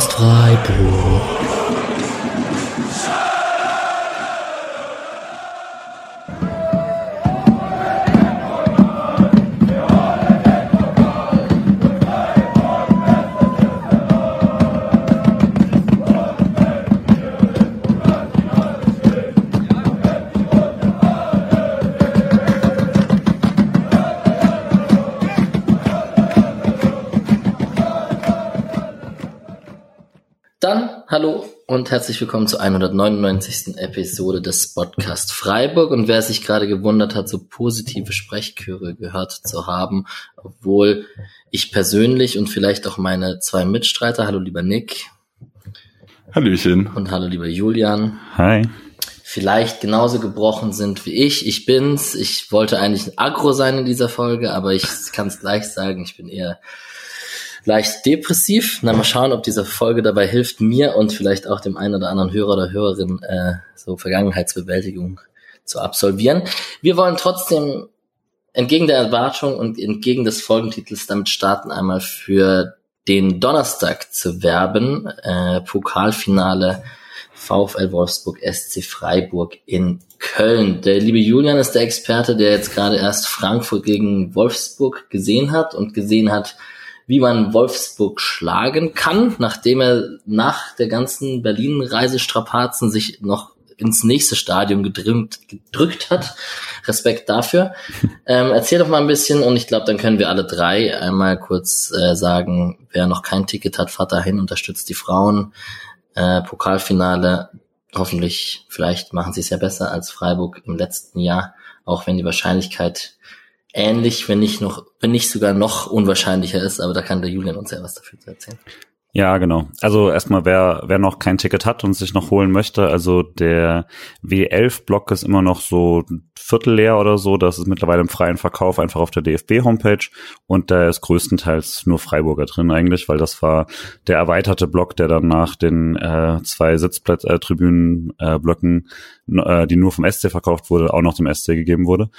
Podcast Freiburg. Und herzlich willkommen zur 199. Episode des Podcast Freiburg. Und wer sich gerade gewundert hat, so positive Sprechchöre gehört zu haben, obwohl ich persönlich und vielleicht auch meine zwei Mitstreiter, hallo lieber Nick. Hallöchen. Und hallo lieber Julian. Hi. Vielleicht genauso gebrochen sind wie ich. Ich bin's. Ich wollte eigentlich ein Agro sein in dieser Folge, aber ich kann es gleich sagen, ich bin eher leicht depressiv. Na, mal schauen, ob diese Folge dabei hilft, mir und vielleicht auch dem einen oder anderen Hörer oder Hörerin äh, so Vergangenheitsbewältigung zu absolvieren. Wir wollen trotzdem entgegen der Erwartung und entgegen des Folgentitels damit starten, einmal für den Donnerstag zu werben. Äh, Pokalfinale VfL Wolfsburg SC Freiburg in Köln. Der liebe Julian ist der Experte, der jetzt gerade erst Frankfurt gegen Wolfsburg gesehen hat und gesehen hat, wie man Wolfsburg schlagen kann, nachdem er nach der ganzen Berlin-Reisestrapazen sich noch ins nächste Stadium gedrückt, gedrückt hat. Respekt dafür. Ähm, erzähl doch mal ein bisschen und ich glaube, dann können wir alle drei einmal kurz äh, sagen, wer noch kein Ticket hat, fahrt dahin, unterstützt die Frauen. Äh, Pokalfinale, hoffentlich, vielleicht machen sie es ja besser als Freiburg im letzten Jahr, auch wenn die Wahrscheinlichkeit ähnlich, wenn nicht noch, wenn nicht sogar noch unwahrscheinlicher ist, aber da kann der Julian uns ja was dafür erzählen. Ja, genau. Also erstmal, wer, wer noch kein Ticket hat und sich noch holen möchte, also der W11-Block ist immer noch so viertel leer oder so. Das ist mittlerweile im freien Verkauf einfach auf der DFB-Homepage und da ist größtenteils nur Freiburger drin eigentlich, weil das war der erweiterte Block, der dann nach den äh, zwei Sitzplatz-Tribünen-Blöcken, äh, äh, die nur vom SC verkauft wurde, auch noch dem SC gegeben wurde.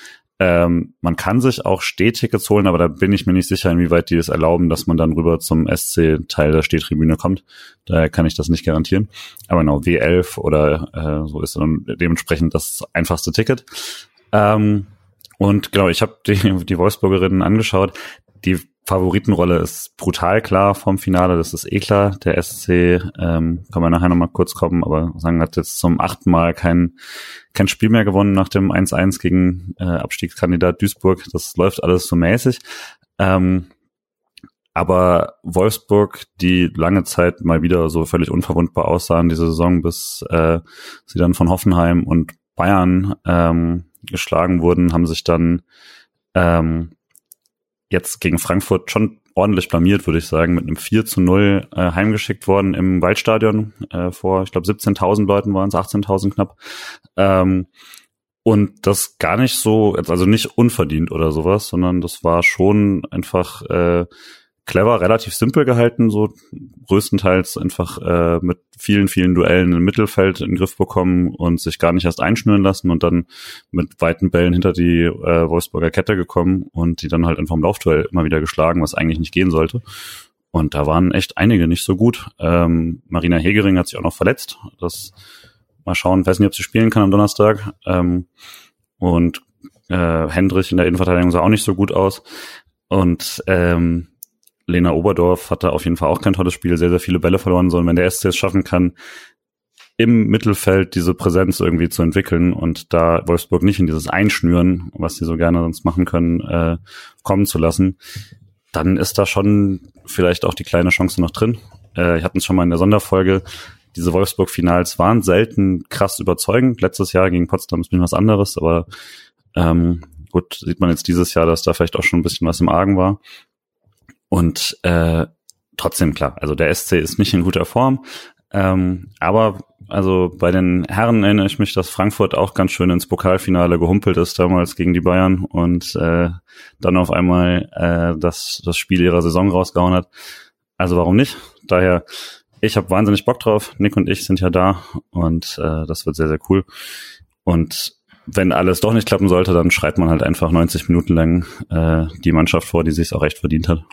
Ähm, man kann sich auch Stehtickets holen, aber da bin ich mir nicht sicher, inwieweit die es erlauben, dass man dann rüber zum SC-Teil der Stehtribüne kommt. Daher kann ich das nicht garantieren. Aber genau, W11 oder äh, so ist dann dementsprechend das einfachste Ticket. Ähm, und genau, ich habe die, die Wolfsburgerinnen angeschaut. Die Favoritenrolle ist brutal klar vom Finale, das ist eh klar. Der SC, ähm, kann man nachher nochmal kurz kommen, aber sagen, hat jetzt zum achten Mal kein, kein Spiel mehr gewonnen nach dem 1-1 gegen äh, Abstiegskandidat Duisburg. Das läuft alles so mäßig. Ähm, aber Wolfsburg, die lange Zeit mal wieder so völlig unverwundbar aussahen, diese Saison, bis äh, sie dann von Hoffenheim und Bayern ähm, geschlagen wurden, haben sich dann ähm, jetzt gegen Frankfurt schon ordentlich blamiert, würde ich sagen, mit einem 4 zu 0 äh, heimgeschickt worden im Waldstadion äh, vor, ich glaube, 17.000 Leuten waren es, 18.000 knapp. Ähm, und das gar nicht so, also nicht unverdient oder sowas, sondern das war schon einfach äh, clever, relativ simpel gehalten, so größtenteils einfach äh, mit vielen, vielen Duellen im Mittelfeld in den Griff bekommen und sich gar nicht erst einschnüren lassen und dann mit weiten Bällen hinter die äh, Wolfsburger Kette gekommen und die dann halt einfach im Laufduell immer wieder geschlagen, was eigentlich nicht gehen sollte. Und da waren echt einige nicht so gut. Ähm, Marina Hegering hat sich auch noch verletzt. Das mal schauen, weiß nicht, ob sie spielen kann am Donnerstag. Ähm, und äh, Hendrich in der Innenverteidigung sah auch nicht so gut aus. Und ähm, Lena Oberdorf hatte auf jeden Fall auch kein tolles Spiel, sehr, sehr viele Bälle verloren, sondern wenn der SC es schaffen kann, im Mittelfeld diese Präsenz irgendwie zu entwickeln und da Wolfsburg nicht in dieses Einschnüren, was sie so gerne sonst machen können, äh, kommen zu lassen, dann ist da schon vielleicht auch die kleine Chance noch drin. Äh, ich hatte es schon mal in der Sonderfolge, diese Wolfsburg-Finals waren selten krass überzeugend. Letztes Jahr gegen Potsdam ist mir was anderes, aber ähm, gut, sieht man jetzt dieses Jahr, dass da vielleicht auch schon ein bisschen was im Argen war. Und äh, trotzdem klar, also der SC ist nicht in guter Form. Ähm, aber also bei den Herren erinnere ich mich, dass Frankfurt auch ganz schön ins Pokalfinale gehumpelt ist damals gegen die Bayern und äh, dann auf einmal äh, das, das Spiel ihrer Saison rausgehauen hat. Also warum nicht? Daher, ich habe wahnsinnig Bock drauf. Nick und ich sind ja da und äh, das wird sehr, sehr cool. Und wenn alles doch nicht klappen sollte, dann schreit man halt einfach 90 Minuten lang äh, die Mannschaft vor, die sich auch echt verdient hat.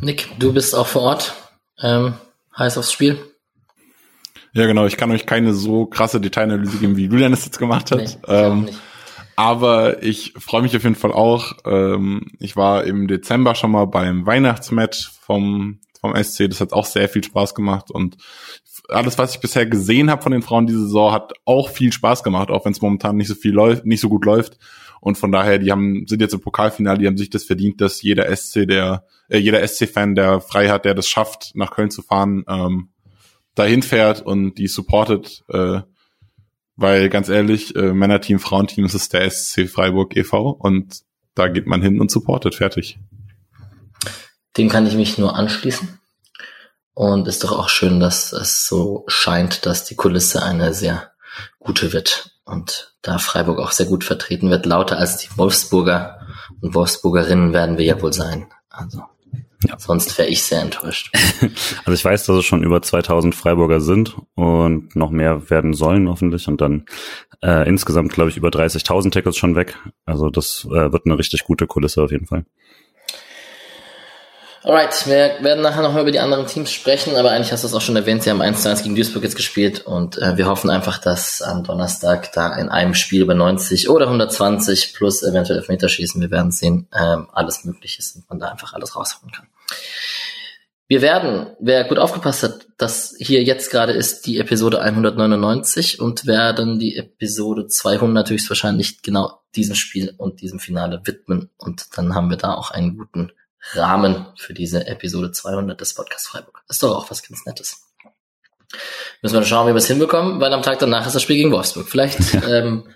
Nick, du bist auch vor Ort. Ähm, heiß aufs Spiel. Ja, genau. Ich kann euch keine so krasse Detailanalyse geben, wie Julian es jetzt gemacht hat. Nee, ähm, aber ich freue mich auf jeden Fall auch. Ähm, ich war im Dezember schon mal beim Weihnachtsmatch vom, vom SC. Das hat auch sehr viel Spaß gemacht. Und alles, was ich bisher gesehen habe von den Frauen diese Saison, hat auch viel Spaß gemacht, auch wenn es momentan nicht so viel läuft, nicht so gut läuft. Und von daher, die haben, sind jetzt im Pokalfinale, die haben sich das verdient, dass jeder SC, der, äh, jeder SC-Fan, der frei hat, der das schafft, nach Köln zu fahren, ähm, dahin fährt und die supportet, äh, weil ganz ehrlich, äh, Männerteam, Frauenteam, das ist der SC Freiburg e.V. und da geht man hin und supportet, fertig. Dem kann ich mich nur anschließen. Und ist doch auch schön, dass es so scheint, dass die Kulisse eine sehr gute wird und da Freiburg auch sehr gut vertreten wird, lauter als die Wolfsburger und Wolfsburgerinnen werden wir ja wohl sein. Also ja. Sonst wäre ich sehr enttäuscht. Also ich weiß, dass es schon über 2000 Freiburger sind und noch mehr werden sollen hoffentlich und dann äh, insgesamt glaube ich über 30.000 Tickets schon weg. Also das äh, wird eine richtig gute Kulisse auf jeden Fall. Alright, wir werden nachher noch mal über die anderen Teams sprechen, aber eigentlich hast du es auch schon erwähnt, sie haben 1 zu 1 gegen Duisburg jetzt gespielt und äh, wir hoffen einfach, dass am Donnerstag da in einem Spiel über 90 oder 120 plus eventuell Elfmeterschießen, wir werden sehen, ähm, alles möglich ist und man da einfach alles rausholen kann. Wir werden, wer gut aufgepasst hat, das hier jetzt gerade ist die Episode 199 und werden die Episode 200 höchstwahrscheinlich genau diesem Spiel und diesem Finale widmen und dann haben wir da auch einen guten Rahmen für diese Episode 200 des Podcast Freiburg. ist doch auch was ganz Nettes. Müssen wir schauen, wie wir es hinbekommen, weil am Tag danach ist das Spiel gegen Wolfsburg. Vielleicht ähm,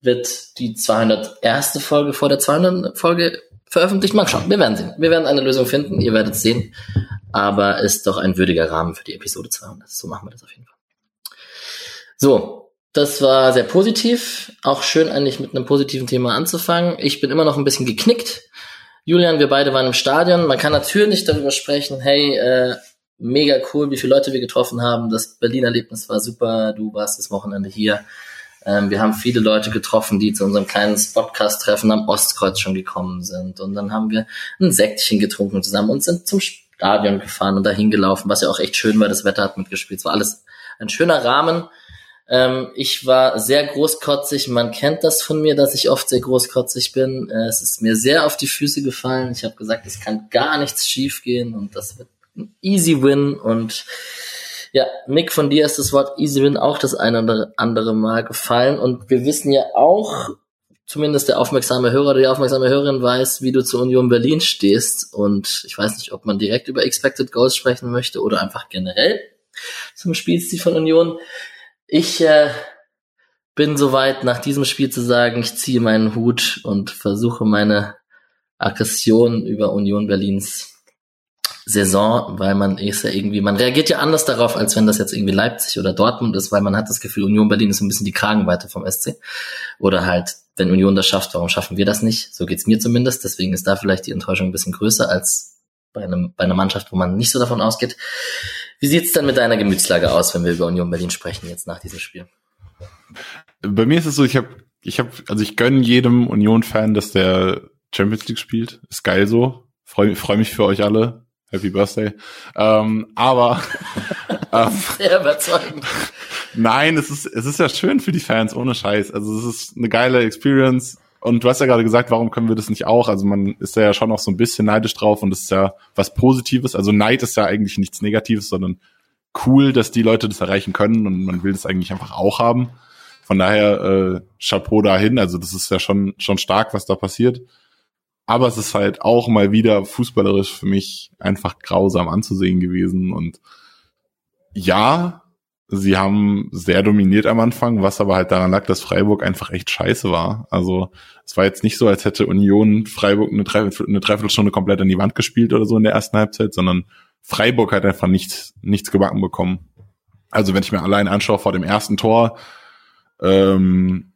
wird die 201. Folge vor der 200. Folge veröffentlicht. Mal schauen. Wir werden sehen. Wir werden eine Lösung finden. Ihr werdet es sehen. Aber ist doch ein würdiger Rahmen für die Episode 200. So machen wir das auf jeden Fall. So, das war sehr positiv. Auch schön eigentlich mit einem positiven Thema anzufangen. Ich bin immer noch ein bisschen geknickt Julian, wir beide waren im Stadion. Man kann natürlich darüber sprechen, hey, äh, mega cool, wie viele Leute wir getroffen haben. Das Berlin-Erlebnis war super. Du warst das Wochenende hier. Ähm, wir haben viele Leute getroffen, die zu unserem kleinen Podcast-Treffen am Ostkreuz schon gekommen sind. Und dann haben wir ein Säckchen getrunken zusammen und sind zum Stadion gefahren und dahin gelaufen, was ja auch echt schön war. Das Wetter hat mitgespielt. Es war alles ein schöner Rahmen. Ähm, ich war sehr großkotzig. Man kennt das von mir, dass ich oft sehr großkotzig bin. Äh, es ist mir sehr auf die Füße gefallen. Ich habe gesagt, es kann gar nichts schiefgehen und das wird ein Easy Win. Und ja, Nick, von dir ist das Wort Easy Win auch das eine oder andere Mal gefallen. Und wir wissen ja auch, zumindest der aufmerksame Hörer oder die aufmerksame Hörerin weiß, wie du zur Union Berlin stehst. Und ich weiß nicht, ob man direkt über Expected Goals sprechen möchte oder einfach generell zum Spielstil von Union. Ich äh, bin soweit, nach diesem Spiel zu sagen, ich ziehe meinen Hut und versuche meine Aggression über Union Berlins Saison, weil man ist ja irgendwie, man reagiert ja anders darauf, als wenn das jetzt irgendwie Leipzig oder Dortmund ist, weil man hat das Gefühl, Union Berlin ist ein bisschen die Kragenweite vom SC. Oder halt, wenn Union das schafft, warum schaffen wir das nicht? So geht's mir zumindest. Deswegen ist da vielleicht die Enttäuschung ein bisschen größer als bei, einem, bei einer Mannschaft, wo man nicht so davon ausgeht. Wie sieht's dann mit deiner Gemütslage aus, wenn wir über Union Berlin sprechen jetzt nach diesem Spiel? Bei mir ist es so, ich habe, ich habe, also ich gönne jedem Union-Fan, dass der Champions League spielt. Ist geil so. Freue freu mich für euch alle. Happy Birthday. Ähm, aber ähm, sehr überzeugend. Nein, es ist es ist ja schön für die Fans ohne Scheiß. Also es ist eine geile Experience. Und du hast ja gerade gesagt, warum können wir das nicht auch? Also man ist ja schon auch so ein bisschen neidisch drauf und das ist ja was Positives. Also Neid ist ja eigentlich nichts Negatives, sondern cool, dass die Leute das erreichen können und man will das eigentlich einfach auch haben. Von daher äh, Chapeau dahin. Also das ist ja schon schon stark, was da passiert. Aber es ist halt auch mal wieder fußballerisch für mich einfach grausam anzusehen gewesen und ja, sie haben sehr dominiert am Anfang, was aber halt daran lag, dass Freiburg einfach echt scheiße war. Also es war jetzt nicht so, als hätte Union Freiburg eine, Dreiviertel, eine Dreiviertelstunde komplett an die Wand gespielt oder so in der ersten Halbzeit, sondern Freiburg hat einfach nichts, nichts gebacken bekommen. Also wenn ich mir allein anschaue vor dem ersten Tor, ähm,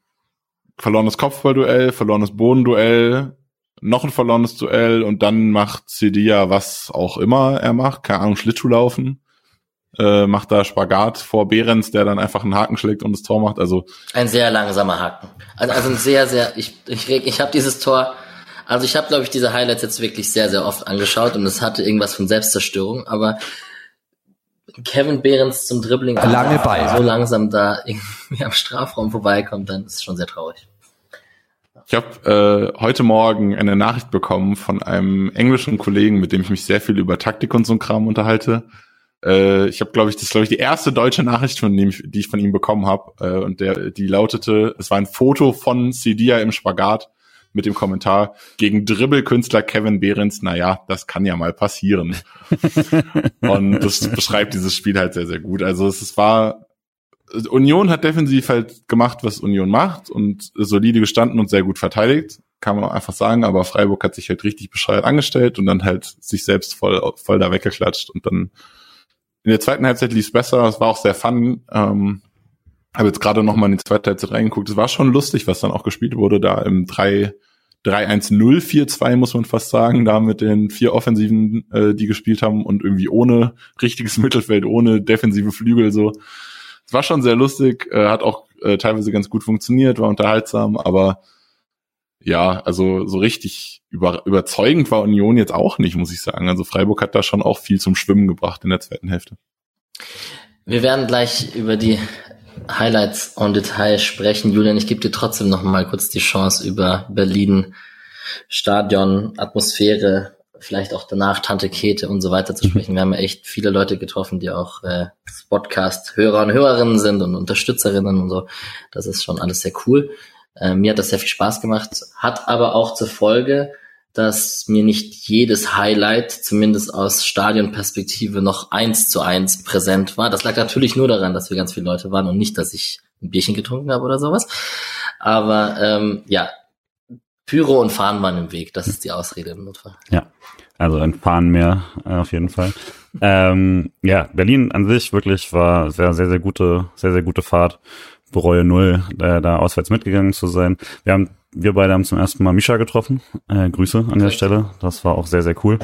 verlorenes Kopfballduell, verlorenes Bodenduell, noch ein verlorenes Duell und dann macht Cedia was auch immer er macht, keine Ahnung, Schlittschuh laufen äh, macht da Spagat vor Behrens, der dann einfach einen Haken schlägt und das Tor macht. Also ein sehr langsamer Haken. Also, also ein sehr, sehr. Ich ich, ich habe dieses Tor Also ich habe, glaube ich, diese Highlights jetzt wirklich sehr, sehr oft angeschaut und es hatte irgendwas von Selbstzerstörung, aber Kevin Behrens zum Dribbling Lange Ball. so langsam da irgendwie am Strafraum vorbeikommt, dann ist es schon sehr traurig. Ich habe äh, heute Morgen eine Nachricht bekommen von einem englischen Kollegen, mit dem ich mich sehr viel über Taktik und so ein Kram unterhalte. Äh, ich habe, glaube ich, das ist glaube ich die erste deutsche Nachricht, von dem ich, die ich von ihm bekommen habe. Äh, und der, die lautete: Es war ein Foto von Sidia im Spagat mit dem Kommentar gegen Dribbelkünstler Kevin Behrens. Naja, das kann ja mal passieren. und das beschreibt dieses Spiel halt sehr, sehr gut. Also es, war Union hat defensiv halt gemacht, was Union macht und solide gestanden und sehr gut verteidigt, kann man einfach sagen, aber Freiburg hat sich halt richtig bescheuert angestellt und dann halt sich selbst voll, voll da weggeklatscht und dann in der zweiten Halbzeit lief es besser, es war auch sehr fun. Ähm, habe jetzt gerade noch mal in die zweite Halbzeit reingeguckt. Es war schon lustig, was dann auch gespielt wurde, da im 3 3-1-0-4-2 muss man fast sagen, da mit den vier Offensiven, äh, die gespielt haben und irgendwie ohne richtiges Mittelfeld, ohne defensive Flügel so es war schon sehr lustig, äh, hat auch äh, teilweise ganz gut funktioniert, war unterhaltsam, aber ja, also so richtig über, überzeugend war Union jetzt auch nicht, muss ich sagen. Also Freiburg hat da schon auch viel zum Schwimmen gebracht in der zweiten Hälfte. Wir werden gleich über die Highlights on Detail sprechen. Julian, ich gebe dir trotzdem noch mal kurz die Chance über Berlin, Stadion, Atmosphäre, vielleicht auch danach Tante Kete und so weiter zu mhm. sprechen. Wir haben ja echt viele Leute getroffen, die auch äh, Podcast-Hörer und Hörerinnen sind und Unterstützerinnen und so. Das ist schon alles sehr cool. Äh, mir hat das sehr viel Spaß gemacht, hat aber auch zur Folge, dass mir nicht jedes Highlight, zumindest aus Stadionperspektive, noch eins zu eins präsent war. Das lag natürlich nur daran, dass wir ganz viele Leute waren und nicht, dass ich ein Bierchen getrunken habe oder sowas. Aber ähm, ja, Pyro und Fahren waren im Weg. Das ist die Ausrede im Notfall. Ja, also ein Fahren mehr äh, auf jeden Fall. ähm, ja, Berlin an sich wirklich war sehr, sehr, sehr gute, sehr, sehr gute Fahrt. Bereue null, äh, da auswärts mitgegangen zu sein. Wir haben, wir beide haben zum ersten Mal Misha getroffen. Äh, Grüße an der Stelle. Das war auch sehr, sehr cool.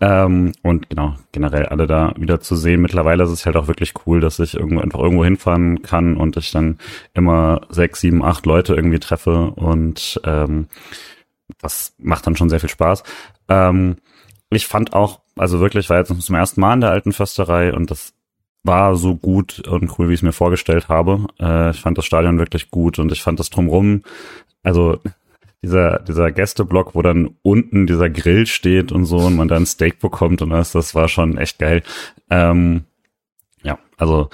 Ähm, und genau, generell alle da wieder zu sehen. Mittlerweile ist es halt auch wirklich cool, dass ich irgendwo einfach irgendwo hinfahren kann und ich dann immer sechs, sieben, acht Leute irgendwie treffe und ähm, das macht dann schon sehr viel Spaß. Ähm, ich fand auch, also wirklich, war jetzt zum ersten Mal in der alten Försterei und das war so gut und cool, wie ich es mir vorgestellt habe. Äh, ich fand das Stadion wirklich gut und ich fand das drumrum, also dieser, dieser Gästeblock, wo dann unten dieser Grill steht und so und man dann Steak bekommt und das, das war schon echt geil. Ähm, ja, also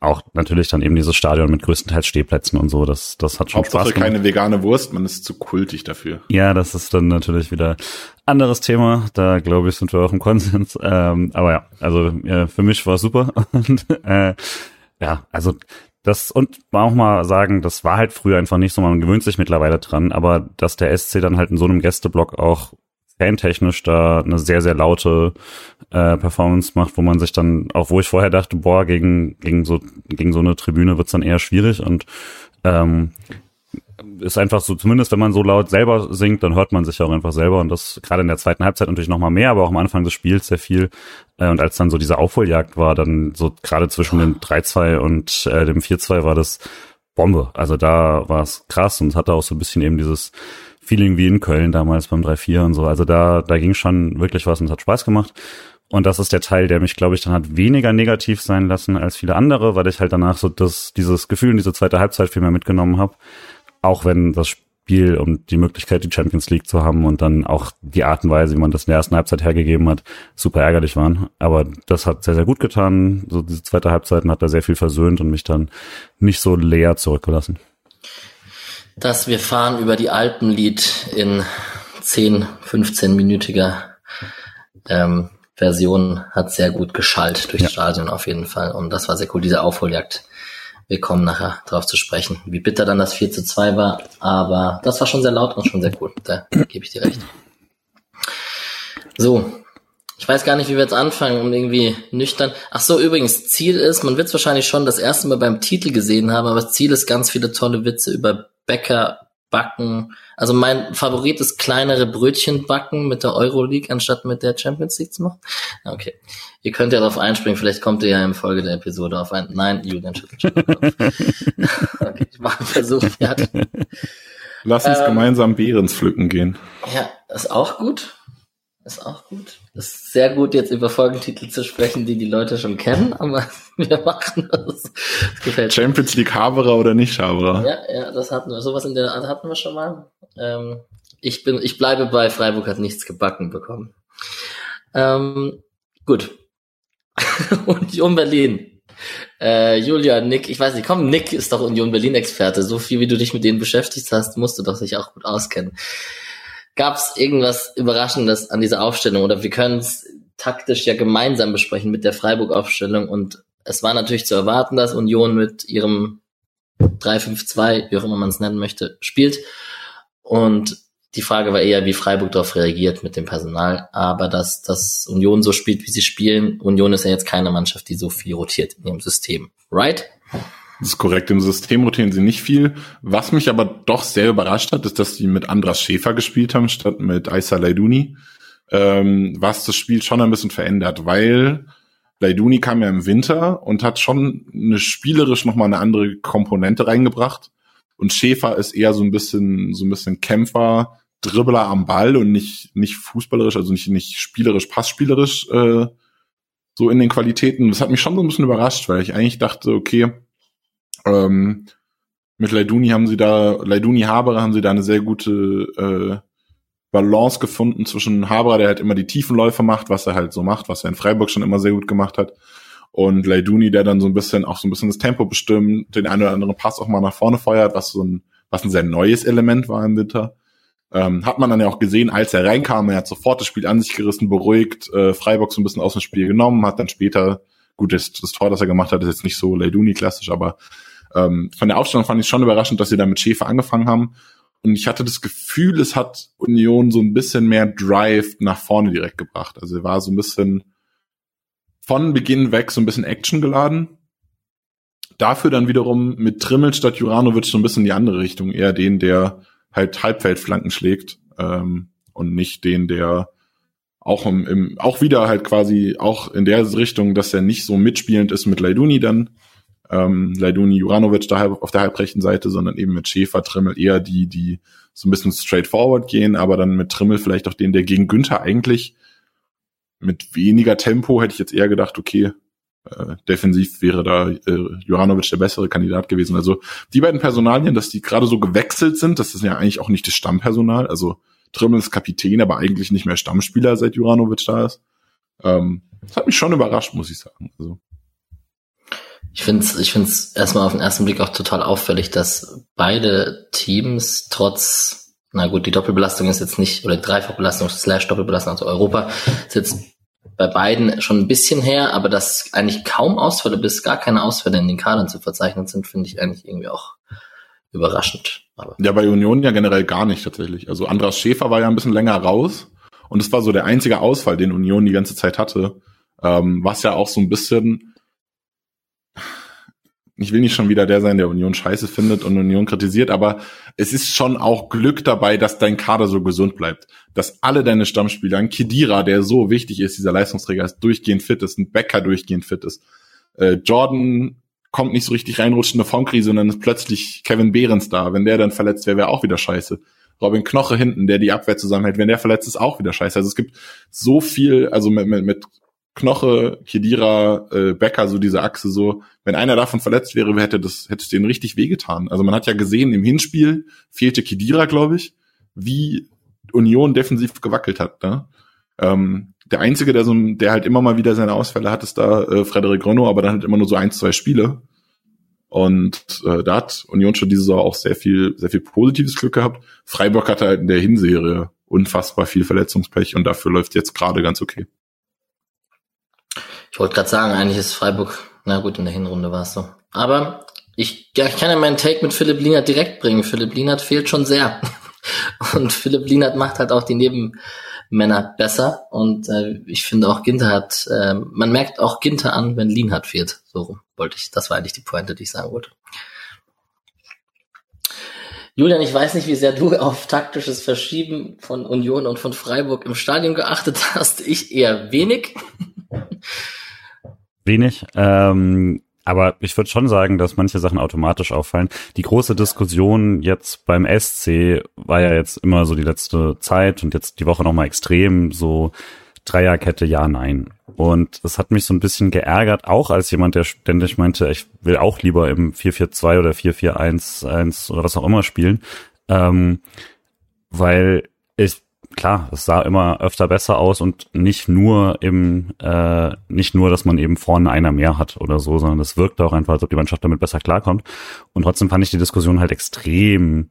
auch natürlich dann eben dieses Stadion mit größtenteils Stehplätzen und so, das, das hat schon Hauptsache Spaß gemacht. keine vegane Wurst, man ist zu kultig dafür. Ja, das ist dann natürlich wieder anderes Thema. Da glaube ich, sind wir auch im Konsens. Ähm, aber ja, also ja, für mich war es super. Und äh, ja, also das und auch mal sagen, das war halt früher einfach nicht so, man gewöhnt sich mittlerweile dran, aber dass der SC dann halt in so einem Gästeblock auch fantechnisch da eine sehr, sehr laute äh, Performance macht, wo man sich dann, auch wo ich vorher dachte, boah, gegen, gegen so, gegen so eine Tribüne wird's dann eher schwierig und ähm, ist einfach so, zumindest wenn man so laut selber singt, dann hört man sich auch einfach selber und das gerade in der zweiten Halbzeit natürlich nochmal mehr, aber auch am Anfang des Spiels sehr viel. Äh, und als dann so diese Aufholjagd war, dann so gerade zwischen dem 3-2 und äh, dem 4-2 war das Bombe. Also da war es krass und hatte auch so ein bisschen eben dieses Feeling wie in Köln damals beim 3-4 und so. Also da, da ging schon wirklich was und es hat Spaß gemacht. Und das ist der Teil, der mich, glaube ich, dann hat weniger negativ sein lassen als viele andere, weil ich halt danach so das, dieses Gefühl in diese zweite Halbzeit viel mehr mitgenommen habe. Auch wenn das Spiel und die Möglichkeit, die Champions League zu haben und dann auch die Art und Weise, wie man das in der ersten Halbzeit hergegeben hat, super ärgerlich waren. Aber das hat sehr, sehr gut getan. So diese zweite Halbzeit hat da sehr viel versöhnt und mich dann nicht so leer zurückgelassen. Das Wir fahren über die Alpenlied in 10, 15-minütiger ähm, Version hat sehr gut geschallt durchs ja. Stadion auf jeden Fall. Und das war sehr cool, diese Aufholjagd. Wir kommen nachher darauf zu sprechen, wie bitter dann das 4 zu 2 war. Aber das war schon sehr laut und schon sehr cool. Da gebe ich dir recht. So. Ich weiß gar nicht, wie wir jetzt anfangen, um irgendwie nüchtern. Ach so, übrigens, Ziel ist, man wird es wahrscheinlich schon das erste Mal beim Titel gesehen haben, aber das Ziel ist ganz viele tolle Witze über Bäcker backen. Also mein Favorit ist kleinere Brötchen backen mit der Euroleague anstatt mit der Champions League zu machen. Okay. Ihr könnt ja darauf einspringen, vielleicht kommt ihr ja im Folge der Episode auf ein. Nein, Julian schüttelt okay, ich mache einen Versuch. Ja. Lass uns ähm, gemeinsam Behrens pflücken gehen. Ja, ist auch gut. Ist auch gut. Ist sehr gut, jetzt über Folgentitel zu sprechen, die die Leute schon kennen, aber wir machen das. das gefällt Champions League Haberer oder nicht Haberer? Ja, ja, das hatten wir. Sowas in der Art hatten wir schon mal. Ähm, ich bin, ich bleibe bei Freiburg hat nichts gebacken bekommen. Ähm, gut. Union Berlin. Äh, Julia, Nick, ich weiß nicht, komm, Nick ist doch Union Berlin-Experte. So viel wie du dich mit denen beschäftigt hast, musst du doch sich auch gut auskennen. Gab es irgendwas Überraschendes an dieser Aufstellung oder wir können es taktisch ja gemeinsam besprechen mit der Freiburg-Aufstellung und es war natürlich zu erwarten, dass Union mit ihrem 3-5-2, wie auch immer man es nennen möchte, spielt. Und die Frage war eher, wie Freiburg darauf reagiert mit dem Personal. Aber dass, dass Union so spielt, wie sie spielen, Union ist ja jetzt keine Mannschaft, die so viel rotiert in ihrem System. Right? Das ist korrekt. Im System rotieren sie nicht viel. Was mich aber doch sehr überrascht hat, ist, dass sie mit Andras Schäfer gespielt haben, statt mit Aisa Leiduni. Ähm, was das Spiel schon ein bisschen verändert, weil Leiduni kam ja im Winter und hat schon eine spielerisch nochmal eine andere Komponente reingebracht. Und Schäfer ist eher so ein bisschen, so ein bisschen Kämpfer, Dribbler am Ball und nicht, nicht fußballerisch, also nicht, nicht spielerisch, passspielerisch, äh, so in den Qualitäten. Das hat mich schon so ein bisschen überrascht, weil ich eigentlich dachte, okay, ähm, mit Leiduni haben sie da, Leiduni Haberer haben sie da eine sehr gute äh, Balance gefunden zwischen Haberer, der halt immer die Tiefenläufe macht, was er halt so macht, was er in Freiburg schon immer sehr gut gemacht hat, und Leiduni, der dann so ein bisschen auch so ein bisschen das Tempo bestimmt, den einen oder anderen Pass auch mal nach vorne feuert, was so ein, was ein sehr neues Element war im Winter. Ähm, hat man dann ja auch gesehen, als er reinkam, er hat sofort das Spiel an sich gerissen, beruhigt, äh, Freiburg so ein bisschen aus dem Spiel genommen, hat dann später, gut, das, das Tor, das er gemacht hat, ist jetzt nicht so Leiduni klassisch, aber ähm, von der Aufstellung fand ich schon überraschend, dass sie da mit Schäfer angefangen haben. Und ich hatte das Gefühl, es hat Union so ein bisschen mehr Drive nach vorne direkt gebracht. Also er war so ein bisschen, von Beginn weg so ein bisschen Action geladen. Dafür dann wiederum mit Trimmel statt Juranovic so ein bisschen in die andere Richtung, eher den, der halt Halbfeldflanken schlägt ähm, und nicht den, der auch im, im auch wieder halt quasi auch in der Richtung, dass er nicht so mitspielend ist mit Leiduni dann, ähm, Leiduni Juranovic da auf der halbrechten Seite, sondern eben mit Schäfer, Trimmel eher die, die so ein bisschen straightforward gehen, aber dann mit Trimmel vielleicht auch den, der gegen Günther eigentlich mit weniger Tempo hätte ich jetzt eher gedacht, okay, äh, defensiv wäre da äh, Juranovic der bessere Kandidat gewesen. Also die beiden Personalien, dass die gerade so gewechselt sind, das ist ja eigentlich auch nicht das Stammpersonal. Also Trimmel ist Kapitän, aber eigentlich nicht mehr Stammspieler, seit Juranovic da ist. Ähm, das hat mich schon überrascht, muss ich sagen. Also. Ich finde es ich find's erstmal auf den ersten Blick auch total auffällig, dass beide Teams trotz na gut, die Doppelbelastung ist jetzt nicht, oder Dreifachbelastung slash Doppelbelastung, also Europa, ist jetzt bei beiden schon ein bisschen her, aber dass eigentlich kaum Ausfälle bis gar keine Ausfälle in den Kadern zu verzeichnen sind, finde ich eigentlich irgendwie auch überraschend. Aber. Ja, bei Union ja generell gar nicht tatsächlich. Also Andras Schäfer war ja ein bisschen länger raus und es war so der einzige Ausfall, den Union die ganze Zeit hatte, ähm, was ja auch so ein bisschen ich will nicht schon wieder der sein, der Union scheiße findet und Union kritisiert, aber es ist schon auch Glück dabei, dass dein Kader so gesund bleibt. Dass alle deine Stammspieler, ein Kidira, der so wichtig ist, dieser Leistungsträger ist, durchgehend fit ist, ein Becker durchgehend fit ist. Äh, Jordan kommt nicht so richtig reinrutscht in eine Formkrise und dann ist plötzlich Kevin Behrens da. Wenn der dann verletzt wäre, wäre auch wieder scheiße. Robin Knoche hinten, der die Abwehr zusammenhält, wenn der verletzt ist, auch wieder scheiße. Also es gibt so viel, also mit, mit, mit Knoche, Kedira, äh, Becker, so diese Achse so. Wenn einer davon verletzt wäre, hätte das, hätte es denen richtig wehgetan. Also man hat ja gesehen, im Hinspiel fehlte Kedira, glaube ich, wie Union defensiv gewackelt hat. Ne? Ähm, der einzige, der so, der halt immer mal wieder seine Ausfälle hat, ist da äh, Frederik Renault, aber dann halt immer nur so ein, zwei Spiele. Und äh, da hat Union schon diese Saison auch sehr viel, sehr viel positives Glück gehabt. Freiburg hatte halt in der Hinserie unfassbar viel Verletzungspech und dafür läuft jetzt gerade ganz okay. Ich wollte gerade sagen, eigentlich ist Freiburg, na gut, in der Hinrunde war es so. Aber ich, ja, ich kann ja meinen Take mit Philipp Lienert direkt bringen. Philipp Lienert fehlt schon sehr. Und Philipp Lienert macht halt auch die Nebenmänner besser. Und äh, ich finde auch Ginter hat, äh, man merkt auch Ginter an, wenn Lienhardt fehlt. So wollte ich, das war eigentlich die Pointe, die ich sagen wollte. Julian, ich weiß nicht, wie sehr du auf taktisches Verschieben von Union und von Freiburg im Stadion geachtet hast. Ich eher wenig wenig. Ähm, Aber ich würde schon sagen, dass manche Sachen automatisch auffallen. Die große Diskussion jetzt beim SC war ja jetzt immer so die letzte Zeit und jetzt die Woche nochmal extrem so Dreierkette, ja, nein. Und es hat mich so ein bisschen geärgert, auch als jemand, der ständig meinte, ich will auch lieber im 4-4-2 oder 4-4-1-1 oder was auch immer spielen. Ähm, weil ich klar, es sah immer öfter besser aus und nicht nur im, äh, nicht nur, dass man eben vorne einer mehr hat oder so, sondern es wirkte auch einfach, als ob die Mannschaft damit besser klarkommt. Und trotzdem fand ich die Diskussion halt extrem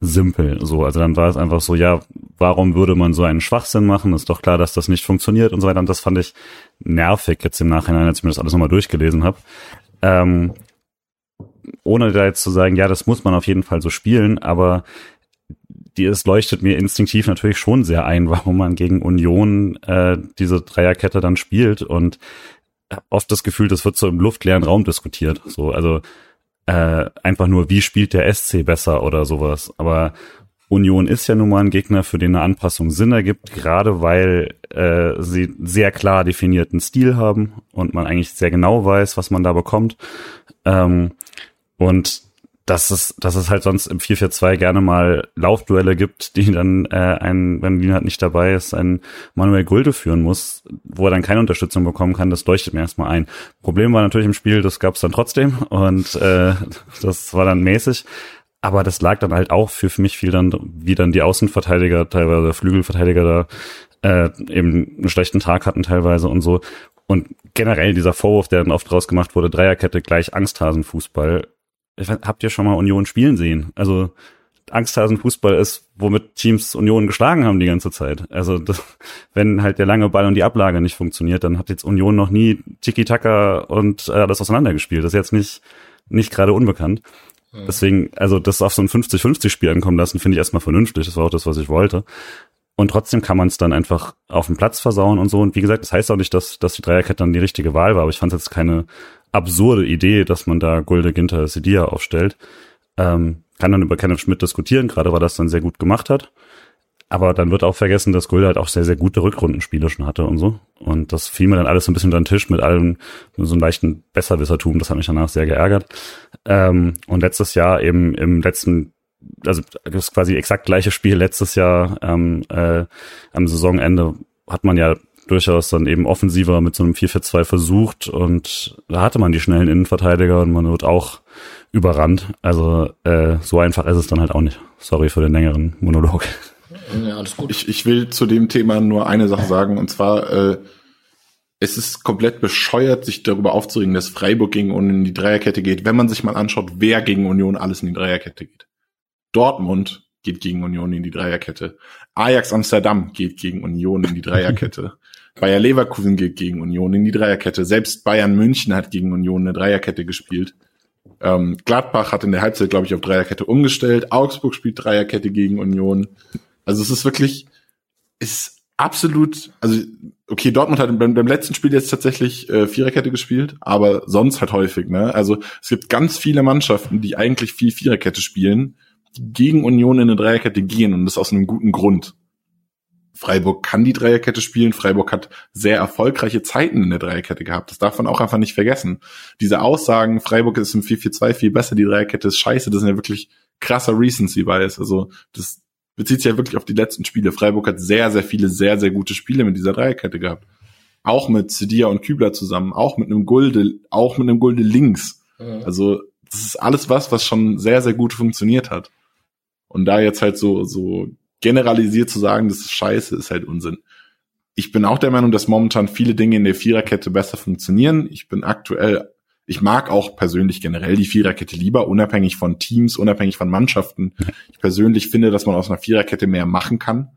simpel. So, also dann war es einfach so, ja, warum würde man so einen Schwachsinn machen? Ist doch klar, dass das nicht funktioniert und so weiter. Und das fand ich nervig jetzt im Nachhinein, als ich mir das alles nochmal durchgelesen habe. Ähm, ohne da jetzt zu sagen, ja, das muss man auf jeden Fall so spielen, aber die, es leuchtet mir instinktiv natürlich schon sehr ein, warum man gegen Union äh, diese Dreierkette dann spielt und oft das Gefühl, das wird so im luftleeren Raum diskutiert. So, also äh, einfach nur, wie spielt der SC besser oder sowas. Aber Union ist ja nun mal ein Gegner, für den eine Anpassung Sinn ergibt, gerade weil äh, sie sehr klar definierten Stil haben und man eigentlich sehr genau weiß, was man da bekommt. Ähm, und dass es, dass es halt sonst im 4-4-2 gerne mal Laufduelle gibt, die dann äh, ein, wenn Lienhardt nicht dabei ist, ein Manuel Gulde führen muss, wo er dann keine Unterstützung bekommen kann, das leuchtet mir erstmal ein. Problem war natürlich im Spiel, das gab es dann trotzdem und äh, das war dann mäßig. Aber das lag dann halt auch für, für mich viel dann, wie dann die Außenverteidiger, teilweise Flügelverteidiger da äh, eben einen schlechten Tag hatten teilweise und so. Und generell dieser Vorwurf, der dann oft draus gemacht wurde, Dreierkette gleich Angsthasenfußball, habt ihr schon mal Union spielen sehen? Also Angsthasenfußball ist, womit Teams Union geschlagen haben die ganze Zeit. Also das, wenn halt der lange Ball und die Ablage nicht funktioniert, dann hat jetzt Union noch nie Tiki-Taka und äh, das auseinandergespielt. Das ist jetzt nicht, nicht gerade unbekannt. Mhm. Deswegen, also das auf so ein 50-50-Spiel ankommen lassen, finde ich erstmal vernünftig. Das war auch das, was ich wollte. Und trotzdem kann man es dann einfach auf dem Platz versauen und so. Und wie gesagt, das heißt auch nicht, dass, dass die Dreierkette dann die richtige Wahl war, aber ich fand es jetzt keine absurde Idee, dass man da Gulde, Ginter, Sedia aufstellt. Ähm, kann dann über Kenneth Schmidt diskutieren, gerade weil das dann sehr gut gemacht hat. Aber dann wird auch vergessen, dass Gulde halt auch sehr, sehr gute Rückrundenspiele schon hatte und so. Und das fiel mir dann alles so ein bisschen unter den Tisch mit allem, so einem leichten Besserwissertum. Das hat mich danach sehr geärgert. Ähm, und letztes Jahr eben im letzten, also das quasi exakt gleiche Spiel letztes Jahr ähm, äh, am Saisonende hat man ja durchaus dann eben offensiver mit so einem 4-4-2 versucht und da hatte man die schnellen Innenverteidiger und man wird auch überrannt. Also äh, so einfach ist es dann halt auch nicht. Sorry für den längeren Monolog. Ja, alles gut. Ich, ich will zu dem Thema nur eine Sache sagen und zwar äh, es ist komplett bescheuert, sich darüber aufzuregen, dass Freiburg gegen Union in die Dreierkette geht, wenn man sich mal anschaut, wer gegen Union alles in die Dreierkette geht. Dortmund geht gegen Union in die Dreierkette. Ajax Amsterdam geht gegen Union in die Dreierkette. Bayer Leverkusen geht gegen Union in die Dreierkette. Selbst Bayern München hat gegen Union eine Dreierkette gespielt. Ähm, Gladbach hat in der Halbzeit, glaube ich, auf Dreierkette umgestellt. Augsburg spielt Dreierkette gegen Union. Also es ist wirklich, ist absolut, also okay, Dortmund hat beim, beim letzten Spiel jetzt tatsächlich äh, Viererkette gespielt, aber sonst halt häufig, ne? Also es gibt ganz viele Mannschaften, die eigentlich viel Viererkette spielen, die gegen Union in eine Dreierkette gehen und das aus einem guten Grund. Freiburg kann die Dreierkette spielen. Freiburg hat sehr erfolgreiche Zeiten in der Dreierkette gehabt. Das darf man auch einfach nicht vergessen. Diese Aussagen, Freiburg ist im 4-4-2 viel besser, die Dreierkette ist scheiße, das sind ja wirklich krasser Recency Bias. Also das bezieht sich ja wirklich auf die letzten Spiele. Freiburg hat sehr, sehr viele, sehr, sehr gute Spiele mit dieser Dreierkette gehabt. Auch mit Cedia und Kübler zusammen, auch mit einem Gulde, auch mit einem Gulde links. Mhm. Also das ist alles was, was schon sehr, sehr gut funktioniert hat. Und da jetzt halt so, so generalisiert zu sagen, das ist scheiße, ist halt Unsinn. Ich bin auch der Meinung, dass momentan viele Dinge in der Viererkette besser funktionieren. Ich bin aktuell, ich mag auch persönlich generell die Viererkette lieber, unabhängig von Teams, unabhängig von Mannschaften. Ich persönlich finde, dass man aus einer Viererkette mehr machen kann.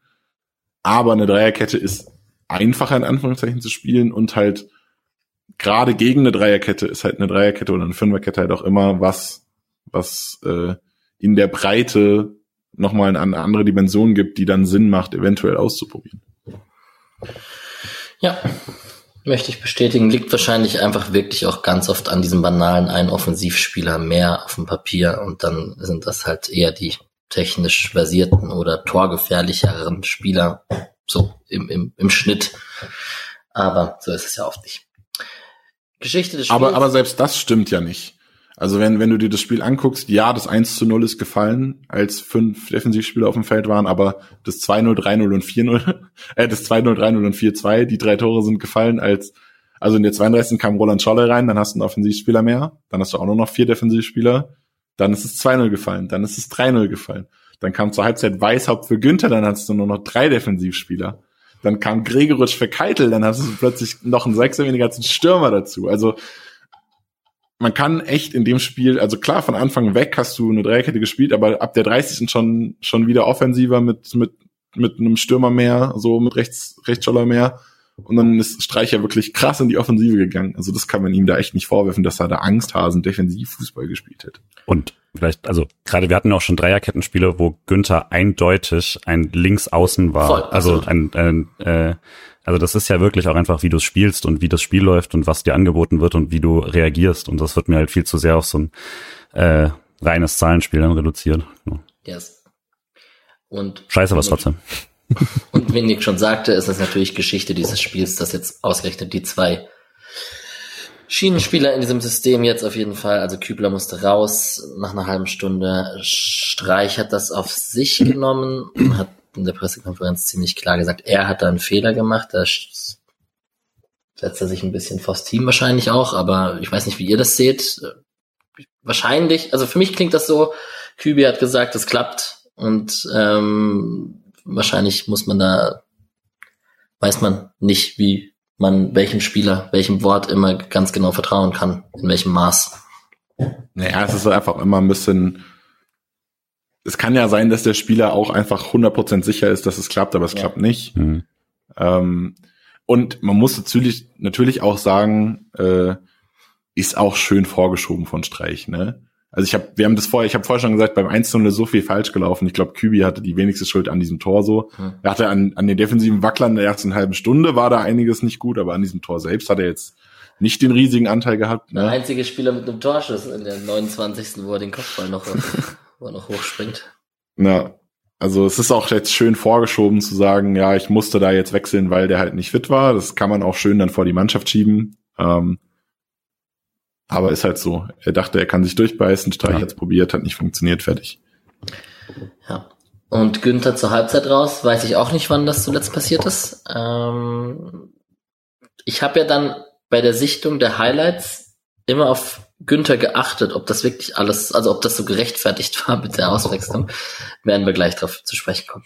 Aber eine Dreierkette ist einfacher in Anführungszeichen zu spielen und halt gerade gegen eine Dreierkette ist halt eine Dreierkette oder eine Fünferkette halt auch immer was, was äh, in der Breite nochmal eine andere Dimension gibt, die dann Sinn macht, eventuell auszuprobieren. Ja, möchte ich bestätigen. Liegt wahrscheinlich einfach wirklich auch ganz oft an diesem banalen einen Offensivspieler mehr auf dem Papier und dann sind das halt eher die technisch versierten oder torgefährlicheren Spieler so im, im, im Schnitt. Aber so ist es ja oft nicht. Geschichte des Spiels. Aber, aber selbst das stimmt ja nicht. Also wenn, wenn du dir das Spiel anguckst, ja, das 1 zu 0 ist gefallen, als fünf Defensivspieler auf dem Feld waren, aber das 2-0, 3-0 und 4-0, äh, das 2-0, 3-0 und 4-2, die drei Tore sind gefallen, als, also in der 32. kam Roland Scholle rein, dann hast du einen Offensivspieler mehr, dann hast du auch nur noch vier Defensivspieler, dann ist es 2-0 gefallen, dann ist es 3-0 gefallen. Dann kam zur Halbzeit Weißhaupt für Günther, dann hast du nur noch drei Defensivspieler. Dann kam Gregoritsch für Keitel, dann hast du plötzlich noch einen Sechser weniger als einen Stürmer dazu. Also man kann echt in dem Spiel, also klar, von Anfang weg hast du eine Dreierkette gespielt, aber ab der 30. schon, schon wieder offensiver mit, mit, mit einem Stürmer mehr, so mit rechts, Rechtsscholler mehr. Und dann ist Streicher wirklich krass in die Offensive gegangen. Also das kann man ihm da echt nicht vorwerfen, dass er da Angsthasen defensiv Fußball gespielt hat. Und vielleicht, also gerade wir hatten auch schon Dreierkettenspiele, wo Günther eindeutig ein Linksaußen war. Voll, also ein, ein äh, also das ist ja wirklich auch einfach, wie du es spielst und wie das Spiel läuft und was dir angeboten wird und wie du reagierst. Und das wird mir halt viel zu sehr auf so ein äh, reines Zahlenspiel dann reduziert. Ja. Yes. Und Scheiße was trotzdem. Und wie Nick schon sagte, ist es natürlich Geschichte dieses Spiels, dass jetzt ausgerechnet die zwei Schienenspieler in diesem System jetzt auf jeden Fall. Also Kübler musste raus nach einer halben Stunde. Streich hat das auf sich genommen und hat in der Pressekonferenz ziemlich klar gesagt, er hat da einen Fehler gemacht. Da setzt er sich ein bisschen vors Team wahrscheinlich auch, aber ich weiß nicht, wie ihr das seht. Wahrscheinlich, also für mich klingt das so, Kübi hat gesagt, es klappt und ähm, wahrscheinlich muss man da, weiß man nicht, wie man welchem Spieler, welchem Wort immer ganz genau vertrauen kann, in welchem Maß. Naja, es ist einfach immer ein bisschen, es kann ja sein, dass der Spieler auch einfach 100% sicher ist, dass es klappt, aber es ja. klappt nicht. Mhm. Ähm, und man muss natürlich, natürlich auch sagen, äh, ist auch schön vorgeschoben von Streich, ne? Also ich habe, wir haben das vorher, ich habe vorher schon gesagt, beim 1 0 so viel falsch gelaufen. Ich glaube, Kübi hatte die wenigste Schuld an diesem Tor so. Hm. Er hatte an, an den defensiven Wacklern der ersten halben Stunde war da einiges nicht gut, aber an diesem Tor selbst hat er jetzt nicht den riesigen Anteil gehabt. Ne? Der einzige Spieler mit einem Torschuss in der 29. wo er den Kopfball noch, wo er noch hochspringt. Na, also es ist auch jetzt schön vorgeschoben zu sagen, ja, ich musste da jetzt wechseln, weil der halt nicht fit war. Das kann man auch schön dann vor die Mannschaft schieben. Ähm, aber ist halt so. Er dachte, er kann sich durchbeißen, Streich ja. hat's probiert, hat nicht funktioniert, fertig. Ja. Und Günther zur Halbzeit raus, weiß ich auch nicht, wann das zuletzt passiert ist. Ähm, ich habe ja dann bei der Sichtung der Highlights immer auf Günther geachtet, ob das wirklich alles, also ob das so gerechtfertigt war mit der Auswechslung. Werden wir gleich drauf zu sprechen kommen.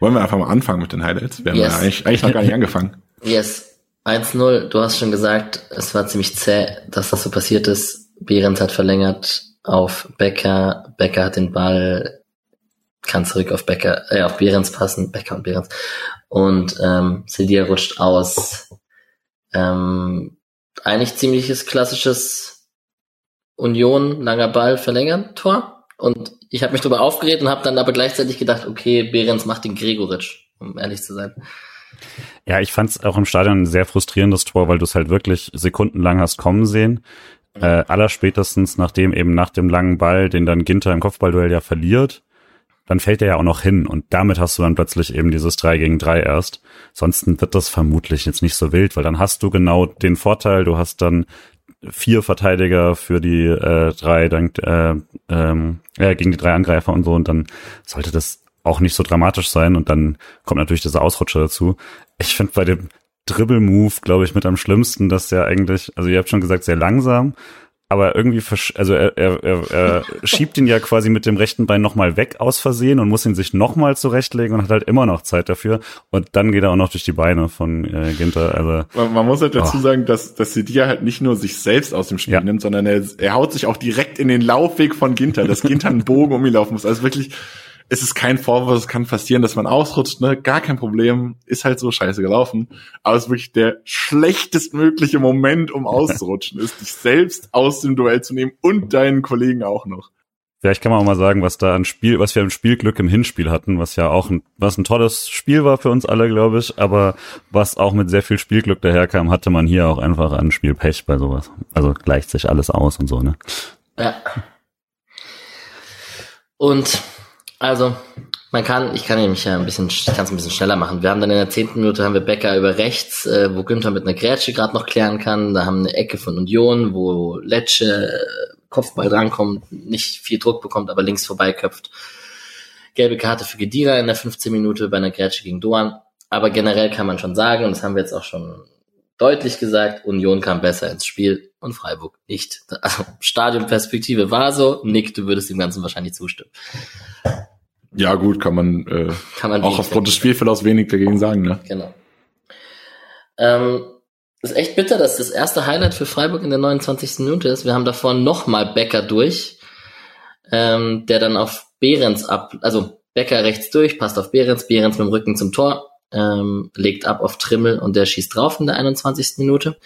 Wollen wir einfach mal anfangen mit den Highlights? Wir haben yes. ja eigentlich, eigentlich noch gar nicht angefangen. Yes. 1-0, du hast schon gesagt, es war ziemlich zäh, dass das so passiert ist. Behrens hat verlängert auf Becker, Becker hat den Ball, kann zurück auf Becker, äh, auf Behrens passen, Becker und Behrens. Und ähm, Sedia rutscht aus. Ähm, eigentlich ziemliches klassisches Union, langer Ball, verlängern, Tor. Und ich habe mich darüber aufgeregt und habe dann aber gleichzeitig gedacht, okay, Behrens macht den Gregoritsch, um ehrlich zu sein. Ja, ich fand es auch im Stadion ein sehr frustrierendes Tor, weil du es halt wirklich sekundenlang hast kommen sehen. Äh, allerspätestens nachdem eben nach dem langen Ball, den dann Ginter im Kopfballduell ja verliert, dann fällt er ja auch noch hin. Und damit hast du dann plötzlich eben dieses 3 gegen 3 erst. Sonst wird das vermutlich jetzt nicht so wild, weil dann hast du genau den Vorteil, du hast dann vier Verteidiger für die äh, drei, dann, äh, ähm, äh, gegen die drei Angreifer und so. Und dann sollte das auch nicht so dramatisch sein. Und dann kommt natürlich dieser Ausrutscher dazu. Ich finde bei dem Dribble-Move, glaube ich, mit am schlimmsten, dass der eigentlich, also ihr habt schon gesagt, sehr langsam, aber irgendwie, also er, er, er, er schiebt ihn ja quasi mit dem rechten Bein nochmal weg aus Versehen und muss ihn sich nochmal zurechtlegen und hat halt immer noch Zeit dafür. Und dann geht er auch noch durch die Beine von äh, Ginter. Also man, man muss halt dazu oh. sagen, dass, dass Sidia halt nicht nur sich selbst aus dem Spiel ja. nimmt, sondern er, er haut sich auch direkt in den Laufweg von Ginter, dass Ginter einen Bogen um ihn laufen muss. Also wirklich, es ist kein Vorwurf, es kann passieren, dass man ausrutscht, ne? Gar kein Problem. Ist halt so scheiße gelaufen. Aber es ist wirklich der schlechtestmögliche Moment, um auszurutschen, ist dich selbst aus dem Duell zu nehmen und deinen Kollegen auch noch. Vielleicht kann man auch mal sagen, was da an Spiel, was wir im Spielglück im Hinspiel hatten, was ja auch ein, was ein tolles Spiel war für uns alle, glaube ich, aber was auch mit sehr viel Spielglück daherkam, hatte man hier auch einfach an Spielpech bei sowas. Also gleicht sich alles aus und so, ne? Ja. Und Also, man kann, ich kann nämlich ja ein bisschen, ich kann es ein bisschen schneller machen. Wir haben dann in der zehnten Minute haben wir Becker über rechts, äh, wo Günther mit einer Grätsche gerade noch klären kann. Da haben eine Ecke von Union, wo Lecce äh, Kopfball drankommt, nicht viel Druck bekommt, aber links vorbeiköpft. Gelbe Karte für Gedira in der 15 Minute bei einer Grätsche gegen Doan. Aber generell kann man schon sagen, und das haben wir jetzt auch schon deutlich gesagt, Union kam besser ins Spiel und Freiburg nicht. Also Stadionperspektive war so. Nick, du würdest dem Ganzen wahrscheinlich zustimmen. Ja, gut, kann man, äh, kann man auch aufgrund des Spielverlaufs wenig dagegen sagen, ne? Genau. Ähm, ist echt bitter, dass das erste Highlight für Freiburg in der 29. Minute ist. Wir haben davor nochmal Becker durch, ähm, der dann auf Behrens ab, also Becker rechts durch, passt auf Behrens, Behrens mit dem Rücken zum Tor, ähm, legt ab auf Trimmel und der schießt drauf in der 21. Minute.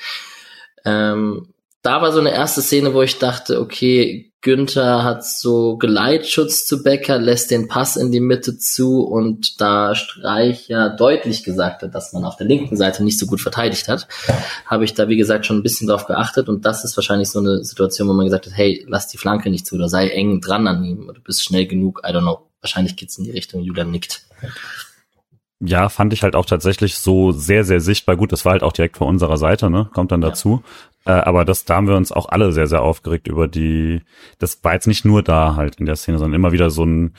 Ähm, da war so eine erste Szene, wo ich dachte, okay, Günther hat so Geleitschutz zu Becker, lässt den Pass in die Mitte zu und da Streich ja deutlich gesagt hat, dass man auf der linken Seite nicht so gut verteidigt hat, habe ich da wie gesagt schon ein bisschen drauf geachtet und das ist wahrscheinlich so eine Situation, wo man gesagt hat, hey, lass die Flanke nicht zu oder sei eng dran an ihm, du bist schnell genug, I don't know. Wahrscheinlich geht's in die Richtung, Julian nickt. Ja, fand ich halt auch tatsächlich so sehr, sehr sichtbar. Gut, das war halt auch direkt vor unserer Seite, ne? Kommt dann dazu. Äh, aber das, da haben wir uns auch alle sehr, sehr aufgeregt über die, das war jetzt nicht nur da halt in der Szene, sondern immer wieder so ein,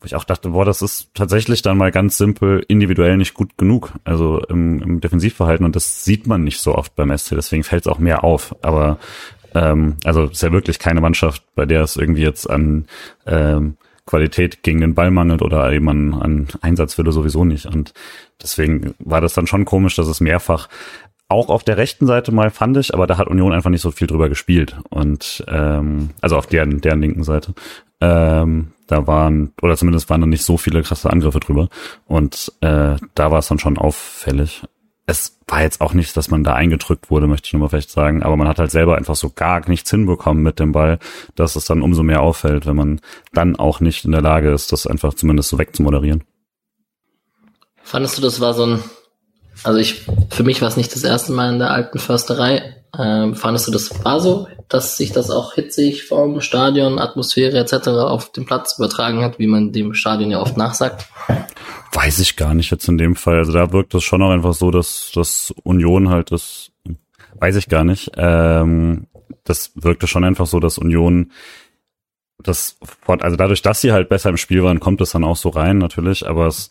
wo ich auch dachte, boah, das ist tatsächlich dann mal ganz simpel individuell nicht gut genug, also im, im Defensivverhalten und das sieht man nicht so oft beim SC, deswegen fällt es auch mehr auf, aber ähm, also ist ja wirklich keine Mannschaft, bei der es irgendwie jetzt an ähm, Qualität gegen den Ball mangelt oder eben an, an Einsatzwille sowieso nicht. Und deswegen war das dann schon komisch, dass es mehrfach auch auf der rechten Seite mal fand ich, aber da hat Union einfach nicht so viel drüber gespielt. Und ähm, also auf deren, deren linken Seite. Ähm, da waren, oder zumindest waren da nicht so viele krasse Angriffe drüber. Und äh, da war es dann schon auffällig. Es war jetzt auch nicht, dass man da eingedrückt wurde, möchte ich nur mal vielleicht sagen, aber man hat halt selber einfach so gar nichts hinbekommen mit dem Ball, dass es dann umso mehr auffällt, wenn man dann auch nicht in der Lage ist, das einfach zumindest so wegzumoderieren. Fandest du, das war so ein also ich, für mich war es nicht das erste Mal in der alten Försterei. Ähm, fandest du das war so, dass sich das auch hitzig vom Stadion, Atmosphäre etc. auf den Platz übertragen hat, wie man dem Stadion ja oft nachsagt? Weiß ich gar nicht jetzt in dem Fall. Also da wirkt es schon auch einfach so, dass dass Union halt das, weiß ich gar nicht. Ähm, das wirkte schon einfach so, dass Union das, also dadurch, dass sie halt besser im Spiel waren, kommt es dann auch so rein natürlich, aber es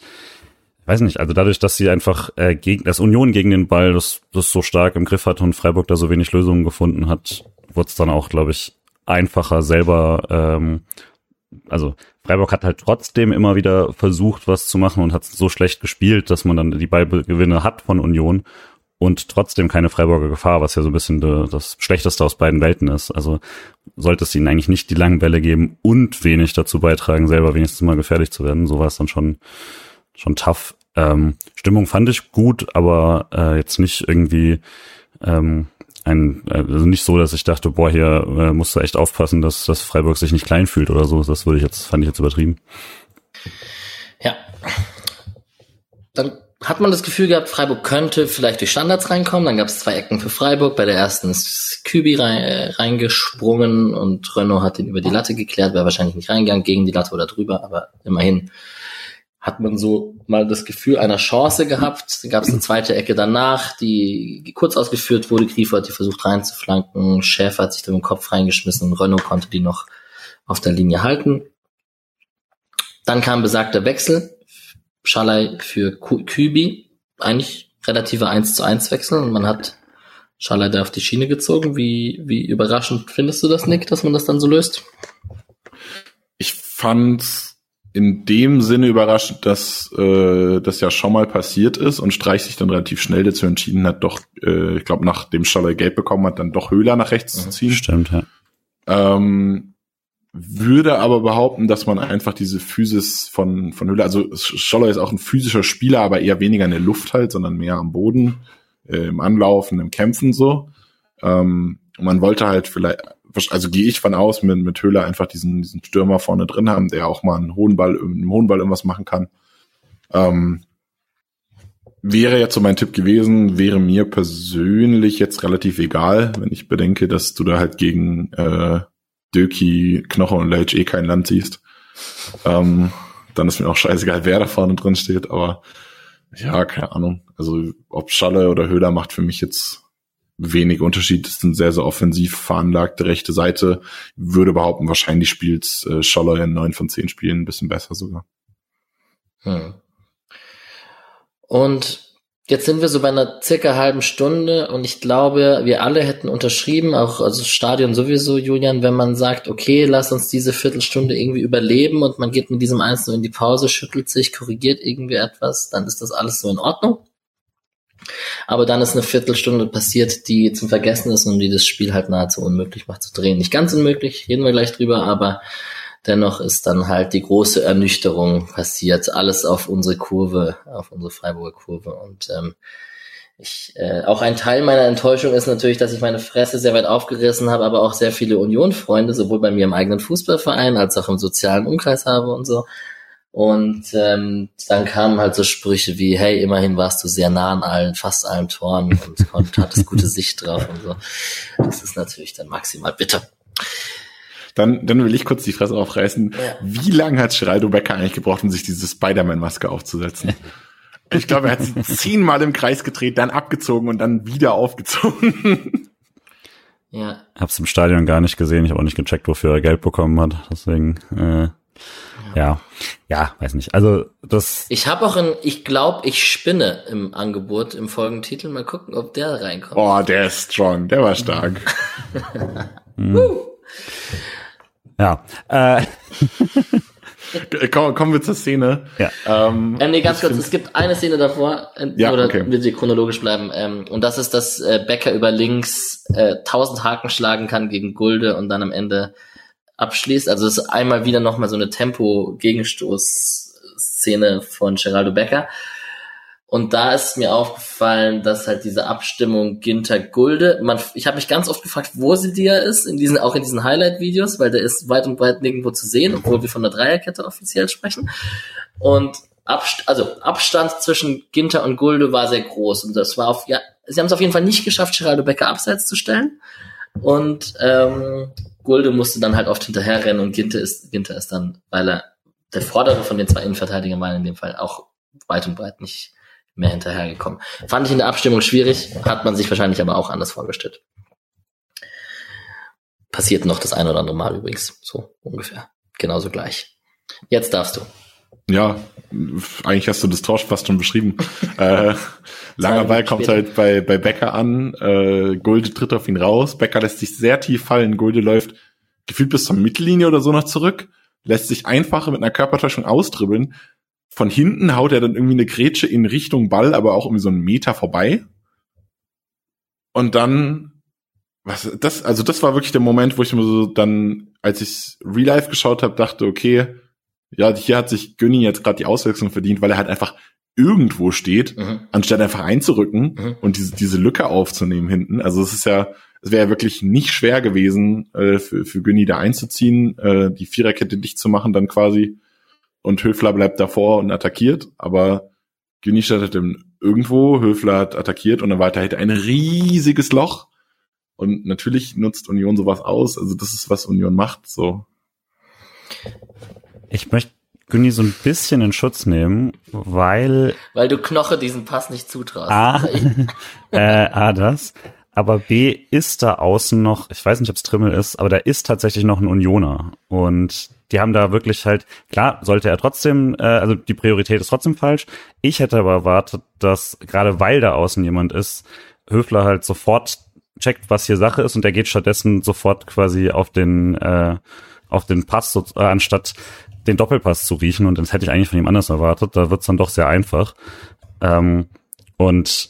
weiß nicht, also dadurch, dass sie einfach äh, gegen das Union gegen den Ball das, das so stark im Griff hat und Freiburg da so wenig Lösungen gefunden hat, wurde es dann auch, glaube ich, einfacher selber. Ähm, also Freiburg hat halt trotzdem immer wieder versucht, was zu machen und hat so schlecht gespielt, dass man dann die Ballgewinne hat von Union und trotzdem keine Freiburger Gefahr, was ja so ein bisschen de, das Schlechteste aus beiden Welten ist. Also sollte es ihnen eigentlich nicht die langen Bälle geben und wenig dazu beitragen, selber wenigstens mal gefährlich zu werden. So war es dann schon schon tough. Ähm, Stimmung fand ich gut, aber äh, jetzt nicht irgendwie ähm, ein, also nicht so, dass ich dachte, boah, hier äh, musst du echt aufpassen, dass, dass Freiburg sich nicht klein fühlt oder so. Das würde ich jetzt, fand ich jetzt übertrieben. Ja. Dann hat man das Gefühl gehabt, Freiburg könnte vielleicht durch Standards reinkommen. Dann gab es zwei Ecken für Freiburg. Bei der ersten ist Kübi rein, reingesprungen und Renault hat ihn über die Latte geklärt. Wäre wahrscheinlich nicht reingegangen, gegen die Latte oder drüber, aber immerhin hat man so mal das Gefühl einer Chance gehabt. Dann gab es eine zweite Ecke danach, die kurz ausgeführt wurde. Griefer hat die versucht reinzuflanken. Schäfer hat sich dann im Kopf reingeschmissen. Renault konnte die noch auf der Linie halten. Dann kam besagter Wechsel. Schalay für Kübi. Eigentlich relative 1 zu 1 Wechsel und man hat Schalay da auf die Schiene gezogen. Wie, wie überraschend findest du das, Nick, dass man das dann so löst? Ich fand's in dem Sinne überraschend, dass äh, das ja schon mal passiert ist und Streich sich dann relativ schnell dazu entschieden hat, doch, äh, ich glaube, nachdem Schaller gelb bekommen hat, dann doch Höhler nach rechts zu ziehen. Stimmt, ja. Ähm, würde aber behaupten, dass man einfach diese Physis von, von Höhler, also Scholler ist auch ein physischer Spieler, aber eher weniger in der Luft halt, sondern mehr am Boden, äh, im Anlaufen, im Kämpfen so. Ähm, man wollte halt vielleicht, also gehe ich von aus, mit, mit Höhler einfach diesen, diesen Stürmer vorne drin haben, der auch mal einen hohen Ball, einen hohen Ball irgendwas machen kann. Ähm, wäre jetzt so mein Tipp gewesen, wäre mir persönlich jetzt relativ egal, wenn ich bedenke, dass du da halt gegen äh, Döki, Knoche und Leitch eh kein Land siehst. Ähm, dann ist mir auch scheißegal, wer da vorne drin steht, aber ja, keine Ahnung. Also ob Schalle oder Höhler macht für mich jetzt wenig Unterschied. Das ist ein sehr, sehr offensiv veranlagte rechte Seite. Würde behaupten, wahrscheinlich spielt äh, Schaller in neun von zehn Spielen ein bisschen besser sogar. Hm. Und Jetzt sind wir so bei einer circa halben Stunde und ich glaube, wir alle hätten unterschrieben, auch also Stadion sowieso, Julian, wenn man sagt, okay, lass uns diese Viertelstunde irgendwie überleben und man geht mit diesem Einzelnen in die Pause, schüttelt sich, korrigiert irgendwie etwas, dann ist das alles so in Ordnung. Aber dann ist eine Viertelstunde passiert, die zum Vergessen ist und die das Spiel halt nahezu unmöglich macht zu drehen. Nicht ganz unmöglich, reden wir gleich drüber, aber Dennoch ist dann halt die große Ernüchterung passiert, alles auf unsere Kurve, auf unsere Freiburger Kurve. Und ähm, ich, äh, auch ein Teil meiner Enttäuschung ist natürlich, dass ich meine Fresse sehr weit aufgerissen habe, aber auch sehr viele Union-Freunde, sowohl bei mir im eigenen Fußballverein als auch im sozialen Umkreis habe und so. Und ähm, dann kamen halt so Sprüche wie, hey, immerhin warst du sehr nah an allen, fast allen Toren und, hattest gute Sicht drauf und so. Das ist natürlich dann maximal bitter. Dann, dann will ich kurz die Fresse aufreißen. Ja. Wie lange hat Geraldo Becker eigentlich gebraucht, um sich diese Spider-Man-Maske aufzusetzen? ich glaube, er hat sie zehnmal im Kreis gedreht, dann abgezogen und dann wieder aufgezogen. ja. Hab's im Stadion gar nicht gesehen. Ich habe auch nicht gecheckt, wofür er Geld bekommen hat. Deswegen, äh, ja, ja, weiß nicht. Also das. Ich habe auch ein, ich glaube, ich spinne im Angebot im Folgentitel. Mal gucken, ob der reinkommt. Oh, der ist strong, der war stark. hm. Ja. Äh. Komm, kommen wir zur Szene. Ja. Ähm, äh, nee, ganz kurz, es gibt eine Szene davor, äh, ja, oder okay. will sie chronologisch bleiben, ähm, und das ist, dass äh, Becker über links äh, 1000 Haken schlagen kann gegen Gulde und dann am Ende abschließt. Also es ist einmal wieder nochmal so eine Tempo-Gegenstoß-Szene von Geraldo Becker. Und da ist mir aufgefallen, dass halt diese Abstimmung Ginter Gulde, man, ich habe mich ganz oft gefragt, wo sie dir ist, in diesen, auch in diesen Highlight-Videos, weil der ist weit und breit nirgendwo zu sehen, obwohl wir von der Dreierkette offiziell sprechen. Und Abst also Abstand zwischen Ginter und Gulde war sehr groß. Und das war auf, ja, sie haben es auf jeden Fall nicht geschafft, Geraldo Becker abseits zu stellen. Und ähm, Gulde musste dann halt oft hinterherrennen und Ginter ist, Ginter ist dann, weil er der vordere von den zwei Innenverteidigern war in dem Fall auch weit und breit nicht mehr hinterhergekommen. Fand ich in der Abstimmung schwierig, hat man sich wahrscheinlich aber auch anders vorgestellt. Passiert noch das ein oder andere Mal übrigens, so ungefähr. Genauso gleich. Jetzt darfst du. Ja, eigentlich hast du das Tausch fast schon beschrieben. äh, langer Ball kommt halt bei, bei Becker an, äh, Gulde tritt auf ihn raus, Becker lässt sich sehr tief fallen, Gulde läuft gefühlt bis zur Mittellinie oder so noch zurück, lässt sich einfach mit einer Körpertäuschung austribbeln, von hinten haut er dann irgendwie eine Grätsche in Richtung Ball, aber auch irgendwie so einen Meter vorbei. Und dann, was, das, also das war wirklich der Moment, wo ich mir so dann, als ich Real Life geschaut habe, dachte, okay, ja, hier hat sich Günni jetzt gerade die Auswechslung verdient, weil er halt einfach irgendwo steht, mhm. anstatt einfach einzurücken mhm. und diese, diese Lücke aufzunehmen hinten. Also es ist ja, es wäre ja wirklich nicht schwer gewesen, äh, für, für Günni da einzuziehen, äh, die Viererkette dicht zu machen, dann quasi und Höfler bleibt davor und attackiert, aber Güni startet irgendwo, Höfler hat attackiert und dann weiter hätte ein riesiges Loch. Und natürlich nutzt Union sowas aus. Also das ist, was Union macht, so. Ich möchte Günni so ein bisschen in Schutz nehmen, weil. Weil du Knoche diesen Pass nicht zutraust. A, äh, A das. Aber B ist da außen noch, ich weiß nicht, ob es Trimmel ist, aber da ist tatsächlich noch ein Unioner. Und die haben da wirklich halt, klar, sollte er trotzdem, äh, also die Priorität ist trotzdem falsch. Ich hätte aber erwartet, dass gerade weil da außen jemand ist, Höfler halt sofort checkt, was hier Sache ist und er geht stattdessen sofort quasi auf den, äh, auf den Pass, so, äh, anstatt den Doppelpass zu riechen. Und das hätte ich eigentlich von ihm anders erwartet. Da wird's dann doch sehr einfach. Ähm, und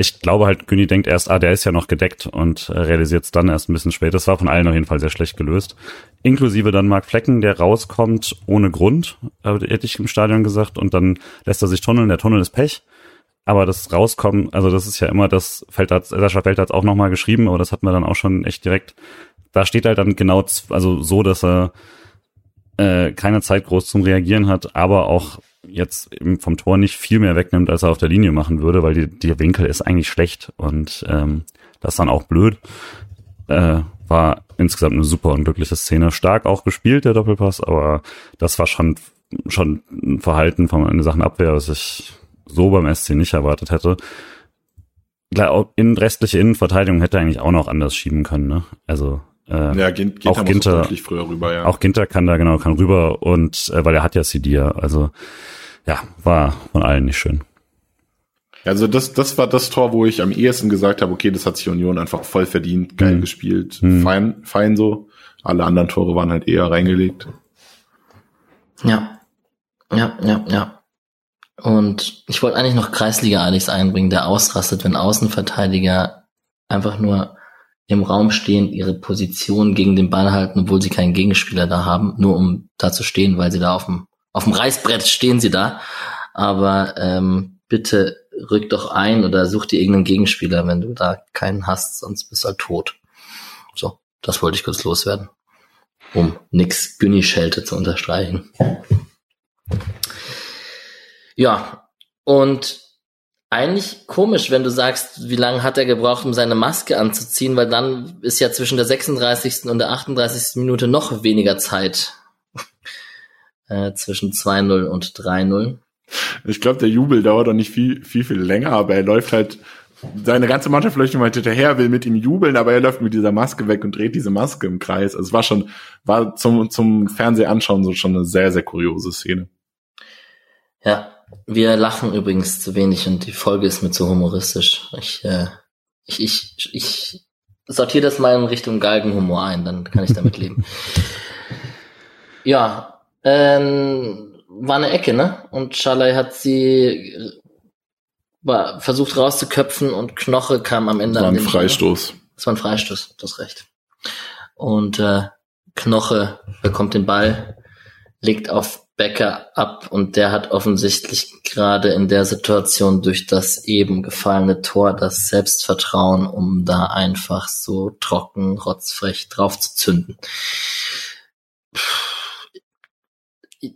ich glaube halt, Günni denkt erst, ah, der ist ja noch gedeckt und äh, realisiert es dann erst ein bisschen später. Das war von allen auf jeden Fall sehr schlecht gelöst. Inklusive dann Mark Flecken, der rauskommt ohne Grund, äh, hätte ich im Stadion gesagt, und dann lässt er sich tunneln. Der Tunnel ist Pech. Aber das Rauskommen, also das ist ja immer, das fällt hat, Sascha Feld hat auch nochmal geschrieben, aber das hat man dann auch schon echt direkt. Da steht halt dann genau, also so, dass er äh, keine Zeit groß zum Reagieren hat, aber auch jetzt vom Tor nicht viel mehr wegnimmt, als er auf der Linie machen würde, weil die, der Winkel ist eigentlich schlecht und ähm, das dann auch blöd. Äh, war insgesamt eine super unglückliche Szene. Stark auch gespielt, der Doppelpass, aber das war schon schon ein Verhalten von in Sachen Abwehr, was ich so beim SC nicht erwartet hätte. In restliche Innenverteidigung hätte eigentlich auch noch anders schieben können, ne? Also äh, ja, Ginter auch Ginter, früher rüber, ja. Auch Ginter kann da genau kann rüber und äh, weil er hat ja Sidia, also ja, war von allen nicht schön. Also das, das war das Tor, wo ich am ehesten gesagt habe, okay, das hat sich Union einfach voll verdient, geil hm. gespielt, hm. fein, fein so. Alle anderen Tore waren halt eher reingelegt. Ja, ja, ja, ja. Und ich wollte eigentlich noch Kreisliga Alex einbringen, der ausrastet, wenn Außenverteidiger einfach nur im Raum stehen, ihre Position gegen den Ball halten, obwohl sie keinen Gegenspieler da haben, nur um da zu stehen, weil sie da auf dem, auf dem Reißbrett stehen sie da. Aber ähm, bitte rück doch ein oder such dir irgendeinen Gegenspieler, wenn du da keinen hast, sonst bist du halt tot. So, das wollte ich kurz loswerden. Um nix Günni-Schelte zu unterstreichen. Ja, und eigentlich komisch, wenn du sagst, wie lange hat er gebraucht, um seine Maske anzuziehen, weil dann ist ja zwischen der 36. und der 38. Minute noch weniger Zeit äh, zwischen 2-0 und 3-0. Ich glaube, der Jubel dauert doch nicht viel, viel, viel länger, aber er läuft halt, seine ganze Mannschaft läuft ihm halt hinterher, will mit ihm jubeln, aber er läuft mit dieser Maske weg und dreht diese Maske im Kreis. Also es war schon, war zum, zum Fernsehanschauen so schon eine sehr, sehr kuriose Szene. Ja, wir lachen übrigens zu wenig und die Folge ist mir zu humoristisch. Ich, äh, ich, ich, ich sortiere das mal in Richtung Galgenhumor ein, dann kann ich damit leben. ja, ähm, war eine Ecke, ne? Und Schalay hat sie war versucht rauszuköpfen und Knoche kam am Ende. Das war ein Freistoß. Das war ein Freistoß, das recht. Und äh, Knoche bekommt den Ball, legt auf Becker ab und der hat offensichtlich gerade in der Situation durch das eben gefallene Tor das Selbstvertrauen, um da einfach so trocken, rotzfrech drauf zu zünden.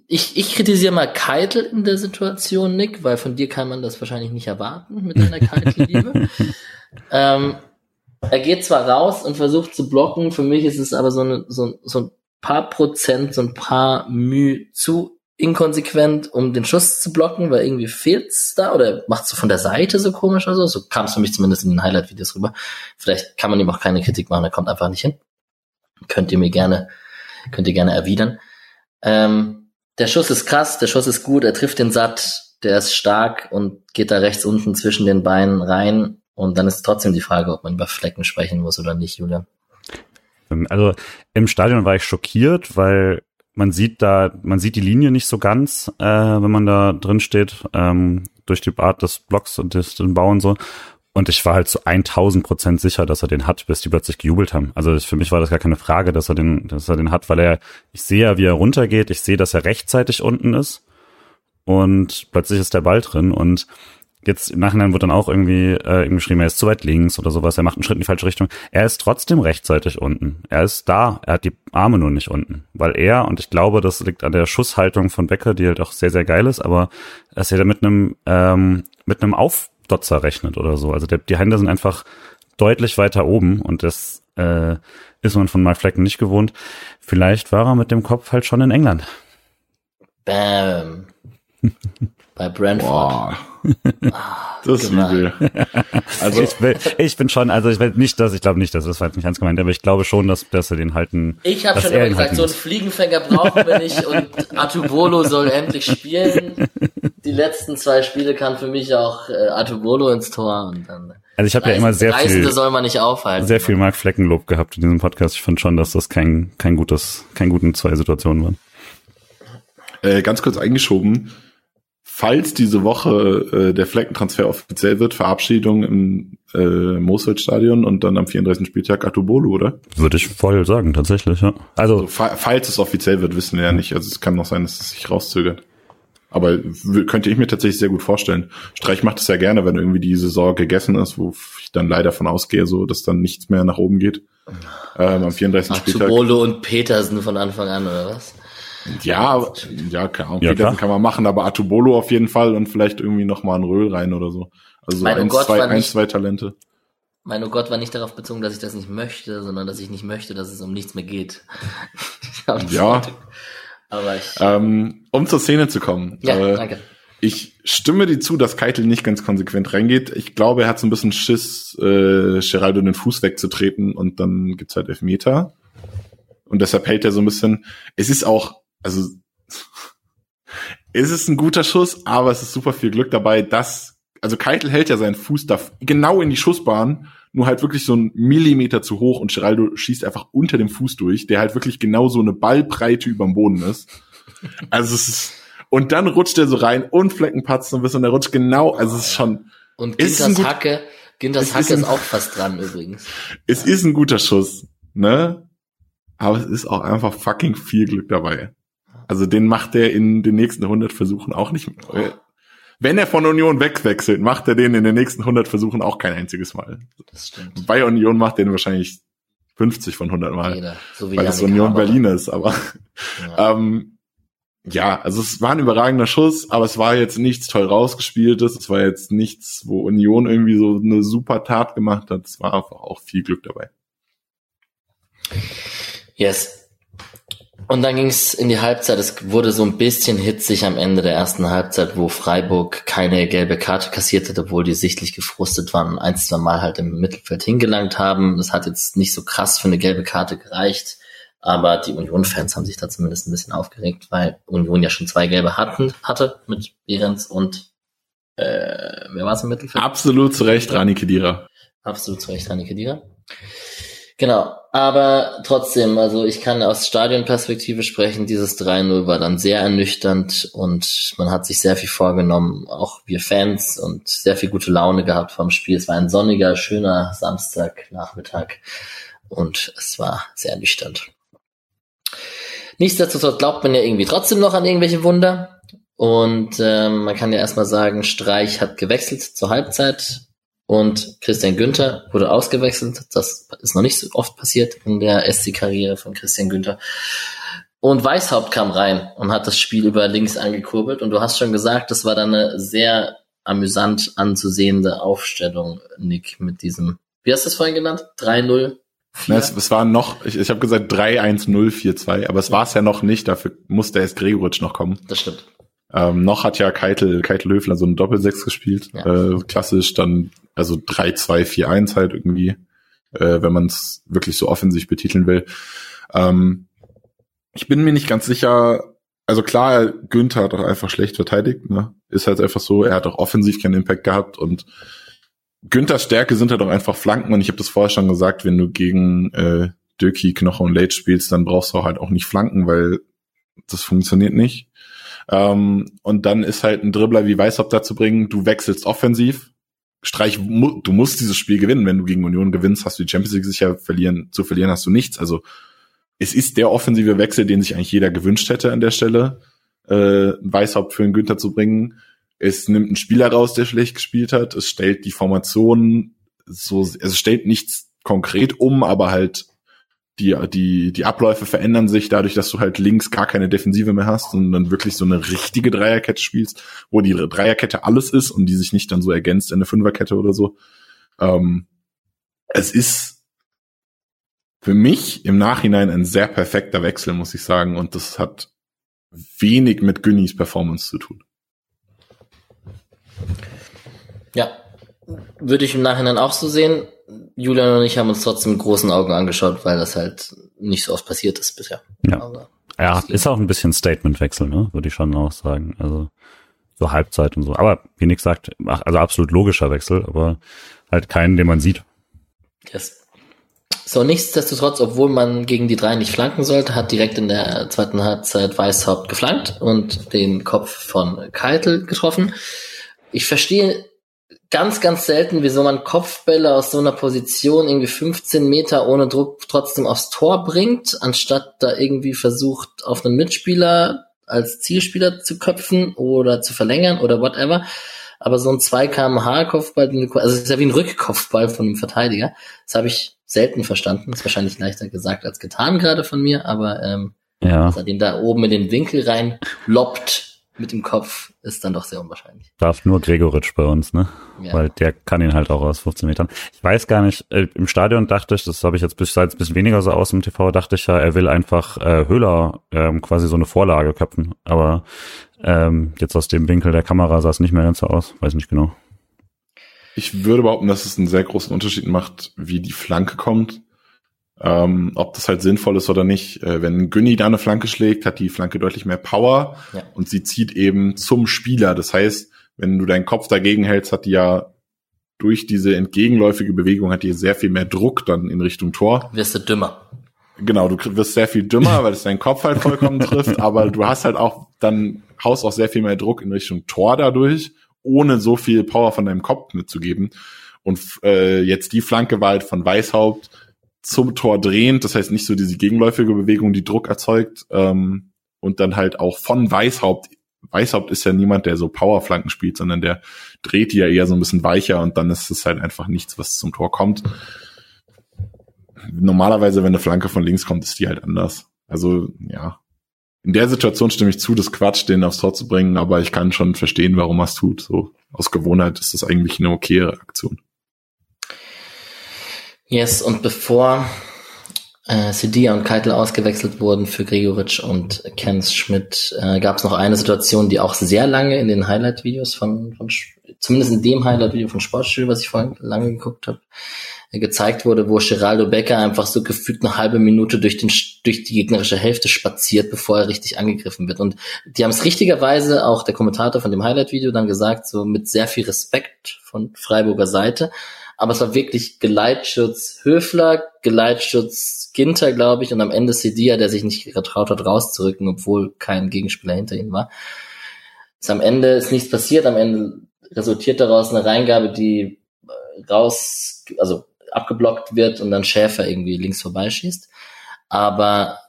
Ich, ich kritisiere mal Keitel in der Situation, Nick, weil von dir kann man das wahrscheinlich nicht erwarten mit deiner Keitel-Liebe. ähm, er geht zwar raus und versucht zu blocken, für mich ist es aber so, eine, so, so ein paar Prozent, so ein paar Mühe zu inkonsequent, um den Schuss zu blocken, weil irgendwie fehlt's da oder macht's so von der Seite so komisch oder so. So kam es für mich zumindest in den Highlight-Videos rüber. Vielleicht kann man ihm auch keine Kritik machen, er kommt einfach nicht hin. Könnt ihr mir gerne, könnt ihr gerne erwidern. Ähm, der Schuss ist krass, der Schuss ist gut, er trifft den Satt, der ist stark und geht da rechts unten zwischen den Beinen rein. Und dann ist trotzdem die Frage, ob man über Flecken sprechen muss oder nicht, Julian. Also im Stadion war ich schockiert, weil man sieht da, man sieht die Linie nicht so ganz, äh, wenn man da drin steht, ähm, durch die Art des Blocks und des, den Bau und so. Und ich war halt zu 1000 Prozent sicher, dass er den hat, bis die plötzlich gejubelt haben. Also für mich war das gar keine Frage, dass er den, dass er den hat, weil er, ich sehe ja, wie er runtergeht, ich sehe, dass er rechtzeitig unten ist und plötzlich ist der Ball drin und jetzt im Nachhinein wird dann auch irgendwie, äh, geschrieben, er ist zu weit links oder sowas, er macht einen Schritt in die falsche Richtung. Er ist trotzdem rechtzeitig unten. Er ist da, er hat die Arme nur nicht unten. Weil er, und ich glaube, das liegt an der Schusshaltung von Becker, die halt auch sehr, sehr geil ist, aber dass er mit einem, ähm, mit einem Aufdotzer rechnet oder so. Also der, die Hände sind einfach deutlich weiter oben und das äh, ist man von Mark Flecken nicht gewohnt. Vielleicht war er mit dem Kopf halt schon in England. Bam. Bei Brentford. Boah. Ah, das ist übel. Also ich, will, ich bin schon, also ich will nicht, dass ich glaube nicht, dass das war jetzt nicht ernst gemeint, aber ich glaube schon, dass, dass er den halten. Ich habe schon immer gesagt, so einen Fliegenfänger brauchen wir nicht und Atubolo soll endlich spielen. Die letzten zwei Spiele kann für mich auch äh, Atubolo ins Tor und dann. Also ich habe ja immer sehr Reisende viel, soll man nicht aufhalten. sehr viel Mark Fleckenlob gehabt in diesem Podcast. Ich finde schon, dass das kein kein gutes, kein guten zwei Situationen waren. Äh, ganz kurz eingeschoben falls diese Woche äh, der Fleckentransfer offiziell wird, Verabschiedung im äh, Moosfeld-Stadion und dann am 34. Spieltag Atubolu, oder? Würde ich voll sagen, tatsächlich, ja. Also, also fa falls es offiziell wird, wissen wir ja nicht. Also es kann noch sein, dass es sich rauszögert. Aber könnte ich mir tatsächlich sehr gut vorstellen. Streich macht es ja gerne, wenn irgendwie die Saison gegessen ist, wo ich dann leider von ausgehe, so dass dann nichts mehr nach oben geht. Ähm, am 34. Spieltag. Atubolo und Petersen von Anfang an, oder was? Ja, ja, Ahnung. Ja, Petersen kann man machen, aber Atubolo auf jeden Fall und vielleicht irgendwie noch mal ein Röhl rein oder so. Also so ein, zwei, ein, zwei Talente. Mein oh Gott war nicht darauf bezogen, dass ich das nicht möchte, sondern dass ich nicht möchte, dass es um nichts mehr geht. ja. Aber ich, Ähm, um zur Szene zu kommen. ja, äh, danke. Ich stimme dir zu, dass Keitel nicht ganz konsequent reingeht. Ich glaube, er hat so ein bisschen Schiss, äh, Geraldo den Fuß wegzutreten und dann gibt's halt Elfmeter. Und deshalb hält er so ein bisschen. Es ist auch, also es ist ein guter Schuss, aber es ist super viel Glück dabei, dass, also Keitel hält ja seinen Fuß da genau in die Schussbahn, nur halt wirklich so einen Millimeter zu hoch und Geraldo schießt einfach unter dem Fuß durch, der halt wirklich genau so eine Ballbreite überm Boden ist. Also es ist, und dann rutscht er so rein und Fleckenpatz so ein bisschen, der rutscht genau, also es ist schon, Und Ginters gut- Hacke, Ginters Hacke ist ein- auch fast dran übrigens. es ist ein guter Schuss, ne? Aber es ist auch einfach fucking viel Glück dabei. Also den macht er in den nächsten 100 Versuchen auch nicht. äh, Wenn er von Union wegwechselt, macht er den in den nächsten 100 Versuchen auch kein einziges Mal. Das stimmt. Bei Union macht er den wahrscheinlich 50 von 100 Mal, Jeder. So wie weil es Union Haber. Berlin ist. Aber Ja. ähm, ja, also es war ein überragender Schuss, aber es war jetzt nichts toll rausgespieltes. Es war jetzt nichts, wo Union irgendwie so eine super Tat gemacht hat. Es war einfach auch viel Glück dabei. Yes. Und dann ging es in die Halbzeit. Es wurde so ein bisschen hitzig am Ende der ersten Halbzeit, wo Freiburg keine gelbe Karte kassiert hat, obwohl die sichtlich gefrustet waren und ein, zwei Mal halt im Mittelfeld hingelangt haben. Das hat jetzt nicht so krass für eine gelbe Karte gereicht. Aber die Union-Fans haben sich da zumindest ein bisschen aufgeregt, weil Union ja schon zwei gelbe hatten, hatte mit Behrens und äh, wer war es im Mittelfeld? Absolut zu Recht, Rani Kedira. Absolut zu Recht, Rani Kedira. Genau, aber trotzdem, also ich kann aus Stadionperspektive sprechen, dieses 3-0 war dann sehr ernüchternd und man hat sich sehr viel vorgenommen, auch wir Fans und sehr viel gute Laune gehabt vom Spiel. Es war ein sonniger, schöner Samstagnachmittag und es war sehr ernüchternd. Nichtsdestotrotz glaubt man ja irgendwie trotzdem noch an irgendwelche Wunder. Und ähm, man kann ja erstmal sagen, Streich hat gewechselt zur Halbzeit und Christian Günther wurde ausgewechselt. Das ist noch nicht so oft passiert in der SC-Karriere von Christian Günther. Und Weishaupt kam rein und hat das Spiel über links angekurbelt. Und du hast schon gesagt, das war dann eine sehr amüsant anzusehende Aufstellung, Nick, mit diesem, wie hast du es vorhin genannt? 3-0? Na, es, es war noch, ich, ich habe gesagt 3-1-0-4-2, aber es war es ja noch nicht, dafür musste erst Gregoritsch noch kommen. Das stimmt. Ähm, noch hat ja Keitel, Keitel Höfler so ein Doppelsechs gespielt. Ja. Äh, klassisch dann, also 3-2-4-1 halt irgendwie, äh, wenn man es wirklich so offensiv betiteln will. Ähm, ich bin mir nicht ganz sicher, also klar, Günther hat auch einfach schlecht verteidigt, ne? Ist halt einfach so, er hat auch offensiv keinen Impact gehabt und Günthers Stärke sind halt auch einfach Flanken und ich habe das vorher schon gesagt, wenn du gegen äh, Döki, Knoche und Late spielst, dann brauchst du halt auch nicht Flanken, weil das funktioniert nicht. Ähm, und dann ist halt ein Dribbler wie Weißhaupt dazu bringen, du wechselst offensiv. Streich, du musst dieses Spiel gewinnen. Wenn du gegen Union gewinnst, hast du die Champions League sicher verlieren. Zu verlieren hast du nichts. Also es ist der offensive Wechsel, den sich eigentlich jeder gewünscht hätte an der Stelle, äh, Weißhaupt für einen Günther zu bringen. Es nimmt einen Spieler raus, der schlecht gespielt hat. Es stellt die Formation so, es stellt nichts konkret um, aber halt die, die, die Abläufe verändern sich dadurch, dass du halt links gar keine Defensive mehr hast und dann wirklich so eine richtige Dreierkette spielst, wo die Dreierkette alles ist und die sich nicht dann so ergänzt in eine Fünferkette oder so. Ähm, es ist für mich im Nachhinein ein sehr perfekter Wechsel, muss ich sagen, und das hat wenig mit Günnis Performance zu tun. Ja, würde ich im Nachhinein auch so sehen. Julian und ich haben uns trotzdem mit großen Augen angeschaut, weil das halt nicht so oft passiert ist bisher. Ja. Aber Ja, ist auch ein bisschen Statementwechsel, ne? Würde ich schon auch sagen. Also so Halbzeit und so. Aber wie Nick sagt, also absolut logischer Wechsel, aber halt keinen, den man sieht. yes. So, nichtsdestotrotz, obwohl man gegen die drei nicht flanken sollte, hat direkt in der zweiten Halbzeit Weißhaupt geflankt und den Kopf von Keitel getroffen. Ich verstehe ganz, ganz selten, wieso man Kopfbälle aus so einer Position irgendwie 15 Meter ohne Druck trotzdem aufs Tor bringt, anstatt da irgendwie versucht, auf einen Mitspieler als Zielspieler zu köpfen oder zu verlängern oder whatever. Aber so ein 2 kmh Kopfball, also es ist ja wie ein Rückkopfball von einem Verteidiger. Das habe ich selten verstanden. ist wahrscheinlich leichter gesagt als getan gerade von mir, aber ähm, Ja. dass er den da oben in den Winkel rein loppt, mit dem Kopf ist dann doch sehr unwahrscheinlich. Darf nur Gregoritsch bei uns, ne? Ja. Weil der kann ihn halt auch aus 15 Metern. Ich weiß gar nicht, äh, im Stadion dachte ich, das habe ich jetzt bis seit ein bisschen weniger so aus im TV, dachte ich ja, er will einfach äh, Höhler ähm, quasi so eine Vorlage köpfen. Aber ähm, jetzt aus dem Winkel der Kamera sah es nicht mehr ganz so aus, weiß nicht genau. Ich würde behaupten, dass es einen sehr großen Unterschied macht, wie die Flanke kommt. Ähm, ob das halt sinnvoll ist oder nicht. Äh, wenn Günni da eine Flanke schlägt, hat die Flanke deutlich mehr Power ja. und sie zieht eben zum Spieler. Das heißt, wenn du deinen Kopf dagegen hältst, hat die ja durch diese entgegenläufige Bewegung hat die sehr viel mehr Druck dann in Richtung Tor. Wirst du dümmer. Genau, du wirst sehr viel dümmer, weil es deinen Kopf halt vollkommen trifft, aber du hast halt auch dann haust auch sehr viel mehr Druck in Richtung Tor dadurch ohne so viel Power von deinem Kopf mitzugeben. Und äh, jetzt die Flanke war halt von Weißhaupt zum Tor drehend, das heißt nicht so diese gegenläufige Bewegung, die Druck erzeugt, ähm, und dann halt auch von Weißhaupt. Weißhaupt ist ja niemand, der so Powerflanken spielt, sondern der dreht die ja eher so ein bisschen weicher und dann ist es halt einfach nichts, was zum Tor kommt. Normalerweise, wenn eine Flanke von links kommt, ist die halt anders. Also, ja, in der Situation stimme ich zu, das Quatsch, den aufs Tor zu bringen, aber ich kann schon verstehen, warum er es tut. So aus Gewohnheit ist das eigentlich eine okaye Aktion. Yes, und bevor äh, Sidia und Keitel ausgewechselt wurden für Gregoritsch und Kens Schmidt, äh, gab es noch eine Situation, die auch sehr lange in den Highlight-Videos von, von zumindest in dem Highlight-Video von Sportstudio, was ich vorhin lange geguckt habe, gezeigt wurde, wo Geraldo Becker einfach so gefühlt eine halbe Minute durch, den, durch die gegnerische Hälfte spaziert, bevor er richtig angegriffen wird. Und die haben es richtigerweise, auch der Kommentator von dem Highlight-Video dann gesagt, so mit sehr viel Respekt von Freiburger Seite. Aber es war wirklich Geleitschutz Höfler, Geleitschutz Ginter, glaube ich, und am Ende Sedia, der sich nicht getraut hat, rauszurücken, obwohl kein Gegenspieler hinter ihm war. Ist am Ende ist nichts passiert, am Ende resultiert daraus eine Reingabe, die raus, also abgeblockt wird und dann Schäfer irgendwie links vorbeischießt. Aber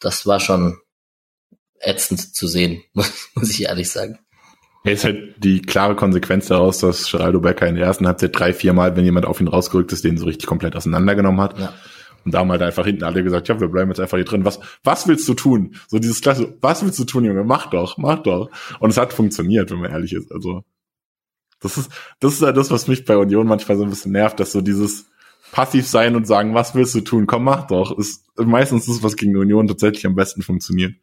das war schon ätzend zu sehen, muss ich ehrlich sagen. Ja, ist halt die klare Konsequenz daraus, dass Geraldo Becker in der ersten Halbzeit drei, vier Mal, wenn jemand auf ihn rausgerückt ist, den so richtig komplett auseinandergenommen hat. Ja. Und da haben halt einfach hinten alle gesagt, ja, wir bleiben jetzt einfach hier drin. Was, was willst du tun? So dieses Klasse, was willst du tun, Junge? Mach doch, mach doch. Und es hat funktioniert, wenn man ehrlich ist. Also, das ist, das ist ja das, was mich bei Union manchmal so ein bisschen nervt, dass so dieses passiv sein und sagen, was willst du tun? Komm, mach doch. Ist meistens das, was gegen Union tatsächlich am besten funktioniert.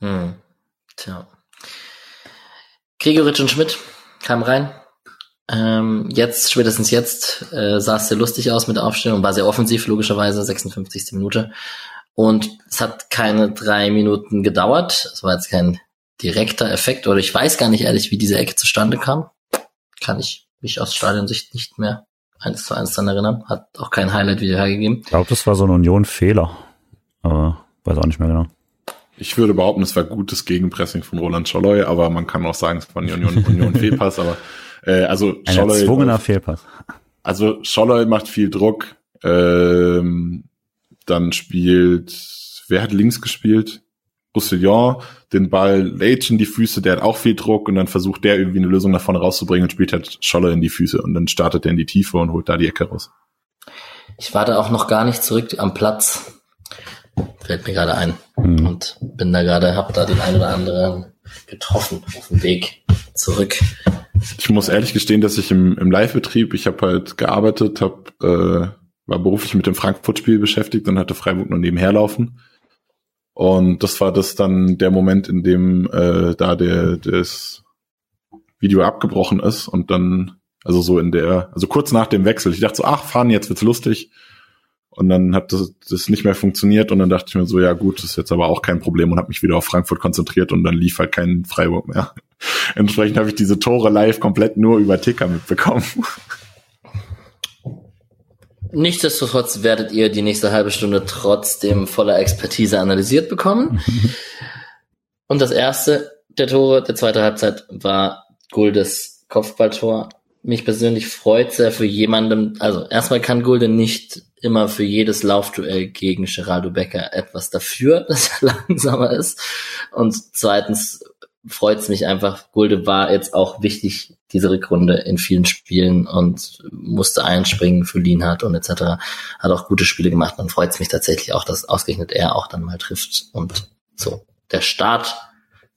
Hm. Tja. Gregoritsch und Schmidt kamen rein. Ähm, jetzt, spätestens jetzt, äh, sah es sehr lustig aus mit der Aufstellung, war sehr offensiv, logischerweise, 56. Minute. Und es hat keine drei Minuten gedauert. Es war jetzt kein direkter Effekt, oder ich weiß gar nicht ehrlich, wie diese Ecke zustande kam kann ich mich aus Stadionsicht nicht mehr eins zu eins dran erinnern. Hat auch kein Highlight-Video hergegeben. Ich glaube, das war so ein Union-Fehler. Aber weiß auch nicht mehr genau. Ich würde behaupten, es war gutes Gegenpressing von Roland Scholloy, aber man kann auch sagen, es war ein Union, Union Fehlpass, aber äh, also ein Scholloy, erzwungener Fehlpass. Also Scholloy macht viel Druck, ähm, dann spielt, wer hat links gespielt? Roussillon den Ball late in die Füße, der hat auch viel Druck und dann versucht der irgendwie eine Lösung nach vorne rauszubringen und spielt halt Scholle in die Füße und dann startet er in die Tiefe und holt da die Ecke raus. Ich warte auch noch gar nicht zurück am Platz. Fällt mir gerade ein. Mhm. Und bin da gerade, hab da den einen oder anderen getroffen auf dem Weg zurück. Ich muss ehrlich gestehen, dass ich im, im Live-Betrieb, ich habe halt gearbeitet, hab, äh, war beruflich mit dem Frankfurt-Spiel beschäftigt und hatte Freiburg nur nebenher laufen. Und das war das dann der Moment, in dem äh, da der das Video abgebrochen ist und dann, also so in der, also kurz nach dem Wechsel, ich dachte so, ach, fahren, jetzt wird's lustig. Und dann hat das, das nicht mehr funktioniert und dann dachte ich mir so, ja gut, das ist jetzt aber auch kein Problem und habe mich wieder auf Frankfurt konzentriert und dann lief halt kein Freiburg mehr. Entsprechend habe ich diese Tore live komplett nur über Ticker mitbekommen. Nichtsdestotrotz werdet ihr die nächste halbe Stunde trotzdem voller Expertise analysiert bekommen. Und das erste der Tore der zweiten Halbzeit war Guldes Kopfballtor. Mich persönlich freut sehr für jemandem, also erstmal kann Gulde nicht immer für jedes Laufduell gegen Geraldo Becker etwas dafür, dass er langsamer ist. Und zweitens freut es mich einfach. Gulde war jetzt auch wichtig, diese Rückrunde in vielen Spielen und musste einspringen für Lienhardt und etc. Hat auch gute Spiele gemacht. Dann freut es mich tatsächlich auch, dass ausgerechnet er auch dann mal trifft. Und so, der Start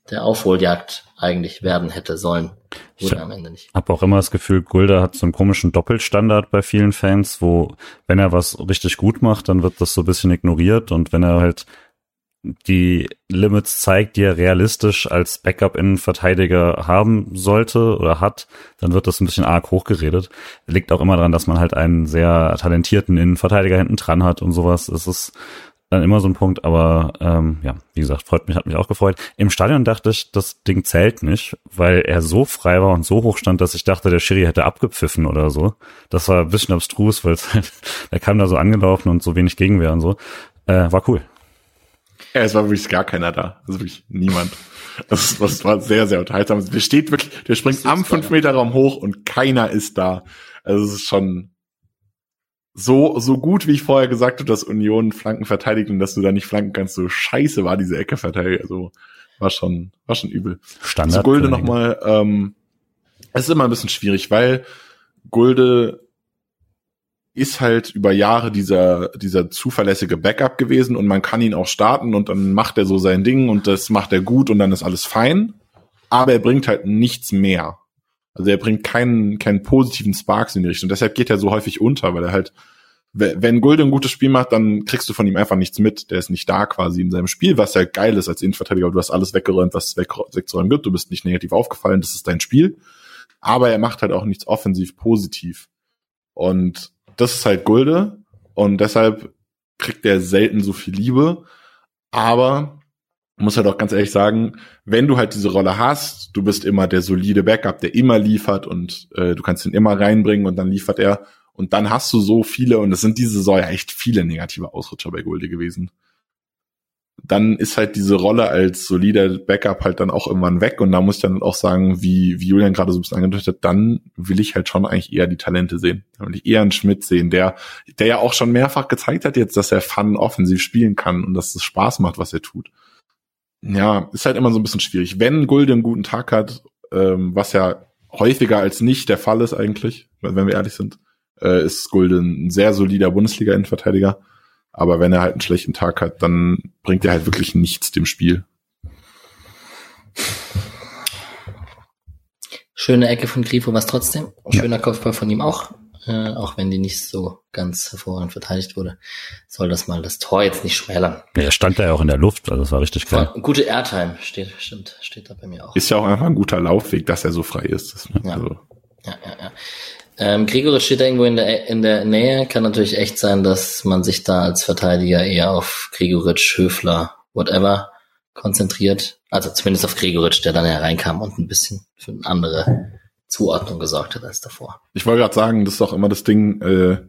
der Aufholjagd eigentlich werden hätte sollen. Wurde ich am Ende nicht. Habe auch immer das Gefühl, Gulda hat so einen komischen Doppelstandard bei vielen Fans, wo wenn er was richtig gut macht, dann wird das so ein bisschen ignoriert und wenn er halt die Limits zeigt, die er realistisch als Backup-Innenverteidiger haben sollte oder hat, dann wird das ein bisschen arg hochgeredet. Liegt auch immer daran, dass man halt einen sehr talentierten Innenverteidiger hinten dran hat und sowas. Es ist dann immer so ein Punkt, aber ähm, ja, wie gesagt, freut mich, hat mich auch gefreut. Im Stadion dachte ich, das Ding zählt nicht, weil er so frei war und so hoch stand, dass ich dachte, der Schiri hätte abgepfiffen oder so. Das war ein bisschen abstrus, weil es halt, er kam da so angelaufen und so wenig Gegenwehr und so. Äh, war cool. Ja, es war wirklich gar keiner da. Also wirklich niemand. Das, das war sehr, sehr unterhaltsam. Der steht wirklich, der springt am 5-Meter-Raum hoch und keiner ist da. Also es ist schon so, so gut, wie ich vorher gesagt habe, dass Union Flanken verteidigt und dass du da nicht flanken kannst. So scheiße war diese Ecke verteidigt. Also war schon, war schon übel. Standard. Zu Gulde nochmal, ähm, es ist immer ein bisschen schwierig, weil Gulde ist halt über Jahre dieser, dieser zuverlässige Backup gewesen und man kann ihn auch starten und dann macht er so sein Ding und das macht er gut und dann ist alles fein. Aber er bringt halt nichts mehr. Also er bringt keinen, keinen positiven Sparks in die Richtung. Deshalb geht er so häufig unter, weil er halt, wenn Gulde ein gutes Spiel macht, dann kriegst du von ihm einfach nichts mit. Der ist nicht da quasi in seinem Spiel, was ja geil ist als Innenverteidiger. Du hast alles weggeräumt, was weg, wegzuräumen gibt. Du bist nicht negativ aufgefallen, das ist dein Spiel. Aber er macht halt auch nichts offensiv positiv. Und das ist halt Gulde und deshalb kriegt er selten so viel Liebe. Aber muss halt auch ganz ehrlich sagen, wenn du halt diese Rolle hast, du bist immer der solide Backup, der immer liefert und äh, du kannst ihn immer reinbringen und dann liefert er und dann hast du so viele und es sind diese Saison echt viele negative Ausrutscher bei Gulde gewesen dann ist halt diese Rolle als solider Backup halt dann auch irgendwann weg und da muss ich dann auch sagen, wie, wie Julian gerade so ein bisschen angedeutet hat, dann will ich halt schon eigentlich eher die Talente sehen. Dann will ich eher einen Schmidt sehen, der, der ja auch schon mehrfach gezeigt hat jetzt, dass er Fun offensiv spielen kann und dass es Spaß macht, was er tut. Ja, ist halt immer so ein bisschen schwierig. Wenn Gulde einen guten Tag hat, ähm, was ja häufiger als nicht der Fall ist eigentlich, wenn wir ehrlich sind, äh, ist Gulde ein sehr solider Bundesliga-Innenverteidiger. Aber wenn er halt einen schlechten Tag hat, dann bringt er halt wirklich nichts dem Spiel. Schöne Ecke von Grifo was trotzdem. Schöner ja. Kopfball von ihm auch. Äh, auch wenn die nicht so ganz hervorragend verteidigt wurde, soll das mal das Tor jetzt nicht schmälern. Ja, er stand da ja auch in der Luft, also das war richtig geil. Gute Airtime steht, stimmt, steht da bei mir auch. Ist ja auch einfach ein guter Laufweg, dass er so frei ist. Das, ja. Also. ja, ja, ja. Ähm, Gregoritsch steht irgendwo in der, in der Nähe. Kann natürlich echt sein, dass man sich da als Verteidiger eher auf Gregoritsch, Höfler, whatever konzentriert. Also zumindest auf Gregoritsch, der dann hereinkam und ein bisschen für eine andere Zuordnung gesorgt hat als davor. Ich wollte gerade sagen, das ist auch immer das Ding, äh,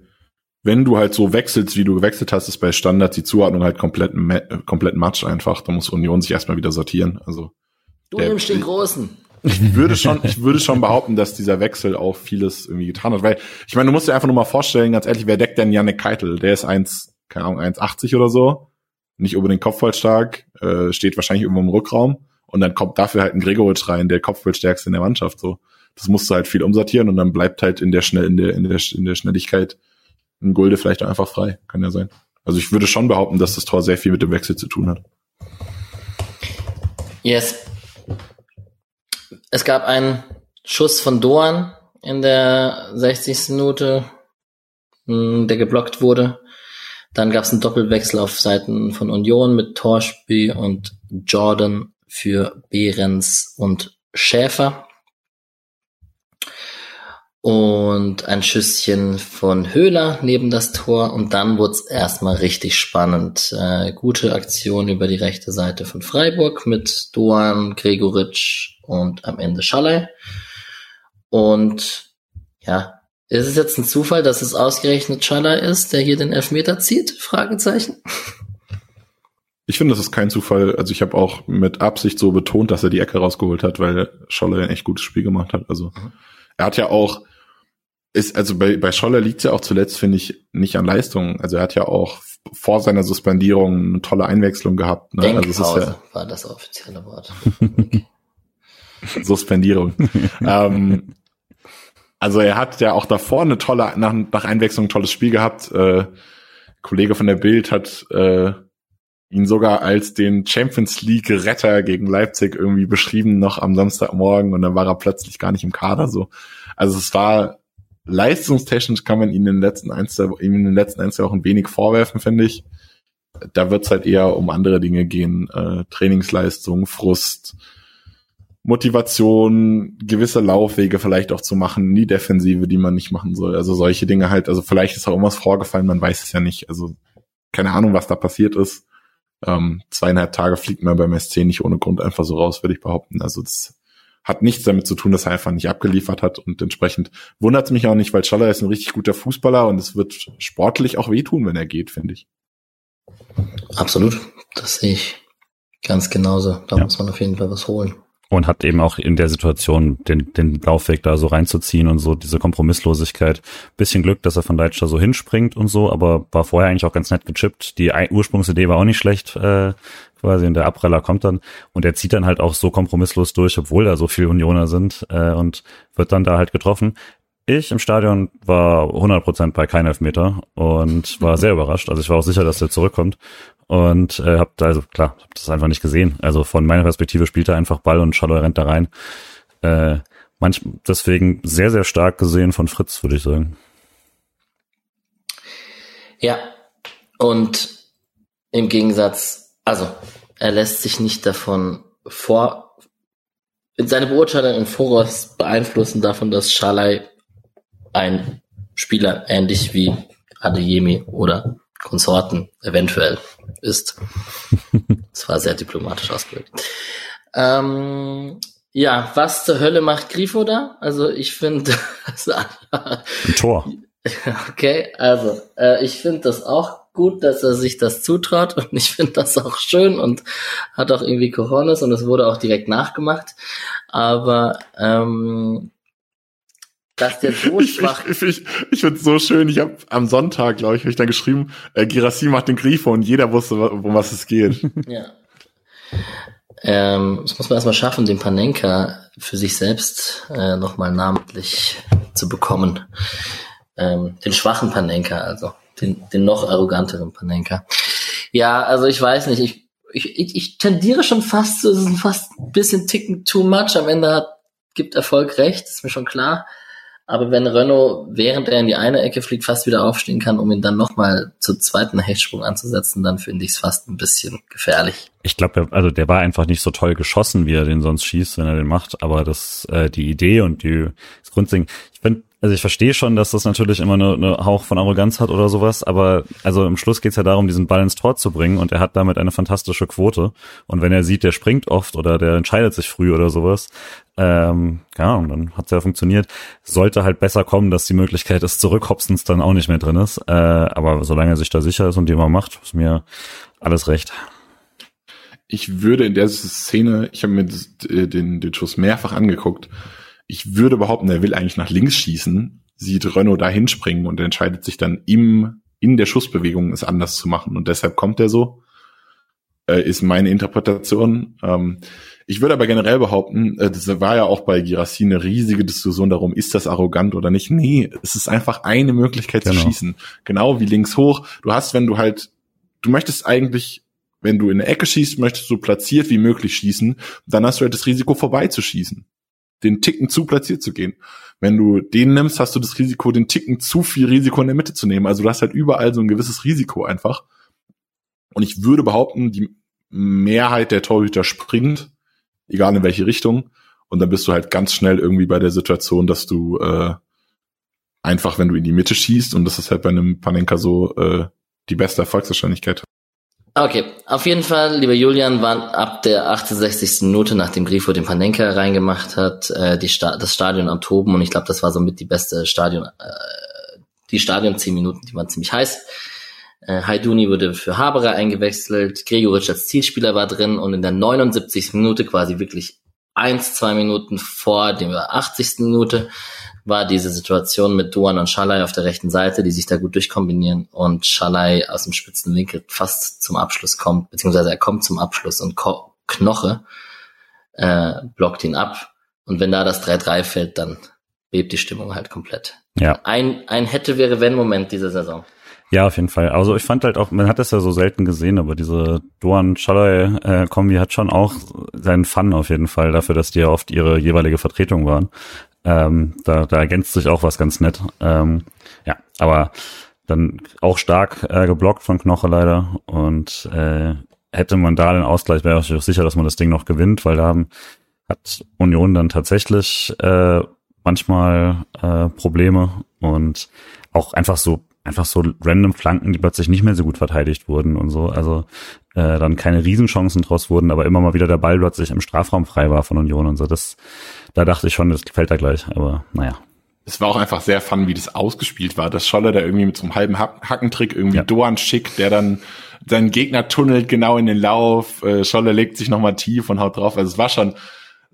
wenn du halt so wechselst, wie du gewechselt hast, ist bei Standard die Zuordnung halt komplett, komplett Matsch einfach. Da muss Union sich erstmal wieder sortieren. Also Du nimmst den Großen ich würde schon, ich würde schon behaupten, dass dieser Wechsel auch vieles irgendwie getan hat, weil ich meine, du musst dir einfach nur mal vorstellen, ganz ehrlich, wer deckt denn Janik Keitel? Der ist eins, keine Ahnung, 1,80 oder so, nicht unbedingt kopfballstark, äh, steht wahrscheinlich irgendwo im Rückraum und dann kommt dafür halt ein Gregoritsch rein, der kopfballstärkste in der Mannschaft, so. Das musst du halt viel umsortieren und dann bleibt halt in der schnell, in der, in der, in der Schnelligkeit ein Gulde vielleicht einfach frei. Kann ja sein. Also ich würde schon behaupten, dass das Tor sehr viel mit dem Wechsel zu tun hat. Yes, es gab einen Schuss von Doan in der 60. Minute, hm, der geblockt wurde. Dann gab es einen Doppelwechsel auf Seiten von Union mit Torspiel und Jordan für Behrens und Schäfer und ein Schüsschen von Höhler neben das Tor und dann wurde es erstmal richtig spannend. Äh, gute Aktion über die rechte Seite von Freiburg mit Doan, Gregoritsch und am Ende Schallei. Und ja, ist es jetzt ein Zufall, dass es ausgerechnet Schallei ist, der hier den Elfmeter zieht? Fragezeichen. Ich finde, das ist kein Zufall. Also ich habe auch mit Absicht so betont, dass er die Ecke rausgeholt hat, weil Scholler ein echt gutes Spiel gemacht hat. Also mhm. er hat ja auch ist, also bei, bei Scholler liegt ja auch zuletzt, finde ich, nicht an Leistung. Also er hat ja auch vor seiner Suspendierung eine tolle Einwechslung gehabt. Ne? also es ist ja, war das offizielle Wort. Suspendierung. ähm, also er hat ja auch davor eine tolle, nach, nach Einwechslung ein tolles Spiel gehabt. Äh, Kollege von der Bild hat äh, ihn sogar als den Champions League Retter gegen Leipzig irgendwie beschrieben noch am Samstagmorgen und dann war er plötzlich gar nicht im Kader so. Also es war leistungstechnisch kann man ihn in den letzten ein, zwei, in den letzten ein, zwei Wochen wenig vorwerfen, finde ich. Da wird es halt eher um andere Dinge gehen, äh, Trainingsleistung, Frust, Motivation, gewisse Laufwege vielleicht auch zu machen, nie Defensive, die man nicht machen soll. Also solche Dinge halt, also vielleicht ist auch irgendwas vorgefallen, man weiß es ja nicht. Also keine Ahnung, was da passiert ist. Ähm, zweieinhalb Tage fliegt man beim SC nicht ohne Grund einfach so raus, würde ich behaupten. Also das hat nichts damit zu tun, dass er einfach nicht abgeliefert hat und entsprechend wundert es mich auch nicht, weil Schaller ist ein richtig guter Fußballer und es wird sportlich auch wehtun, wenn er geht, finde ich. Absolut, das sehe ich ganz genauso. Da ja. muss man auf jeden Fall was holen und hat eben auch in der Situation den, den Laufweg da so reinzuziehen und so diese Kompromisslosigkeit. Bisschen Glück, dass er von Leitsch so hinspringt und so, aber war vorher eigentlich auch ganz nett gechippt. Die Ursprungsidee war auch nicht schlecht, äh, quasi, und der Abpraller kommt dann und er zieht dann halt auch so kompromisslos durch, obwohl da so viele Unioner sind äh, und wird dann da halt getroffen. Ich im Stadion war 100% bei kein Elfmeter und war sehr überrascht. Also ich war auch sicher, dass er zurückkommt und äh, hab da, also klar, hab das einfach nicht gesehen. Also von meiner Perspektive spielt er einfach Ball und Shadow rennt da rein. Äh, manch, deswegen sehr, sehr stark gesehen von Fritz, würde ich sagen. Ja, und im Gegensatz, also er lässt sich nicht davon vor, seine Beurteilung im Voraus beeinflussen davon, dass Schalai ein Spieler ähnlich wie Adeyemi oder Konsorten eventuell ist. Das war sehr diplomatisch ausgedrückt. Ähm, ja, was zur Hölle macht Grifo da? Also ich finde ein Tor. Okay, also äh, ich finde das auch gut, dass er sich das zutraut und ich finde das auch schön und hat auch irgendwie Cojones und es wurde auch direkt nachgemacht. Aber ähm, dass der so schwach. Ich, ich, ich, finde es so schön. Ich habe am Sonntag, glaube ich, hab ich dann geschrieben, äh, Girassi macht den Grifo und jeder wusste, um was es geht. ja. Ähm, das muss man erstmal schaffen, den Panenka für sich selbst äh, nochmal namentlich zu bekommen. Ähm, den schwachen Panenka, also den, den noch arroganteren Panenka. Ja, also ich weiß nicht, ich, ich, ich, tendiere schon fast zu, es ist fast ein bisschen ticken too much. Am Ende hat, gibt Erfolg recht, ist mir schon klar. Aber wenn Renault, während er in die eine Ecke fliegt, fast wieder aufstehen kann, um ihn dann nochmal zur zweiten Hechtsprung anzusetzen, dann finde ich es fast ein bisschen gefährlich. Ich glaube, also der war einfach nicht so toll geschossen, wie er den sonst schießt, wenn er den macht. Aber das, äh, die Idee und die Grundding, ich finde, also ich verstehe schon, dass das natürlich immer eine, eine Hauch von Arroganz hat oder sowas, aber also im Schluss geht's ja darum, diesen Ball ins Tor zu bringen und er hat damit eine fantastische Quote. Und wenn er sieht, der springt oft oder der entscheidet sich früh oder sowas, ähm, ja, und dann hat's ja funktioniert. Sollte halt besser kommen, dass die Möglichkeit des Zurückhopsens dann auch nicht mehr drin ist. Äh, aber solange er sich da sicher ist und die immer macht, ist mir alles recht. Ich würde in der Szene, ich habe mir den, den Schuss mehrfach angeguckt, ich würde behaupten, er will eigentlich nach links schießen, sieht Renault da hinspringen und entscheidet sich dann im, in der Schussbewegung es anders zu machen. Und deshalb kommt er so, äh, ist meine Interpretation. Ähm, ich würde aber generell behaupten, äh, das war ja auch bei Girassi eine riesige Diskussion darum, ist das arrogant oder nicht. Nee, es ist einfach eine Möglichkeit genau. zu schießen. Genau wie links hoch. Du hast, wenn du halt, du möchtest eigentlich wenn du in eine Ecke schießt, möchtest du platziert wie möglich schießen, dann hast du halt das Risiko vorbeizuschießen den Ticken zu platziert zu gehen. Wenn du den nimmst, hast du das Risiko, den Ticken zu viel Risiko in der Mitte zu nehmen. Also du hast halt überall so ein gewisses Risiko einfach. Und ich würde behaupten, die Mehrheit der Torhüter springt, egal in welche Richtung. Und dann bist du halt ganz schnell irgendwie bei der Situation, dass du äh, einfach, wenn du in die Mitte schießt, und das ist halt bei einem Panenka so äh, die beste Erfolgswahrscheinlichkeit Okay, auf jeden Fall, lieber Julian, waren ab der 68. Minute, nachdem Grifo den Panenka reingemacht hat, äh, die Sta das Stadion am Toben und ich glaube, das war somit die beste Stadion, äh, die Stadion 10 Minuten, die waren ziemlich heiß. Äh, wurde für Haberer eingewechselt, Gregoritsch als Zielspieler war drin und in der 79. Minute, quasi wirklich eins, zwei Minuten vor der 80. Minute, war diese Situation mit Duan und Schalai auf der rechten Seite, die sich da gut durchkombinieren und Schalai aus dem spitzen Winkel fast zum Abschluss kommt, beziehungsweise er kommt zum Abschluss und Ko Knoche äh, blockt ihn ab. Und wenn da das 3-3 fällt, dann bebt die Stimmung halt komplett. Ja. Ein, ein hätte wäre wenn Moment dieser Saison. Ja, auf jeden Fall. Also ich fand halt auch, man hat das ja so selten gesehen, aber diese Duan Chalai äh, Kombi hat schon auch seinen Fun auf jeden Fall dafür, dass die ja oft ihre jeweilige Vertretung waren. Ähm, da, da ergänzt sich auch was ganz nett. Ähm, ja, aber dann auch stark äh, geblockt von Knoche leider und äh, hätte man da den Ausgleich, wäre ich auch sicher, dass man das Ding noch gewinnt, weil da haben, hat Union dann tatsächlich äh, manchmal äh, Probleme und auch einfach so einfach so random Flanken, die plötzlich nicht mehr so gut verteidigt wurden und so. Also äh, dann keine Riesenchancen draus wurden, aber immer mal wieder der Ball plötzlich im Strafraum frei war von Union und so. Das, da dachte ich schon, das fällt da gleich, aber naja. Es war auch einfach sehr fun, wie das ausgespielt war. dass Scholler da irgendwie mit so einem halben Hackentrick irgendwie ja. Doan schick, der dann seinen Gegner tunnelt genau in den Lauf. Äh, Scholler legt sich nochmal tief und haut drauf. Also es war schon,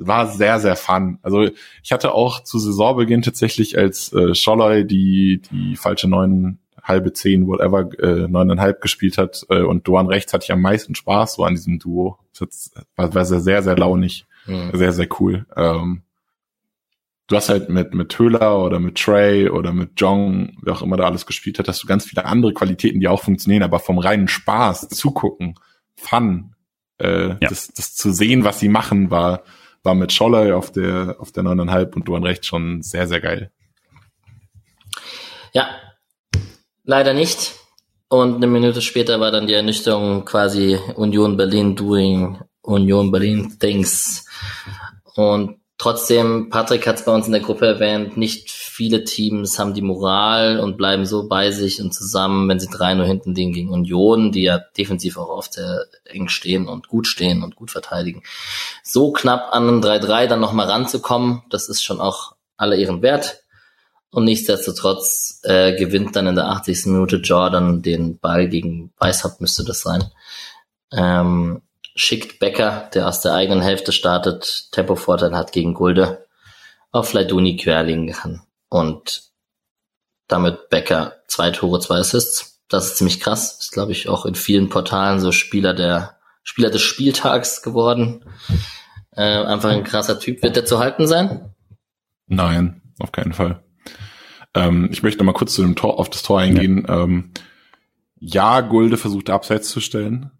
war sehr, sehr fun. Also ich hatte auch zu Saisonbeginn tatsächlich als äh, Scholloy die, die falsche neun, halbe zehn, whatever, äh, neuneinhalb gespielt hat äh, und Doan rechts hatte ich am meisten Spaß so an diesem Duo. Das war, war sehr, sehr, sehr launig. Mhm. Sehr, sehr cool. Ähm, du hast halt mit, mit Höhler oder mit Trey oder mit Jong, wer auch immer da alles gespielt hat, hast du ganz viele andere Qualitäten, die auch funktionieren, aber vom reinen Spaß, zugucken, Fun, äh, ja. das, das zu sehen, was sie machen, war, war mit Scholler auf der, auf der 9,5 und Duan Recht schon sehr, sehr geil. Ja, leider nicht. Und eine Minute später war dann die Ernüchterung quasi Union Berlin doing Union Berlin things. Und trotzdem, Patrick hat es bei uns in der Gruppe erwähnt, nicht viele Teams haben die Moral und bleiben so bei sich und zusammen, wenn sie 3-0 hinten liegen gegen Union, die ja defensiv auch oft sehr eng stehen und gut stehen und gut verteidigen. So knapp an einem 3-3 dann nochmal ranzukommen, das ist schon auch aller ihren Wert. Und nichtsdestotrotz äh, gewinnt dann in der 80. Minute Jordan den Ball gegen Weishaupt müsste das sein. Ähm, schickt Becker, der aus der eigenen Hälfte startet, Tempovorteil hat gegen Gulde, auf Leiduni querlegen kann und damit Becker zwei Tore, zwei Assists. Das ist ziemlich krass. Ist, glaube ich, auch in vielen Portalen so Spieler der Spieler des Spieltags geworden. Äh, einfach ein krasser Typ. Wird der zu halten sein? Nein, auf keinen Fall. Ähm, ich möchte noch mal kurz zu dem Tor, auf das Tor eingehen. Ja, ähm, ja Gulde versucht abseits zu stellen,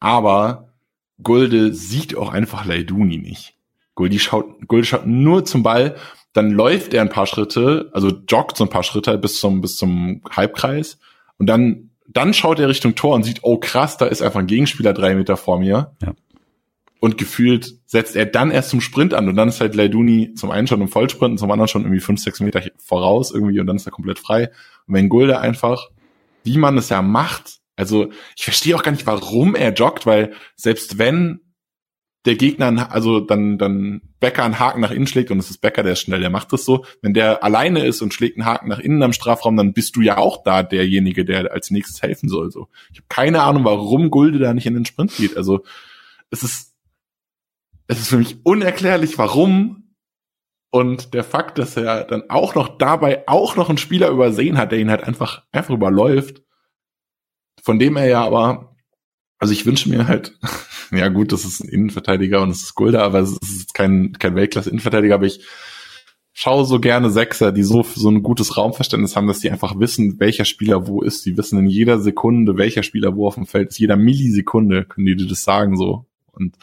aber Gulde sieht auch einfach Leiduni nicht. Gulde schaut, Gulde schaut nur zum Ball dann läuft er ein paar Schritte, also joggt so ein paar Schritte bis zum, bis zum Halbkreis und dann, dann schaut er Richtung Tor und sieht, oh krass, da ist einfach ein Gegenspieler drei Meter vor mir. Ja. Und gefühlt setzt er dann erst zum Sprint an und dann ist halt Leiduni zum einen schon im Vollsprint und zum anderen schon irgendwie fünf, sechs Meter voraus irgendwie und dann ist er komplett frei. Und wenn Gulde einfach, wie man es ja macht, also ich verstehe auch gar nicht, warum er joggt, weil selbst wenn der Gegner, also dann, dann Becker einen Haken nach innen schlägt und es ist Becker, der ist schnell, der macht das so. Wenn der alleine ist und schlägt einen Haken nach innen am Strafraum, dann bist du ja auch da derjenige, der als nächstes helfen soll. So, ich habe keine Ahnung, warum Gulde da nicht in den Sprint geht. Also es ist, es ist für mich unerklärlich, warum. Und der Fakt, dass er dann auch noch dabei auch noch einen Spieler übersehen hat, der ihn halt einfach einfach überläuft, von dem er ja aber, also ich wünsche mir halt ja gut, das ist ein Innenverteidiger und es ist Gulda, aber es ist kein, kein Weltklasse-Innenverteidiger, aber ich schaue so gerne Sechser, die so, so ein gutes Raumverständnis haben, dass die einfach wissen, welcher Spieler wo ist. Die wissen in jeder Sekunde, welcher Spieler wo auf dem Feld ist. Jeder Millisekunde können die dir das sagen, so. Und,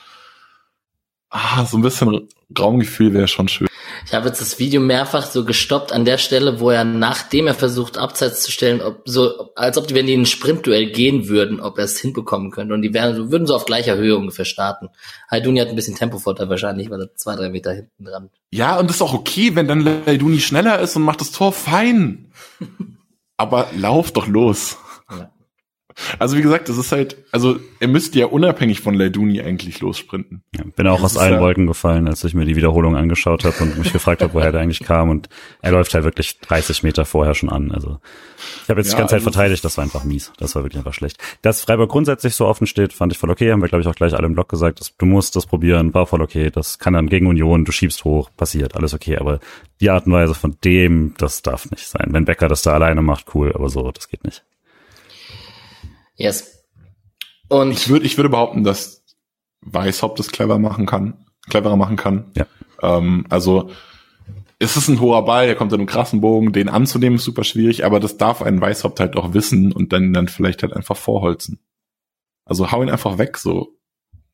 ah, so ein bisschen Raumgefühl wäre schon schön. Ich habe jetzt das Video mehrfach so gestoppt an der Stelle, wo er, nachdem er versucht, Abseits zu stellen, ob, so, als ob die, wenn die in ein Sprintduell gehen würden, ob er es hinbekommen könnte. Und die wären, so, würden so auf gleicher Höhe ungefähr starten. Haiduni hat ein bisschen Tempovorteil wahrscheinlich, weil er zwei, drei Meter hinten dran. Ja, und das ist auch okay, wenn dann Haiduni schneller ist und macht das Tor fein. Aber lauf doch los. Also wie gesagt, das ist halt, also er müsste ja unabhängig von Leiduni eigentlich lossprinten. Ja, bin auch das aus allen ja Wolken gefallen, als ich mir die Wiederholung angeschaut habe und mich gefragt habe, woher der eigentlich kam. Und er läuft halt wirklich 30 Meter vorher schon an. Also ich habe jetzt ja, die ganze Zeit also verteidigt, das war einfach mies. Das war wirklich einfach schlecht. Dass Freiburg grundsätzlich so offen steht, fand ich voll okay. Haben wir, glaube ich, auch gleich alle im Blog gesagt. Dass, du musst das probieren, war voll okay. Das kann dann gegen Union, du schiebst hoch, passiert, alles okay. Aber die Art und Weise von dem, das darf nicht sein. Wenn Becker das da alleine macht, cool, aber so, das geht nicht. Yes. Und ich würde, ich würde behaupten, dass Weishaupt das clever machen kann, cleverer machen kann. Ja. Ähm, also es ist ein hoher Ball, der kommt in einem krassen Bogen, den anzunehmen ist super schwierig, aber das darf ein Weißhaupt halt auch wissen und dann, dann vielleicht halt einfach vorholzen. Also hau ihn einfach weg, so.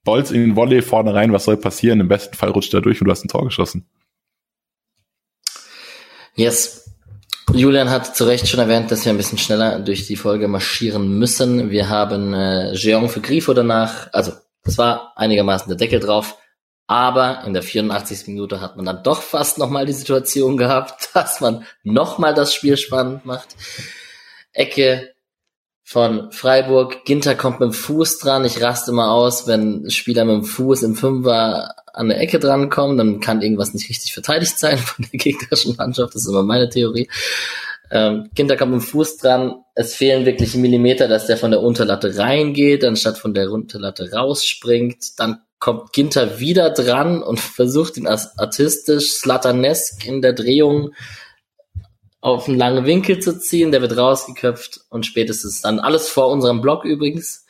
Bolz in den Volley vorne rein, was soll passieren? Im besten Fall rutscht er durch und du hast ein Tor geschossen. Yes. Julian hat zu Recht schon erwähnt, dass wir ein bisschen schneller durch die Folge marschieren müssen. Wir haben äh, Jeong für Grifo danach, also das war einigermaßen der Deckel drauf. Aber in der 84. Minute hat man dann doch fast nochmal die Situation gehabt, dass man nochmal das Spiel spannend macht. Ecke von Freiburg. Ginter kommt mit dem Fuß dran. Ich raste immer aus, wenn Spieler mit dem Fuß im Fünfer an der Ecke drankommen, dann kann irgendwas nicht richtig verteidigt sein von der gegnerischen Mannschaft. Das ist immer meine Theorie. Ähm, Ginter kommt mit dem Fuß dran. Es fehlen wirklich Millimeter, dass der von der Unterlatte reingeht, anstatt von der Unterlatte rausspringt. Dann kommt Ginter wieder dran und versucht ihn artistisch, slatanesk in der Drehung auf einen langen Winkel zu ziehen. Der wird rausgeköpft und spätestens dann, alles vor unserem Blog übrigens,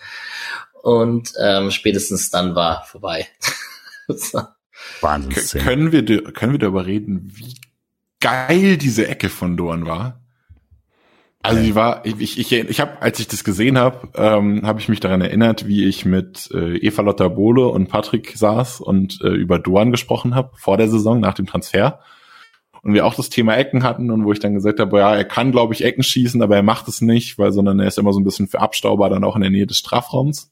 und ähm, spätestens dann war vorbei. Wahnsinn. Können wir, können wir darüber reden, wie geil diese Ecke von Dorn war? Also die war, ich, ich, ich habe, als ich das gesehen habe, ähm, habe ich mich daran erinnert, wie ich mit äh, Eva Lotta Bohle und Patrick saß und äh, über Doan gesprochen habe vor der Saison, nach dem Transfer. Und wir auch das Thema Ecken hatten und wo ich dann gesagt habe, ja, er kann, glaube ich, Ecken schießen, aber er macht es nicht, weil sondern er ist immer so ein bisschen für Abstauber dann auch in der Nähe des Strafraums.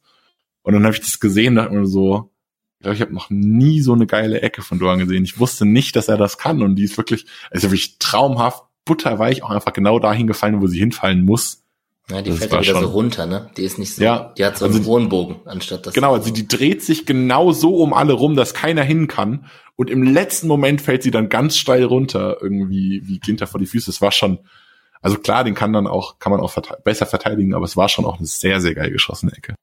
Und dann habe ich das gesehen, dachte mir so, ich glaube, ich habe noch nie so eine geile Ecke von Doan gesehen. Ich wusste nicht, dass er das kann und die ist wirklich, also wirklich traumhaft butterweich auch einfach genau dahin gefallen, wo sie hinfallen muss. Ja, die das fällt ja wieder schon. so runter, ne? Die ist nicht so, ja, die hat so also einen hohen Bogen, anstatt das. Genau, also die dreht sich genau so um alle rum, dass keiner hin kann. Und im letzten Moment fällt sie dann ganz steil runter, irgendwie wie Ginter vor die Füße. Es war schon, also klar, den kann dann auch, kann man auch verte besser verteidigen, aber es war schon auch eine sehr, sehr geil geschossene Ecke.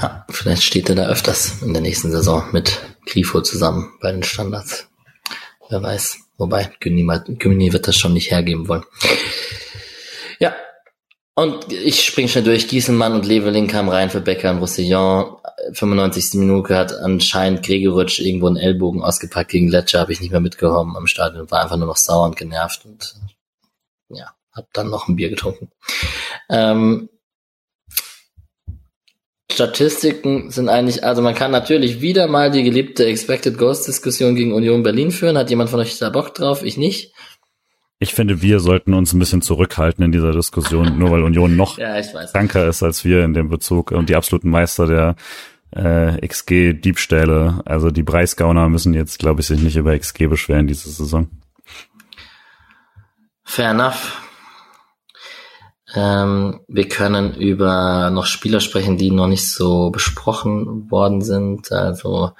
Ja, vielleicht steht er da öfters in der nächsten Saison mit Grifo zusammen bei den Standards. Wer weiß. Wobei, Gymni wird das schon nicht hergeben wollen. Ja. Und ich spring schnell durch. Gieselmann und Leveling kamen rein für Becker und Roussillon. 95. Minute hat anscheinend Gregoritsch irgendwo einen Ellbogen ausgepackt gegen Ledger, habe ich nicht mehr mitgekommen am Stadion, war einfach nur noch sauer und genervt und ja, hab dann noch ein Bier getrunken. Ähm, Statistiken sind eigentlich, also man kann natürlich wieder mal die geliebte Expected Ghost Diskussion gegen Union Berlin führen. Hat jemand von euch da Bock drauf? Ich nicht. Ich finde, wir sollten uns ein bisschen zurückhalten in dieser Diskussion, nur weil Union noch ja, kranker ist als wir in dem Bezug und die absoluten Meister der äh, XG-Diebstähle. Also die Preisgauner müssen jetzt, glaube ich, sich nicht über XG beschweren diese Saison. Fair enough. Ähm, wir können über noch Spieler sprechen, die noch nicht so besprochen worden sind. Also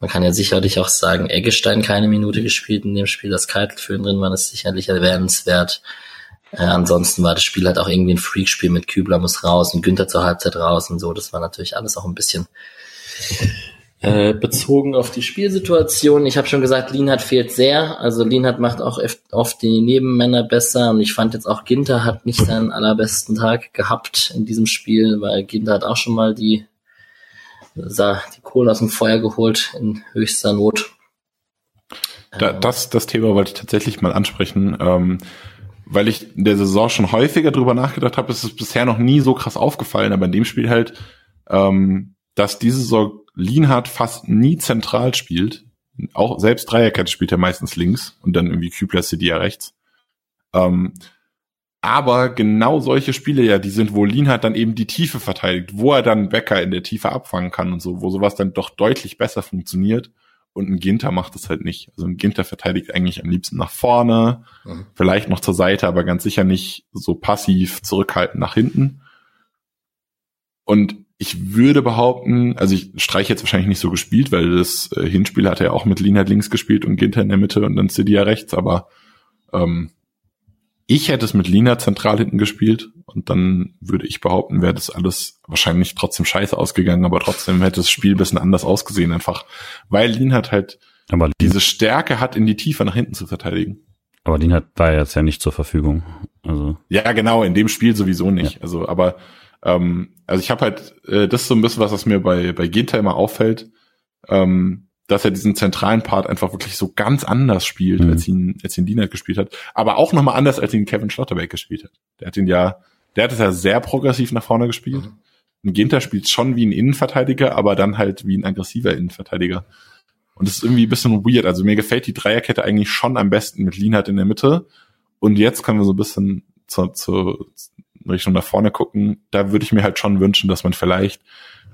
man kann ja sicherlich auch sagen, Eggestein keine Minute gespielt in dem Spiel. Das Keitel für ihn drin war das sicherlich erwähnenswert. Äh, ansonsten war das Spiel halt auch irgendwie ein Freakspiel mit Kübler muss raus und Günther zur Halbzeit raus und so. Das war natürlich alles auch ein bisschen äh, bezogen auf die Spielsituation. Ich habe schon gesagt, Lienhardt fehlt sehr. Also Lienhardt macht auch oft die Nebenmänner besser. Und ich fand jetzt auch Ginter hat nicht seinen allerbesten Tag gehabt in diesem Spiel, weil Ginter hat auch schon mal die, die Kohle aus dem Feuer geholt in höchster Not. Da, ähm. das, das Thema wollte ich tatsächlich mal ansprechen. Ähm, weil ich in der Saison schon häufiger drüber nachgedacht habe, ist es bisher noch nie so krass aufgefallen, aber in dem Spiel halt, ähm, dass diese Saison Lienhardt fast nie zentral spielt. Auch selbst Dreierkette spielt er meistens links und dann irgendwie Kübler ja rechts. Ähm, aber genau solche Spiele ja, die sind, wo Lienhardt dann eben die Tiefe verteidigt, wo er dann Becker in der Tiefe abfangen kann und so, wo sowas dann doch deutlich besser funktioniert. Und ein Ginter macht es halt nicht. Also ein Ginter verteidigt eigentlich am liebsten nach vorne, mhm. vielleicht noch zur Seite, aber ganz sicher nicht so passiv zurückhaltend nach hinten. Und ich würde behaupten, also ich streiche jetzt wahrscheinlich nicht so gespielt, weil das äh, Hinspiel hat er auch mit Lienhardt links gespielt und Ginter in der Mitte und dann Cydia rechts, aber ähm, ich hätte es mit Lina zentral hinten gespielt und dann würde ich behaupten, wäre das alles wahrscheinlich trotzdem scheiße ausgegangen, aber trotzdem hätte das Spiel ein bisschen anders ausgesehen, einfach weil Lienhardt halt aber diese Stärke hat, in die Tiefe nach hinten zu verteidigen. Aber Lienhardt war jetzt ja nicht zur Verfügung. Also. Ja, genau, in dem Spiel sowieso nicht. Ja. Also, aber ähm, also ich habe halt, äh, das ist so ein bisschen was, was mir bei, bei Ginter immer auffällt, ähm, dass er diesen zentralen Part einfach wirklich so ganz anders spielt, mhm. als ihn, als ihn Lienert gespielt hat. Aber auch nochmal anders, als ihn Kevin Schlotterbeck gespielt hat. Der hat ihn ja, der hat es ja sehr progressiv nach vorne gespielt. Mhm. Ein Ginter spielt schon wie ein Innenverteidiger, aber dann halt wie ein aggressiver Innenverteidiger. Und das ist irgendwie ein bisschen weird. Also mir gefällt die Dreierkette eigentlich schon am besten mit Lienhardt in der Mitte. Und jetzt können wir so ein bisschen zur, zur Richtung nach vorne gucken. Da würde ich mir halt schon wünschen, dass man vielleicht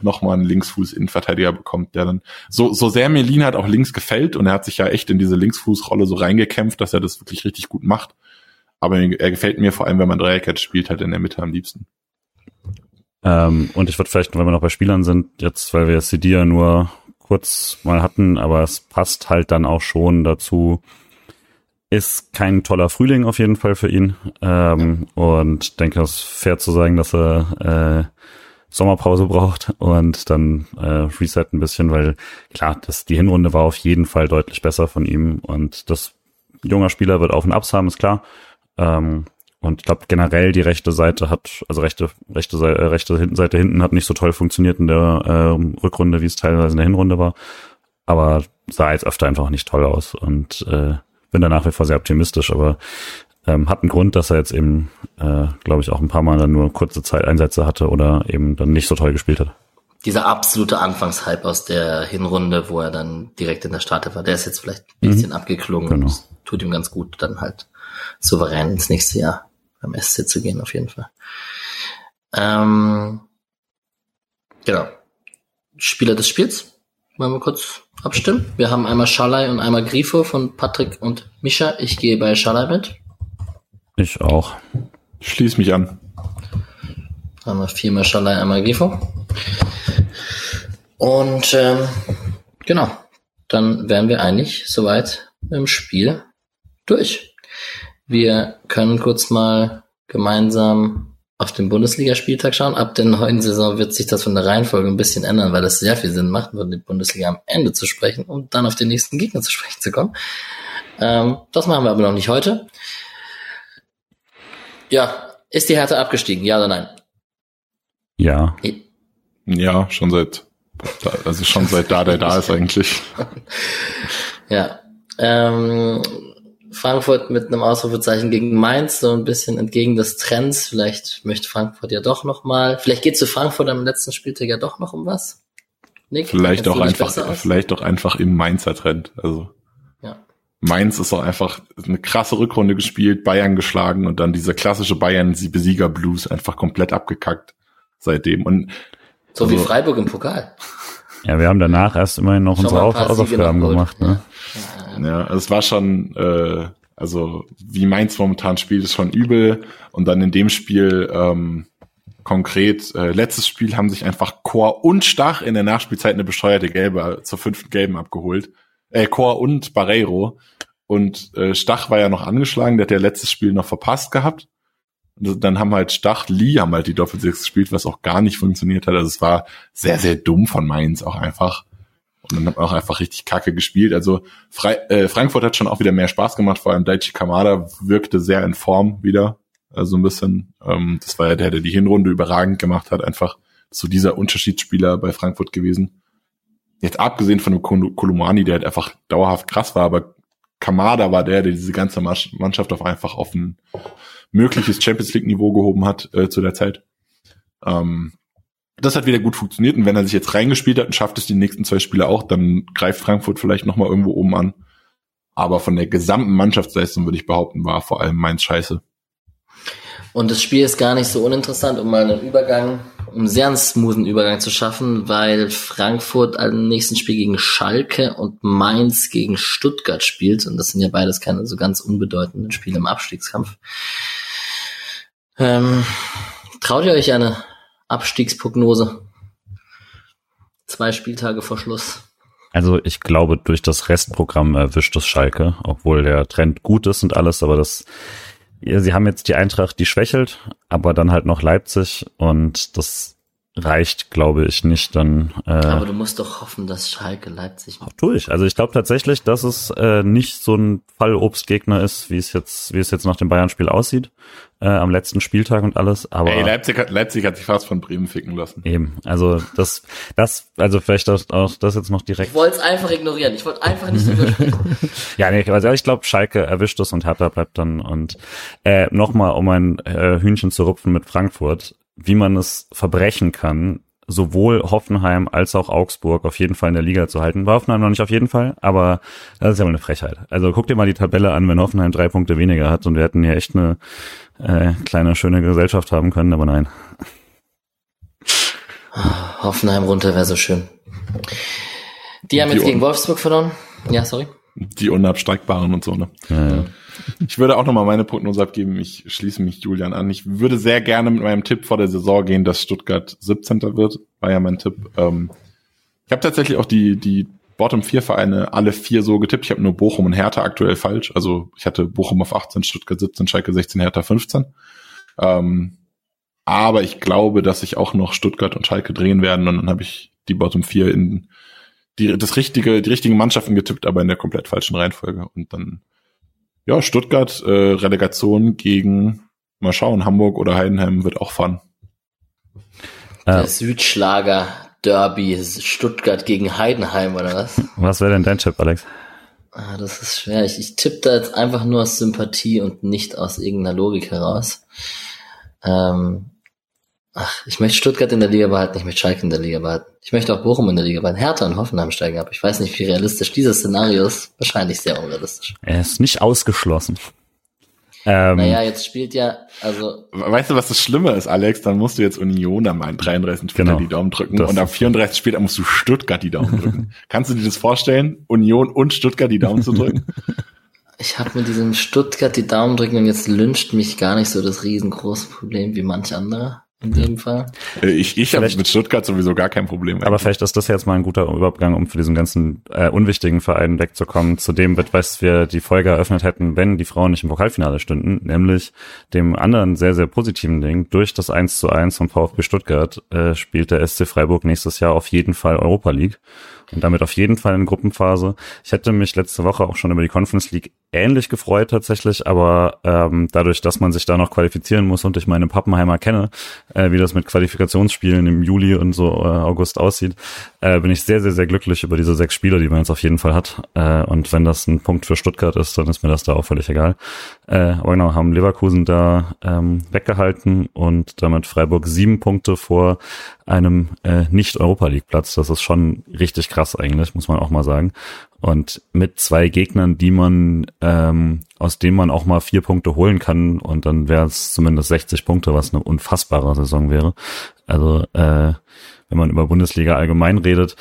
nochmal einen Linksfuß-Innenverteidiger bekommt, der dann so, so sehr mir Lienhardt auch links gefällt und er hat sich ja echt in diese Linksfußrolle so reingekämpft, dass er das wirklich richtig gut macht. Aber er gefällt mir vor allem, wenn man Dreierkette spielt, halt in der Mitte am liebsten. Ähm, und ich würde vielleicht, wenn wir noch bei Spielern sind, jetzt, weil wir CD ja nur kurz mal hatten, aber es passt halt dann auch schon dazu. Ist kein toller Frühling auf jeden Fall für ihn. Ähm, und denke, es ist fair zu sagen, dass er äh, Sommerpause braucht und dann äh, reset ein bisschen, weil klar, das, die Hinrunde war auf jeden Fall deutlich besser von ihm und das junger Spieler wird auf und abs haben, ist klar. Ähm, und ich glaube generell die rechte Seite hat, also rechte, rechte, Seite, äh, rechte Seite hinten hat nicht so toll funktioniert in der äh, Rückrunde, wie es teilweise in der Hinrunde war. Aber sah jetzt öfter einfach nicht toll aus und äh, bin da nach wie vor sehr optimistisch, aber ähm, hat einen Grund, dass er jetzt eben, äh, glaube ich, auch ein paar Mal dann nur kurze Zeit Einsätze hatte oder eben dann nicht so toll gespielt hat. Dieser absolute Anfangshype aus der Hinrunde, wo er dann direkt in der Starte war, der ist jetzt vielleicht ein bisschen mhm. abgeklungen genau. und tut ihm ganz gut, dann halt souverän ins nächste Jahr beim SC zu gehen, auf jeden Fall. Ähm, genau. Spieler des Spiels. Wollen wir kurz abstimmen? Wir haben einmal Schalai und einmal Grifo von Patrick und Mischa. Ich gehe bei Schalai mit. Ich auch. Schließ mich an. Einmal viermal Schalai, einmal Grifo. Und ähm, genau, dann wären wir eigentlich soweit im Spiel durch. Wir können kurz mal gemeinsam auf den Bundesligaspieltag schauen. Ab der neuen Saison wird sich das von der Reihenfolge ein bisschen ändern, weil es sehr viel Sinn macht, über die Bundesliga am Ende zu sprechen und dann auf den nächsten Gegner zu sprechen zu kommen. Ähm, das machen wir aber noch nicht heute. Ja, ist die Härte abgestiegen, ja oder nein? Ja. Ja, schon seit, also schon seit da, der da ist eigentlich. ja. Ähm, Frankfurt mit einem Ausrufezeichen gegen Mainz, so ein bisschen entgegen des Trends. Vielleicht möchte Frankfurt ja doch noch mal. Vielleicht geht zu Frankfurt am letzten Spieltag ja doch noch um was. Nick, vielleicht auch einfach, vielleicht auch einfach im Mainzer Trend. Also ja. Mainz ist auch einfach eine krasse Rückrunde gespielt, Bayern geschlagen und dann dieser klassische Bayern Besieger Blues einfach komplett abgekackt seitdem. Und so also, wie Freiburg im Pokal. Ja, wir haben danach erst immerhin noch unsere Hausaufgaben gemacht. Ne? Ja, also es war schon, äh, also wie Mainz momentan spielt, ist schon übel. Und dann in dem Spiel ähm, konkret, äh, letztes Spiel haben sich einfach Chor und Stach in der Nachspielzeit eine bescheuerte Gelbe zur fünften Gelben abgeholt. Äh, Chor und Barreiro. Und äh, Stach war ja noch angeschlagen, der hat ja letztes Spiel noch verpasst gehabt. Und dann haben halt Stach, Lee haben halt die Doppelsechs gespielt, was auch gar nicht funktioniert hat. Also es war sehr, sehr dumm von Mainz auch einfach. Und dann hat man auch einfach richtig kacke gespielt. Also Fre äh, Frankfurt hat schon auch wieder mehr Spaß gemacht, vor allem Daichi Kamada wirkte sehr in Form wieder. Also ein bisschen, ähm, das war ja der, der die Hinrunde überragend gemacht hat, einfach so dieser Unterschiedsspieler bei Frankfurt gewesen. Jetzt abgesehen von dem Kolumani, der halt einfach dauerhaft krass war, aber Kamada war der, der diese ganze Mannschaft auf einfach auf ein mögliches Champions League Niveau gehoben hat äh, zu der Zeit. Ähm, das hat wieder gut funktioniert und wenn er sich jetzt reingespielt hat und schafft es die nächsten zwei Spiele auch, dann greift Frankfurt vielleicht nochmal irgendwo oben an. Aber von der gesamten Mannschaftsleistung würde ich behaupten, war vor allem Mainz scheiße. Und das Spiel ist gar nicht so uninteressant, um mal einen Übergang, um einen sehr smoothen Übergang zu schaffen, weil Frankfurt am nächsten Spiel gegen Schalke und Mainz gegen Stuttgart spielt. Und das sind ja beides keine so ganz unbedeutenden Spiele im Abstiegskampf. Ähm, traut ihr euch eine Abstiegsprognose. Zwei Spieltage vor Schluss. Also ich glaube, durch das Restprogramm erwischt es Schalke, obwohl der Trend gut ist und alles, aber das, sie haben jetzt die Eintracht, die schwächelt, aber dann halt noch Leipzig und das reicht, glaube ich, nicht. Dann äh, Aber du musst doch hoffen, dass Schalke Leipzig macht. durch. Also ich glaube tatsächlich, dass es äh, nicht so ein Fallobstgegner ist, wie es jetzt, wie es jetzt nach dem Bayern-Spiel aussieht, äh, am letzten Spieltag und alles. Aber Ey, Leipzig hat, Leipzig hat sich fast von Bremen ficken lassen. eben, also das, das, also vielleicht auch, auch das jetzt noch direkt. Ich wollte es einfach ignorieren. Ich wollte einfach nicht drüber. Ja, nee, also ich glaube, Schalke erwischt es und Hertha bleibt dann. Und äh, nochmal, um ein äh, Hühnchen zu rupfen mit Frankfurt, wie man es verbrechen kann, sowohl Hoffenheim als auch Augsburg auf jeden Fall in der Liga zu halten. War Hoffenheim noch nicht auf jeden Fall, aber das ist ja mal eine Frechheit. Also guck dir mal die Tabelle an, wenn Hoffenheim drei Punkte weniger hat und wir hätten hier echt eine äh, kleine, schöne Gesellschaft haben können, aber nein. Hoffenheim runter wäre so schön. Die haben Die jetzt gegen Wolfsburg verloren. Ja, sorry. Die unabsteigbaren und so, ne? Äh, Ich würde auch nochmal meine Prognose abgeben. Ich schließe mich Julian an. Ich würde sehr gerne mit meinem Tipp vor der Saison gehen, dass Stuttgart 17. wird. War ja mein Tipp. Ähm, ich habe tatsächlich auch die, die Bottom 4 Vereine alle vier so getippt. Ich habe nur Bochum und Hertha aktuell falsch. Also ich hatte Bochum auf 18, Stuttgart 17, Schalke 16, Hertha 15. Ähm, aber ich glaube, dass sich auch noch Stuttgart und Schalke drehen werden und dann habe ich die Bottom 4 in die, das richtige, die richtigen Mannschaften getippt, aber in der komplett falschen Reihenfolge. Und dann ja, Stuttgart, äh, Relegation gegen, mal schauen, Hamburg oder Heidenheim wird auch fun. Der äh, Südschlager Derby Stuttgart gegen Heidenheim oder was? was wäre denn dein Tipp, Alex? Ah, das ist schwer. Ich, ich tippe da jetzt einfach nur aus Sympathie und nicht aus irgendeiner Logik heraus. Ähm, ach, ich möchte Stuttgart in der Liga behalten, ich möchte Schalke in der Liga behalten. Ich möchte auch Bochum in der Liga behalten. Hertha und Hoffenheim steigen ab. Ich weiß nicht, wie realistisch dieses Szenario ist. Wahrscheinlich sehr unrealistisch. Er ist nicht ausgeschlossen. Ähm, Naja, jetzt spielt ja, also Weißt du, was das Schlimme ist, Alex? Dann musst du jetzt Union am 33. Spieltag Genau. die Daumen drücken und am 34. Spieltag musst du Stuttgart die Daumen drücken. Kannst du dir das vorstellen, Union und Stuttgart die Daumen zu drücken? ich habe mit diesem Stuttgart die Daumen drücken und jetzt lyncht mich gar nicht so das riesengroße Problem wie manch andere in dem Fall. Äh, ich ich habe mit Stuttgart sowieso gar kein Problem. Aber vielleicht ist das jetzt mal ein guter Übergang, um für diesen ganzen äh, unwichtigen Verein wegzukommen, zu dem, was wir die Folge eröffnet hätten, wenn die Frauen nicht im Pokalfinale stünden, nämlich dem anderen sehr, sehr positiven Ding. Durch das 1 zu 1 vom VfB Stuttgart äh, spielt der SC Freiburg nächstes Jahr auf jeden Fall Europa League und damit auf jeden Fall in Gruppenphase. Ich hätte mich letzte Woche auch schon über die Conference League ähnlich gefreut tatsächlich, aber ähm, dadurch, dass man sich da noch qualifizieren muss und ich meine Pappenheimer kenne, äh, wie das mit Qualifikationsspielen im Juli und so äh, August aussieht, äh, bin ich sehr, sehr, sehr glücklich über diese sechs Spiele, die man jetzt auf jeden Fall hat. Äh, und wenn das ein Punkt für Stuttgart ist, dann ist mir das da auch völlig egal. Äh, aber genau, haben Leverkusen da ähm, weggehalten und damit Freiburg sieben Punkte vor einem äh, Nicht-Europa-League-Platz. Das ist schon richtig krass eigentlich, muss man auch mal sagen. Und mit zwei Gegnern, die man, ähm, aus denen man auch mal vier Punkte holen kann und dann wäre es zumindest 60 Punkte, was eine unfassbare Saison wäre. Also äh, wenn man über Bundesliga allgemein redet,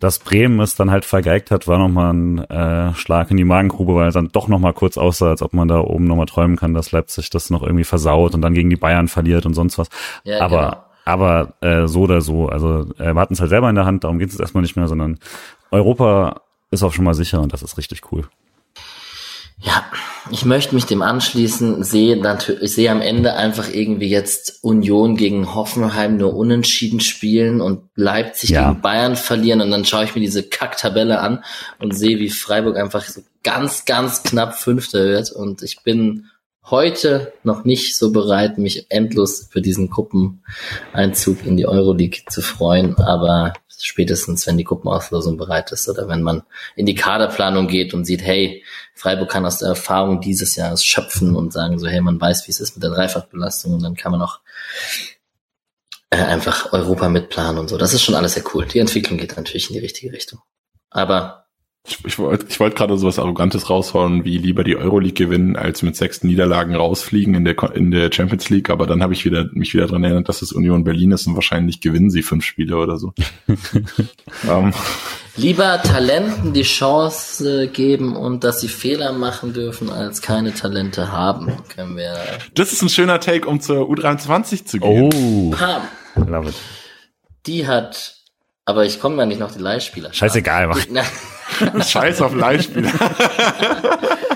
dass Bremen es dann halt vergeigt hat, war nochmal ein äh, Schlag in die Magengrube, weil es dann doch nochmal kurz aussah, als ob man da oben nochmal träumen kann, dass Leipzig das noch irgendwie versaut und dann gegen die Bayern verliert und sonst was. Ja, aber genau. Aber äh, so oder so, also äh, wir hatten es halt selber in der Hand, darum geht es erstmal nicht mehr, sondern Europa ist auch schon mal sicher und das ist richtig cool. Ja, ich möchte mich dem anschließen, sehe natürlich, ich sehe am Ende einfach irgendwie jetzt Union gegen Hoffenheim nur unentschieden spielen und Leipzig Ja. gegen Bayern verlieren und dann schaue ich mir diese Kacktabelle an und sehe, wie Freiburg einfach so ganz, ganz knapp Fünfter wird und ich bin heute noch nicht so bereit, mich endlos für diesen Gruppeneinzug in die Euroleague zu freuen, aber spätestens, wenn die Gruppenauslosung bereit ist oder wenn man in die Kaderplanung geht und sieht, hey, Freiburg kann aus der Erfahrung dieses Jahres schöpfen und sagen so, hey, man weiß, wie es ist mit der Dreifachbelastung und dann kann man auch äh, einfach Europa mitplanen und so. Das ist schon alles sehr cool. Die Entwicklung geht natürlich in die richtige Richtung. Aber Ich, ich wollte ich wollt gerade sowas Arrogantes raushauen, wie lieber die Euroleague gewinnen, als mit sechs Niederlagen rausfliegen in der, in der Champions League. Aber dann habe ich wieder, mich wieder dran erinnert, dass es Union Berlin ist und wahrscheinlich gewinnen sie fünf Spiele oder so. ähm, lieber Talenten die Chance geben und dass sie Fehler machen dürfen, als keine Talente haben, können wir das ist ein schöner Take, um zur U23 zu gehen. Oh, haben. love it. Die hat, aber ich komme ja nicht noch die Leihspieler. Scheißegal, mach. Scheiß auf Leihspieler.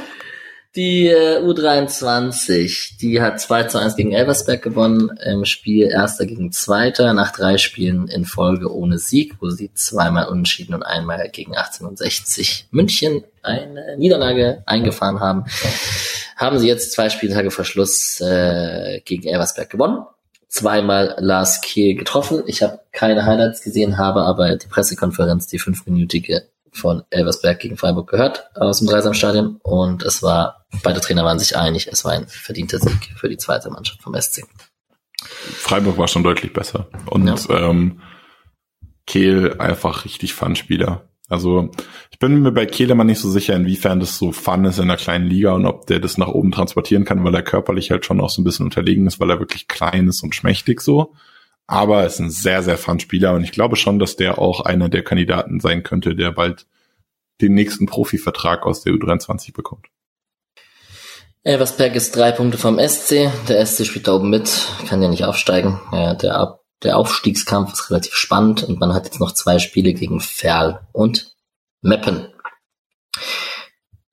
Die äh, U23, die hat 2 zu 1 gegen Elversberg gewonnen im Spiel Erster gegen Zweiter nach drei Spielen in Folge ohne Sieg, wo sie zweimal unentschieden und einmal gegen 1860 München eine Niederlage eingefahren haben. Haben sie jetzt zwei Spieltage vor Schluss äh, gegen Elversberg gewonnen. Zweimal Lars Kehl getroffen. Ich habe keine Highlights gesehen, habe aber die Pressekonferenz, die fünfminütige von Elversberg gegen Freiburg gehört aus dem Dreisamstadion und es war, beide Trainer waren sich einig, es war ein verdienter Sieg für die zweite Mannschaft vom SC. Freiburg war schon deutlich besser und ja. ähm, Kehl einfach richtig Fun-Spieler. Also ich bin mir bei Kehl immer nicht so sicher, inwiefern das so Fun ist in einer kleinen Liga und ob der das nach oben transportieren kann, weil er körperlich halt schon auch so ein bisschen unterlegen ist, weil er wirklich klein ist und schmächtig so aber ist ein sehr, sehr fun Spieler und ich glaube schon, dass der auch einer der Kandidaten sein könnte, der bald den nächsten Profivertrag aus der U23 bekommt. Elversberg ist drei Punkte vom SC. Der SC spielt da oben mit, kann ja nicht aufsteigen. Ja, der, Ab der Aufstiegskampf ist relativ spannend und man hat jetzt noch zwei Spiele gegen Ferl und Meppen.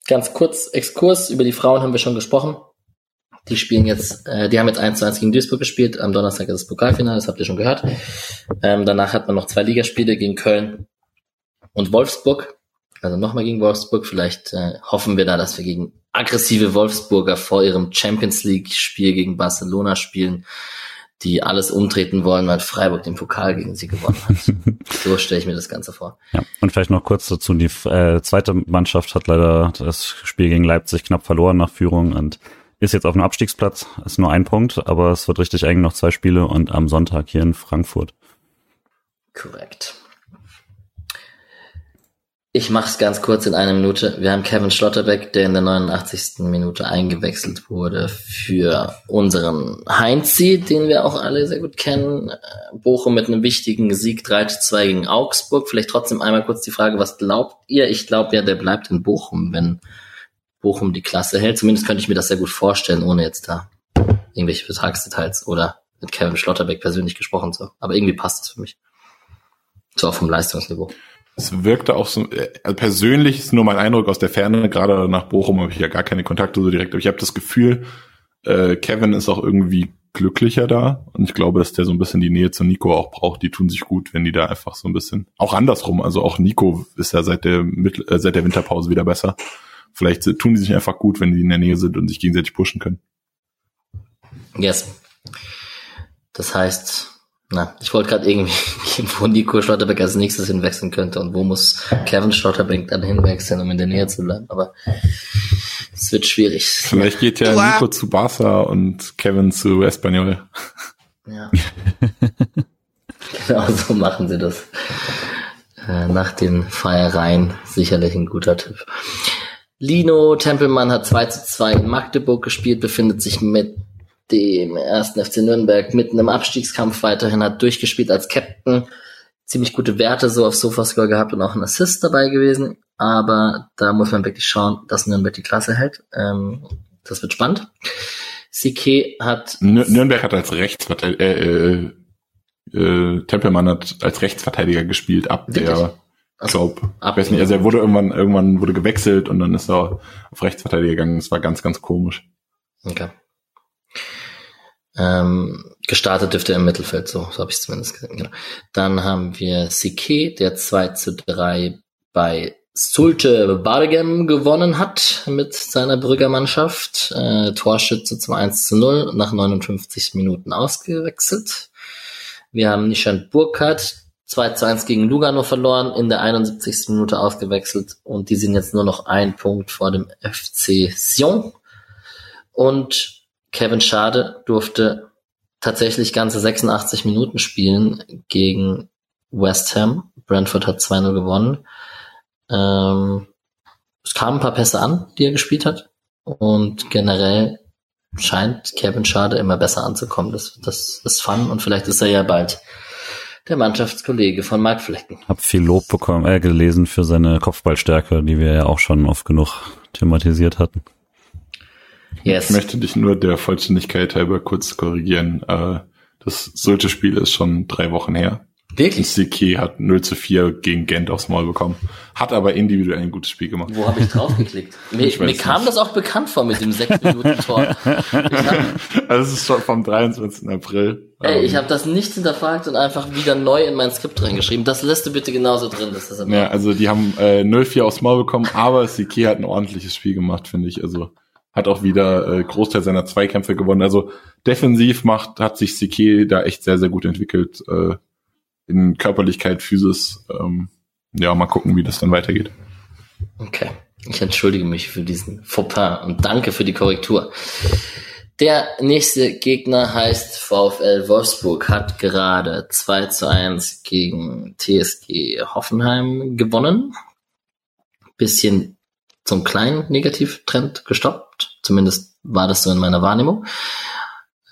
Ganz kurz Exkurs über die Frauen haben wir schon gesprochen. Die spielen jetzt, äh, die haben jetzt 1 zu 1 gegen Duisburg gespielt. Am Donnerstag ist das Pokalfinale, das habt ihr schon gehört. Ähm, danach hat man noch zwei Ligaspiele gegen Köln und Wolfsburg. Also nochmal gegen Wolfsburg. Vielleicht äh, hoffen wir da, dass wir gegen aggressive Wolfsburger vor ihrem Champions League-Spiel gegen Barcelona spielen, die alles umtreten wollen, weil Freiburg den Pokal gegen sie gewonnen hat. so stelle ich mir das Ganze vor. Ja, und vielleicht noch kurz dazu, die äh, zweite Mannschaft hat leider das Spiel gegen Leipzig knapp verloren nach Führung und ist jetzt auf dem Abstiegsplatz, ist nur ein Punkt, aber es wird richtig eng, noch zwei Spiele und am Sonntag hier in Frankfurt. Korrekt. Ich mache es ganz kurz in einer Minute. Wir haben Kevin Schlotterbeck, der in der 89. Minute eingewechselt wurde für unseren Heinzi, den wir auch alle sehr gut kennen. Bochum mit einem wichtigen Sieg 3 zu 2 gegen Augsburg. Vielleicht trotzdem einmal kurz die Frage, was glaubt ihr? Ich glaube ja, der bleibt in Bochum, wenn Bochum die Klasse hält. Zumindest könnte ich mir das sehr gut vorstellen, ohne jetzt da irgendwelche Vertragsdetails oder mit Kevin Schlotterbeck persönlich gesprochen zu. Aber irgendwie passt das für mich. So auch vom Leistungsniveau. Es wirkte auch so, also persönlich ist nur mein Eindruck aus der Ferne, gerade nach Bochum habe ich ja gar keine Kontakte so direkt, aber ich habe das Gefühl, äh, Kevin ist auch irgendwie glücklicher da und ich glaube, dass der so ein bisschen die Nähe zu Nico auch braucht. Die tun sich gut, wenn die da einfach so ein bisschen, auch andersrum, also auch Nico ist ja seit der, äh, seit der Winterpause wieder besser. Vielleicht tun die sich einfach gut, wenn die in der Nähe sind und sich gegenseitig pushen können. Yes. Das heißt, na, ich wollte gerade irgendwie, wo Nico Schlotterbeck als nächstes hinwechseln könnte und wo muss Kevin Schlotterbeck dann hinwechseln, um in der Nähe zu bleiben. Aber es wird schwierig. Vielleicht geht ja Nico zu Barca und Kevin zu Espanyol. Ja. genau so machen sie das. Äh, nach den Feiereien sicherlich ein guter Tipp. Lino Tempelmann hat 2 zu 2 in Magdeburg gespielt, befindet sich mit dem ersten FC Nürnberg mitten im Abstiegskampf weiterhin, hat durchgespielt als Captain. Ziemlich gute Werte so auf Sofascore gehabt und auch ein Assist dabei gewesen. Aber da muss man wirklich schauen, dass Nürnberg die Klasse hält. Ähm, das wird spannend. CK hat... Nürnberg hat als Rechtsverteidiger, äh, äh, äh, Tempelmann hat als Rechtsverteidiger gespielt ab wirklich? der also, glaub, ab, weiß nicht, also er wurde irgendwann, irgendwann wurde gewechselt und dann ist er auf Rechtsverteidiger gegangen. Das war ganz, ganz komisch. Okay. Ähm, gestartet dürfte er im Mittelfeld, so, so habe ich zumindest gesehen. Genau. Dann haben wir Sike, der 2 zu 3 bei Sulte Bargem gewonnen hat mit seiner Brüggermannschaft. Äh, Torschütze zum 1 zu 0 nach 59 Minuten ausgewechselt. Wir haben Nishan Burkhardt, 2 zu 1 gegen Lugano verloren, in der 71. Minute ausgewechselt und die sind jetzt nur noch ein Punkt vor dem FC Sion. Und Kevin Schade durfte tatsächlich ganze 86 Minuten spielen gegen West Ham. Brentford hat 2-0 gewonnen. Ähm, es kamen ein paar Pässe an, die er gespielt hat. Und generell scheint Kevin Schade immer besser anzukommen. Das, das ist fun und vielleicht ist er ja bald der Mannschaftskollege von Mark Flecken. Hab viel Lob bekommen, äh, gelesen für seine Kopfballstärke, die wir ja auch schon oft genug thematisiert hatten. Yes. Ich möchte dich nur der Vollständigkeit halber kurz korrigieren. Äh, das solche Spiel ist schon drei Wochen her. Wirklich? Siki hat 0 zu 4 gegen Gent aufs Maul bekommen. Hat aber individuell ein gutes Spiel gemacht. Wo habe ich draufgeklickt? mir, mir kam das auch bekannt vor mit dem 6-Minuten-Tor. also es ist schon vom 23. April. Ey, ich habe das nicht hinterfragt und einfach wieder neu in mein Skript reingeschrieben. Das lässt du bitte genauso drin. Das ist ja, also die haben äh, 0-4 aufs Maul bekommen, aber Siki hat ein ordentliches Spiel gemacht, finde ich. Also hat auch wieder äh, Großteil seiner Zweikämpfe gewonnen. Also defensiv macht, hat sich Siki da echt sehr, sehr gut entwickelt. Äh, in Körperlichkeit, Physis. Ähm, ja, mal gucken, wie das dann weitergeht. Okay. Ich entschuldige mich für diesen Fauxpas und danke für die Korrektur. Der nächste Gegner heißt VfL Wolfsburg, hat gerade 2 zu 1 gegen TSG Hoffenheim gewonnen. Bisschen zum kleinen Negativtrend gestoppt. Zumindest war das so in meiner Wahrnehmung.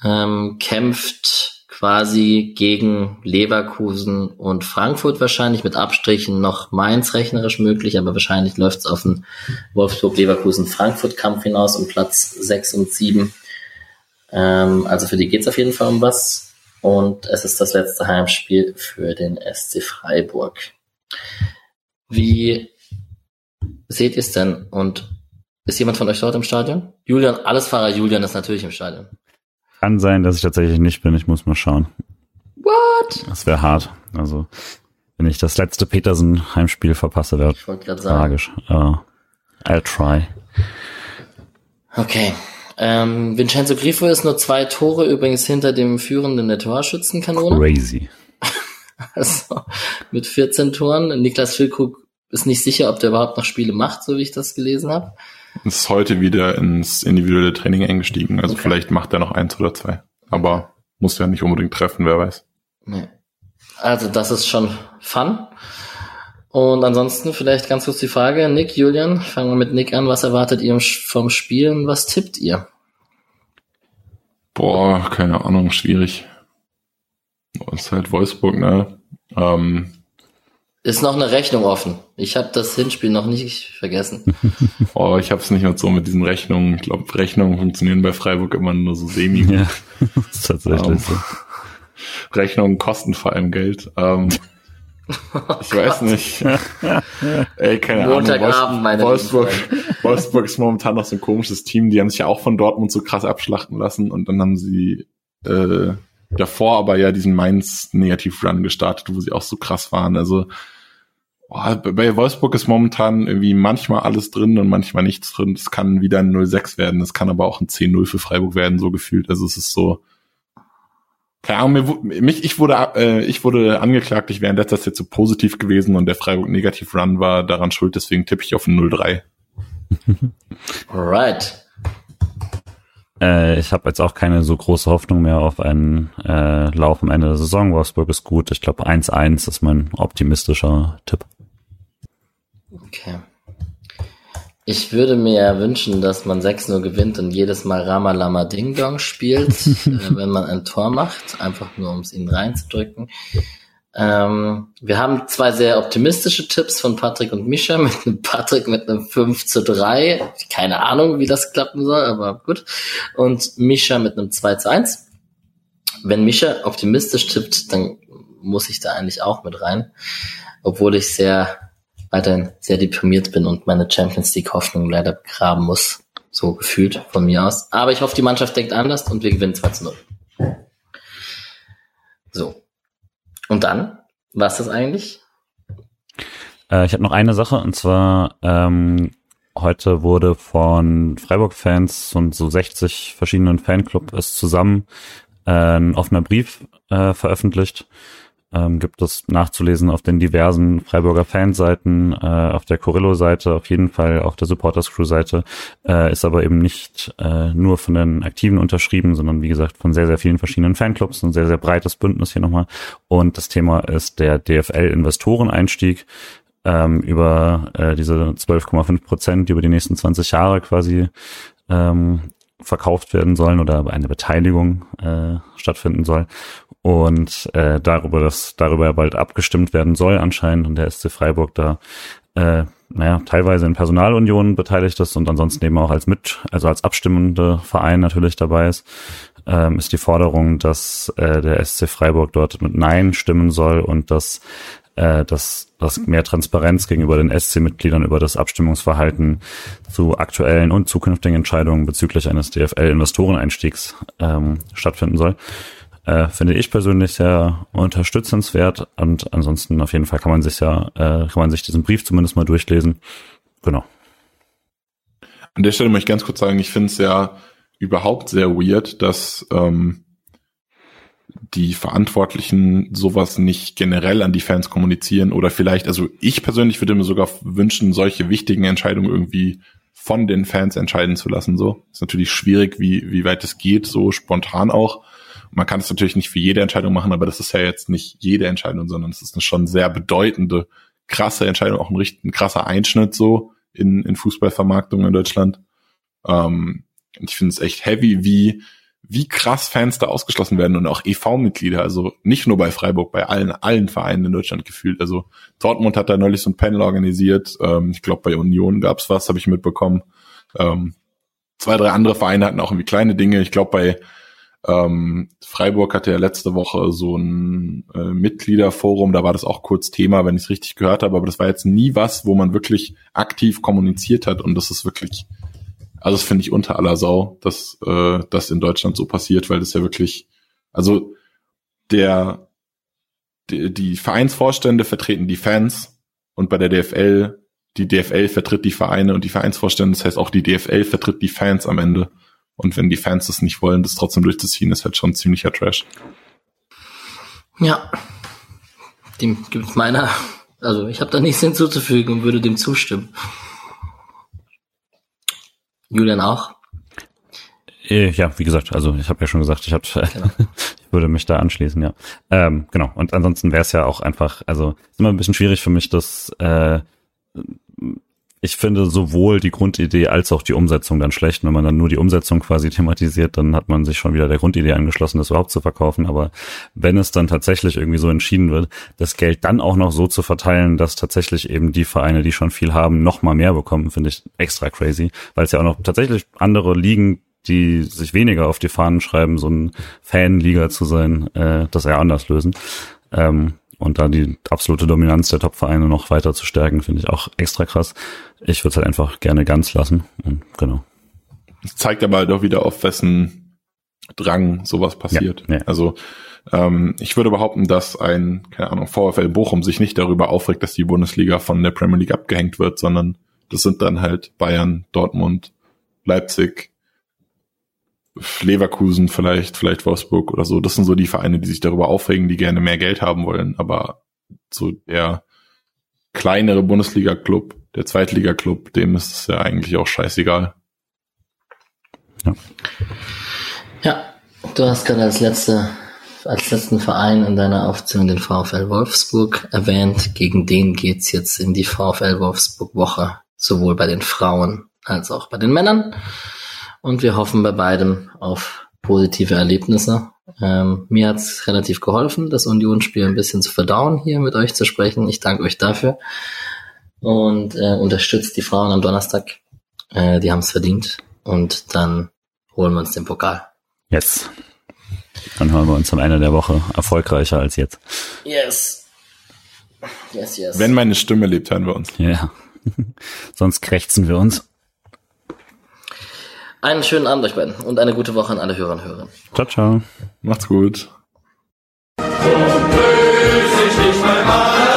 Ähm, kämpft quasi gegen Leverkusen und Frankfurt wahrscheinlich, mit Abstrichen noch Mainz rechnerisch möglich, aber wahrscheinlich läuft es auf den Wolfsburg-Leverkusen-Frankfurt-Kampf hinaus um Platz 6 und 7. Ähm, also für die geht es auf jeden Fall um was. Und es ist das letzte Heimspiel für den SC Freiburg. Wie seht ihr es denn? Und ist jemand von euch dort im Stadion? Julian, alles Fahrer Julian ist natürlich im Stadion. Kann sein, dass ich tatsächlich nicht bin. Ich muss mal schauen. What? Das wäre hart. Also, wenn ich das letzte Petersen-Heimspiel verpasse, wäre tragisch. Uh, I'll try. Okay. Ähm, Vincenzo Grifo ist nur zwei Tore übrigens hinter dem führenden der Torschützenkanone. Crazy. Also mit 14 Toren. Niklas Füllkrug ist nicht sicher, ob der überhaupt noch Spiele macht, so wie ich das gelesen habe ist heute wieder ins individuelle Training eingestiegen. Also okay. vielleicht macht er noch eins oder zwei. Aber muss ja nicht unbedingt treffen, wer weiß. Nee. Also das ist schon fun. Und ansonsten vielleicht ganz kurz die Frage, Nick, Julian, fangen wir mit Nick an. Was erwartet ihr vom Spielen? Was tippt ihr? Boah, keine Ahnung, schwierig. Das ist halt Wolfsburg, ne? Ähm, ist noch eine Rechnung offen. Ich habe das Hinspiel noch nicht vergessen. oh, ich habe es nicht mehr so mit diesen Rechnungen. Ich glaube, Rechnungen funktionieren bei Freiburg immer nur so semi. Ja, ist tatsächlich um, ähm, so. Rechnungen kosten vor allem Geld. Um, ähm, ich oh weiß nicht. Ey, keine Montagabend, Ahnung. meine Wolfsburg, Wolfsburg ist momentan noch so ein komisches Team. Die haben sich ja auch von Dortmund so krass abschlachten lassen und dann haben sie äh, davor aber ja diesen Mainz Negativ-Run gestartet, wo sie auch so krass waren. Also bei Wolfsburg ist momentan irgendwie manchmal alles drin und manchmal nichts drin. Es kann wieder ein 0-6 werden, es kann aber auch ein 10-0 für Freiburg werden, so gefühlt. Also es ist so. Keine Ahnung, mich, ich wurde, äh, ich wurde angeklagt, ich wäre in letzter Zeit zu positiv gewesen und der Freiburg Negativ Run war daran schuld, deswegen tippe ich auf ein 0-3. Alright. Äh, ich habe jetzt auch keine so große Hoffnung mehr auf einen äh, Lauf am Ende der Saison. Wolfsburg ist gut. Ich glaube 1-1 ist mein optimistischer Tipp. Okay. Ich würde mir ja wünschen, dass man 6-0 gewinnt und jedes Mal Ramalama Ding Dong spielt, äh, wenn man ein Tor macht, einfach nur um es ihnen reinzudrücken. Ähm, wir haben zwei sehr optimistische Tipps von Patrick und Mischa, mit einem Patrick mit einem 5 zu 3. Keine Ahnung, wie das klappen soll, aber gut. Und Mischa mit einem 2 zu 1. Wenn Mischa optimistisch tippt, dann muss ich da eigentlich auch mit rein. Obwohl ich sehr weiterhin sehr deprimiert bin und meine Champions League Hoffnung leider begraben muss. So gefühlt von mir aus. Aber ich hoffe, die Mannschaft denkt anders und wir gewinnen 2 zu 0. So. Und dann? Was ist das eigentlich? Äh, ich habe noch eine Sache und zwar ähm, heute wurde von Freiburg-Fans und so 60 verschiedenen Fanclubs zusammen äh, ein offener Brief äh, veröffentlicht ähm, gibt es nachzulesen auf den diversen Freiburger Fanseiten, äh, auf der Corillo-Seite, auf jeden Fall auf der Supporters Crew-Seite, äh, ist aber eben nicht äh, nur von den Aktiven unterschrieben, sondern wie gesagt von sehr, sehr vielen verschiedenen Fanclubs, ein sehr, sehr breites Bündnis hier nochmal. Und das Thema ist der DFL-Investoreneinstieg ähm, über äh, diese 12,5 Prozent, die über die nächsten 20 Jahre quasi ähm, verkauft werden sollen oder eine Beteiligung äh, stattfinden soll und äh, darüber, dass darüber bald abgestimmt werden soll anscheinend und der SC Freiburg da äh, naja, teilweise in Personalunion beteiligt ist und ansonsten eben auch als mit, also als abstimmende Verein natürlich dabei ist. ähm, ist die Forderung, dass äh, der SC Freiburg dort mit Nein stimmen soll und dass äh, dass, dass mehr Transparenz gegenüber den SC-Mitgliedern über das Abstimmungsverhalten zu aktuellen und zukünftigen Entscheidungen bezüglich eines DFL-Investoreneinstiegs ähm, stattfinden soll. Äh, finde ich persönlich sehr unterstützenswert und ansonsten auf jeden Fall kann man sich ja, äh, kann man sich diesen Brief zumindest mal durchlesen. Genau. An der Stelle möchte ich ganz kurz sagen, ich finde es ja überhaupt sehr weird, dass ähm, die Verantwortlichen sowas nicht generell an die Fans kommunizieren oder vielleicht, also ich persönlich würde mir sogar wünschen, solche wichtigen Entscheidungen irgendwie von den Fans entscheiden zu lassen. So ist natürlich schwierig, wie wie weit es geht, so spontan auch. Man kann es natürlich nicht für jede Entscheidung machen, aber das ist ja jetzt nicht jede Entscheidung, sondern es ist eine schon sehr bedeutende, krasse Entscheidung, auch ein, richtig, ein krasser Einschnitt so in, in Fußballvermarktung in Deutschland. Ähm, ich finde es echt heavy, wie wie krass Fans da ausgeschlossen werden und auch EV-Mitglieder, also nicht nur bei Freiburg, bei allen, allen Vereinen in Deutschland gefühlt. Also Dortmund hat da neulich so ein Panel organisiert. Ähm, ich glaube, bei Union gab's was, habe ich mitbekommen. Ähm, zwei, drei andere Vereine hatten auch irgendwie kleine Dinge. Ich glaube, bei ähm, Freiburg hatte ja letzte Woche so ein äh, Mitgliederforum, da war das auch kurz Thema, wenn ich es richtig gehört habe, aber das war jetzt nie was, wo man wirklich aktiv kommuniziert hat und das ist wirklich also das finde ich unter aller Sau, dass äh, das in Deutschland so passiert, weil das ja wirklich, also der die, die Vereinsvorstände vertreten die Fans und bei der DFL die DFL vertritt die Vereine und die Vereinsvorstände, das heißt auch die DFL vertritt die Fans am Ende. Und wenn die Fans das nicht wollen, das trotzdem durchzuziehen, ist halt schon ziemlicher Trash. Ja, dem gibt meiner, also ich habe da nichts hinzuzufügen und würde dem zustimmen. Julian auch? Äh, ja, wie gesagt, also ich habe ja schon gesagt, ich, hab, genau. ich würde mich da anschließen, ja. Ähm, genau. Und ansonsten wäre es ja auch einfach, also ist immer ein bisschen schwierig für mich, dass äh, ich finde sowohl die Grundidee als auch die Umsetzung dann schlecht. Wenn man dann nur die Umsetzung quasi thematisiert, dann hat man sich schon wieder der Grundidee angeschlossen, das überhaupt zu verkaufen. Aber wenn es dann tatsächlich irgendwie so entschieden wird, das Geld dann auch noch so zu verteilen, dass tatsächlich eben die Vereine, die schon viel haben, noch mal mehr bekommen, finde ich extra crazy, weil es ja auch noch tatsächlich andere Ligen die sich weniger auf die Fahnen schreiben, so ein Fanliga zu sein, äh, das eher anders lösen. Ähm, und da die absolute Dominanz der Top-Vereine noch weiter zu stärken, finde ich auch extra krass. Ich würde es halt einfach gerne ganz lassen. Und genau. Das zeigt aber halt auch wieder auf wessen Drang sowas passiert. Ja, ja. Also ähm, ich würde behaupten, dass ein, keine Ahnung, VfL Bochum sich nicht darüber aufregt, dass die Bundesliga von der Premier League abgehängt wird, sondern das sind dann halt Bayern, Dortmund, Leipzig, Leverkusen vielleicht, vielleicht Wolfsburg oder so. Das sind so die Vereine, die sich darüber aufregen, die gerne mehr Geld haben wollen. Aber so der kleinere Bundesliga-Club, der Zweitliga-Club, dem ist es ja eigentlich auch scheißegal. Ja. Ja, du hast gerade als letzte, als letzten Verein in deiner Aufzählung den VfL Wolfsburg erwähnt. Gegen den geht's jetzt in die VfL Wolfsburg Woche, sowohl bei den Frauen als auch bei den Männern. Und wir hoffen bei beidem auf positive Erlebnisse. Ähm, mir hat's relativ geholfen, das Unionsspiel ein bisschen zu verdauen, hier mit euch zu sprechen. Ich danke euch dafür. Und äh, unterstützt die Frauen am Donnerstag. Äh, die haben's verdient. Und dann holen wir uns den Pokal. Yes. Dann hören wir uns am Ende der Woche erfolgreicher als jetzt. Yes. Yes, yes. Wenn meine Stimme lebt, hören wir uns. Ja. Sonst krächzen wir uns. Einen schönen Abend euch beiden und eine gute Woche an alle Hörer und Hörer. Ciao, ciao. Macht's gut. So böse ich nicht einmal.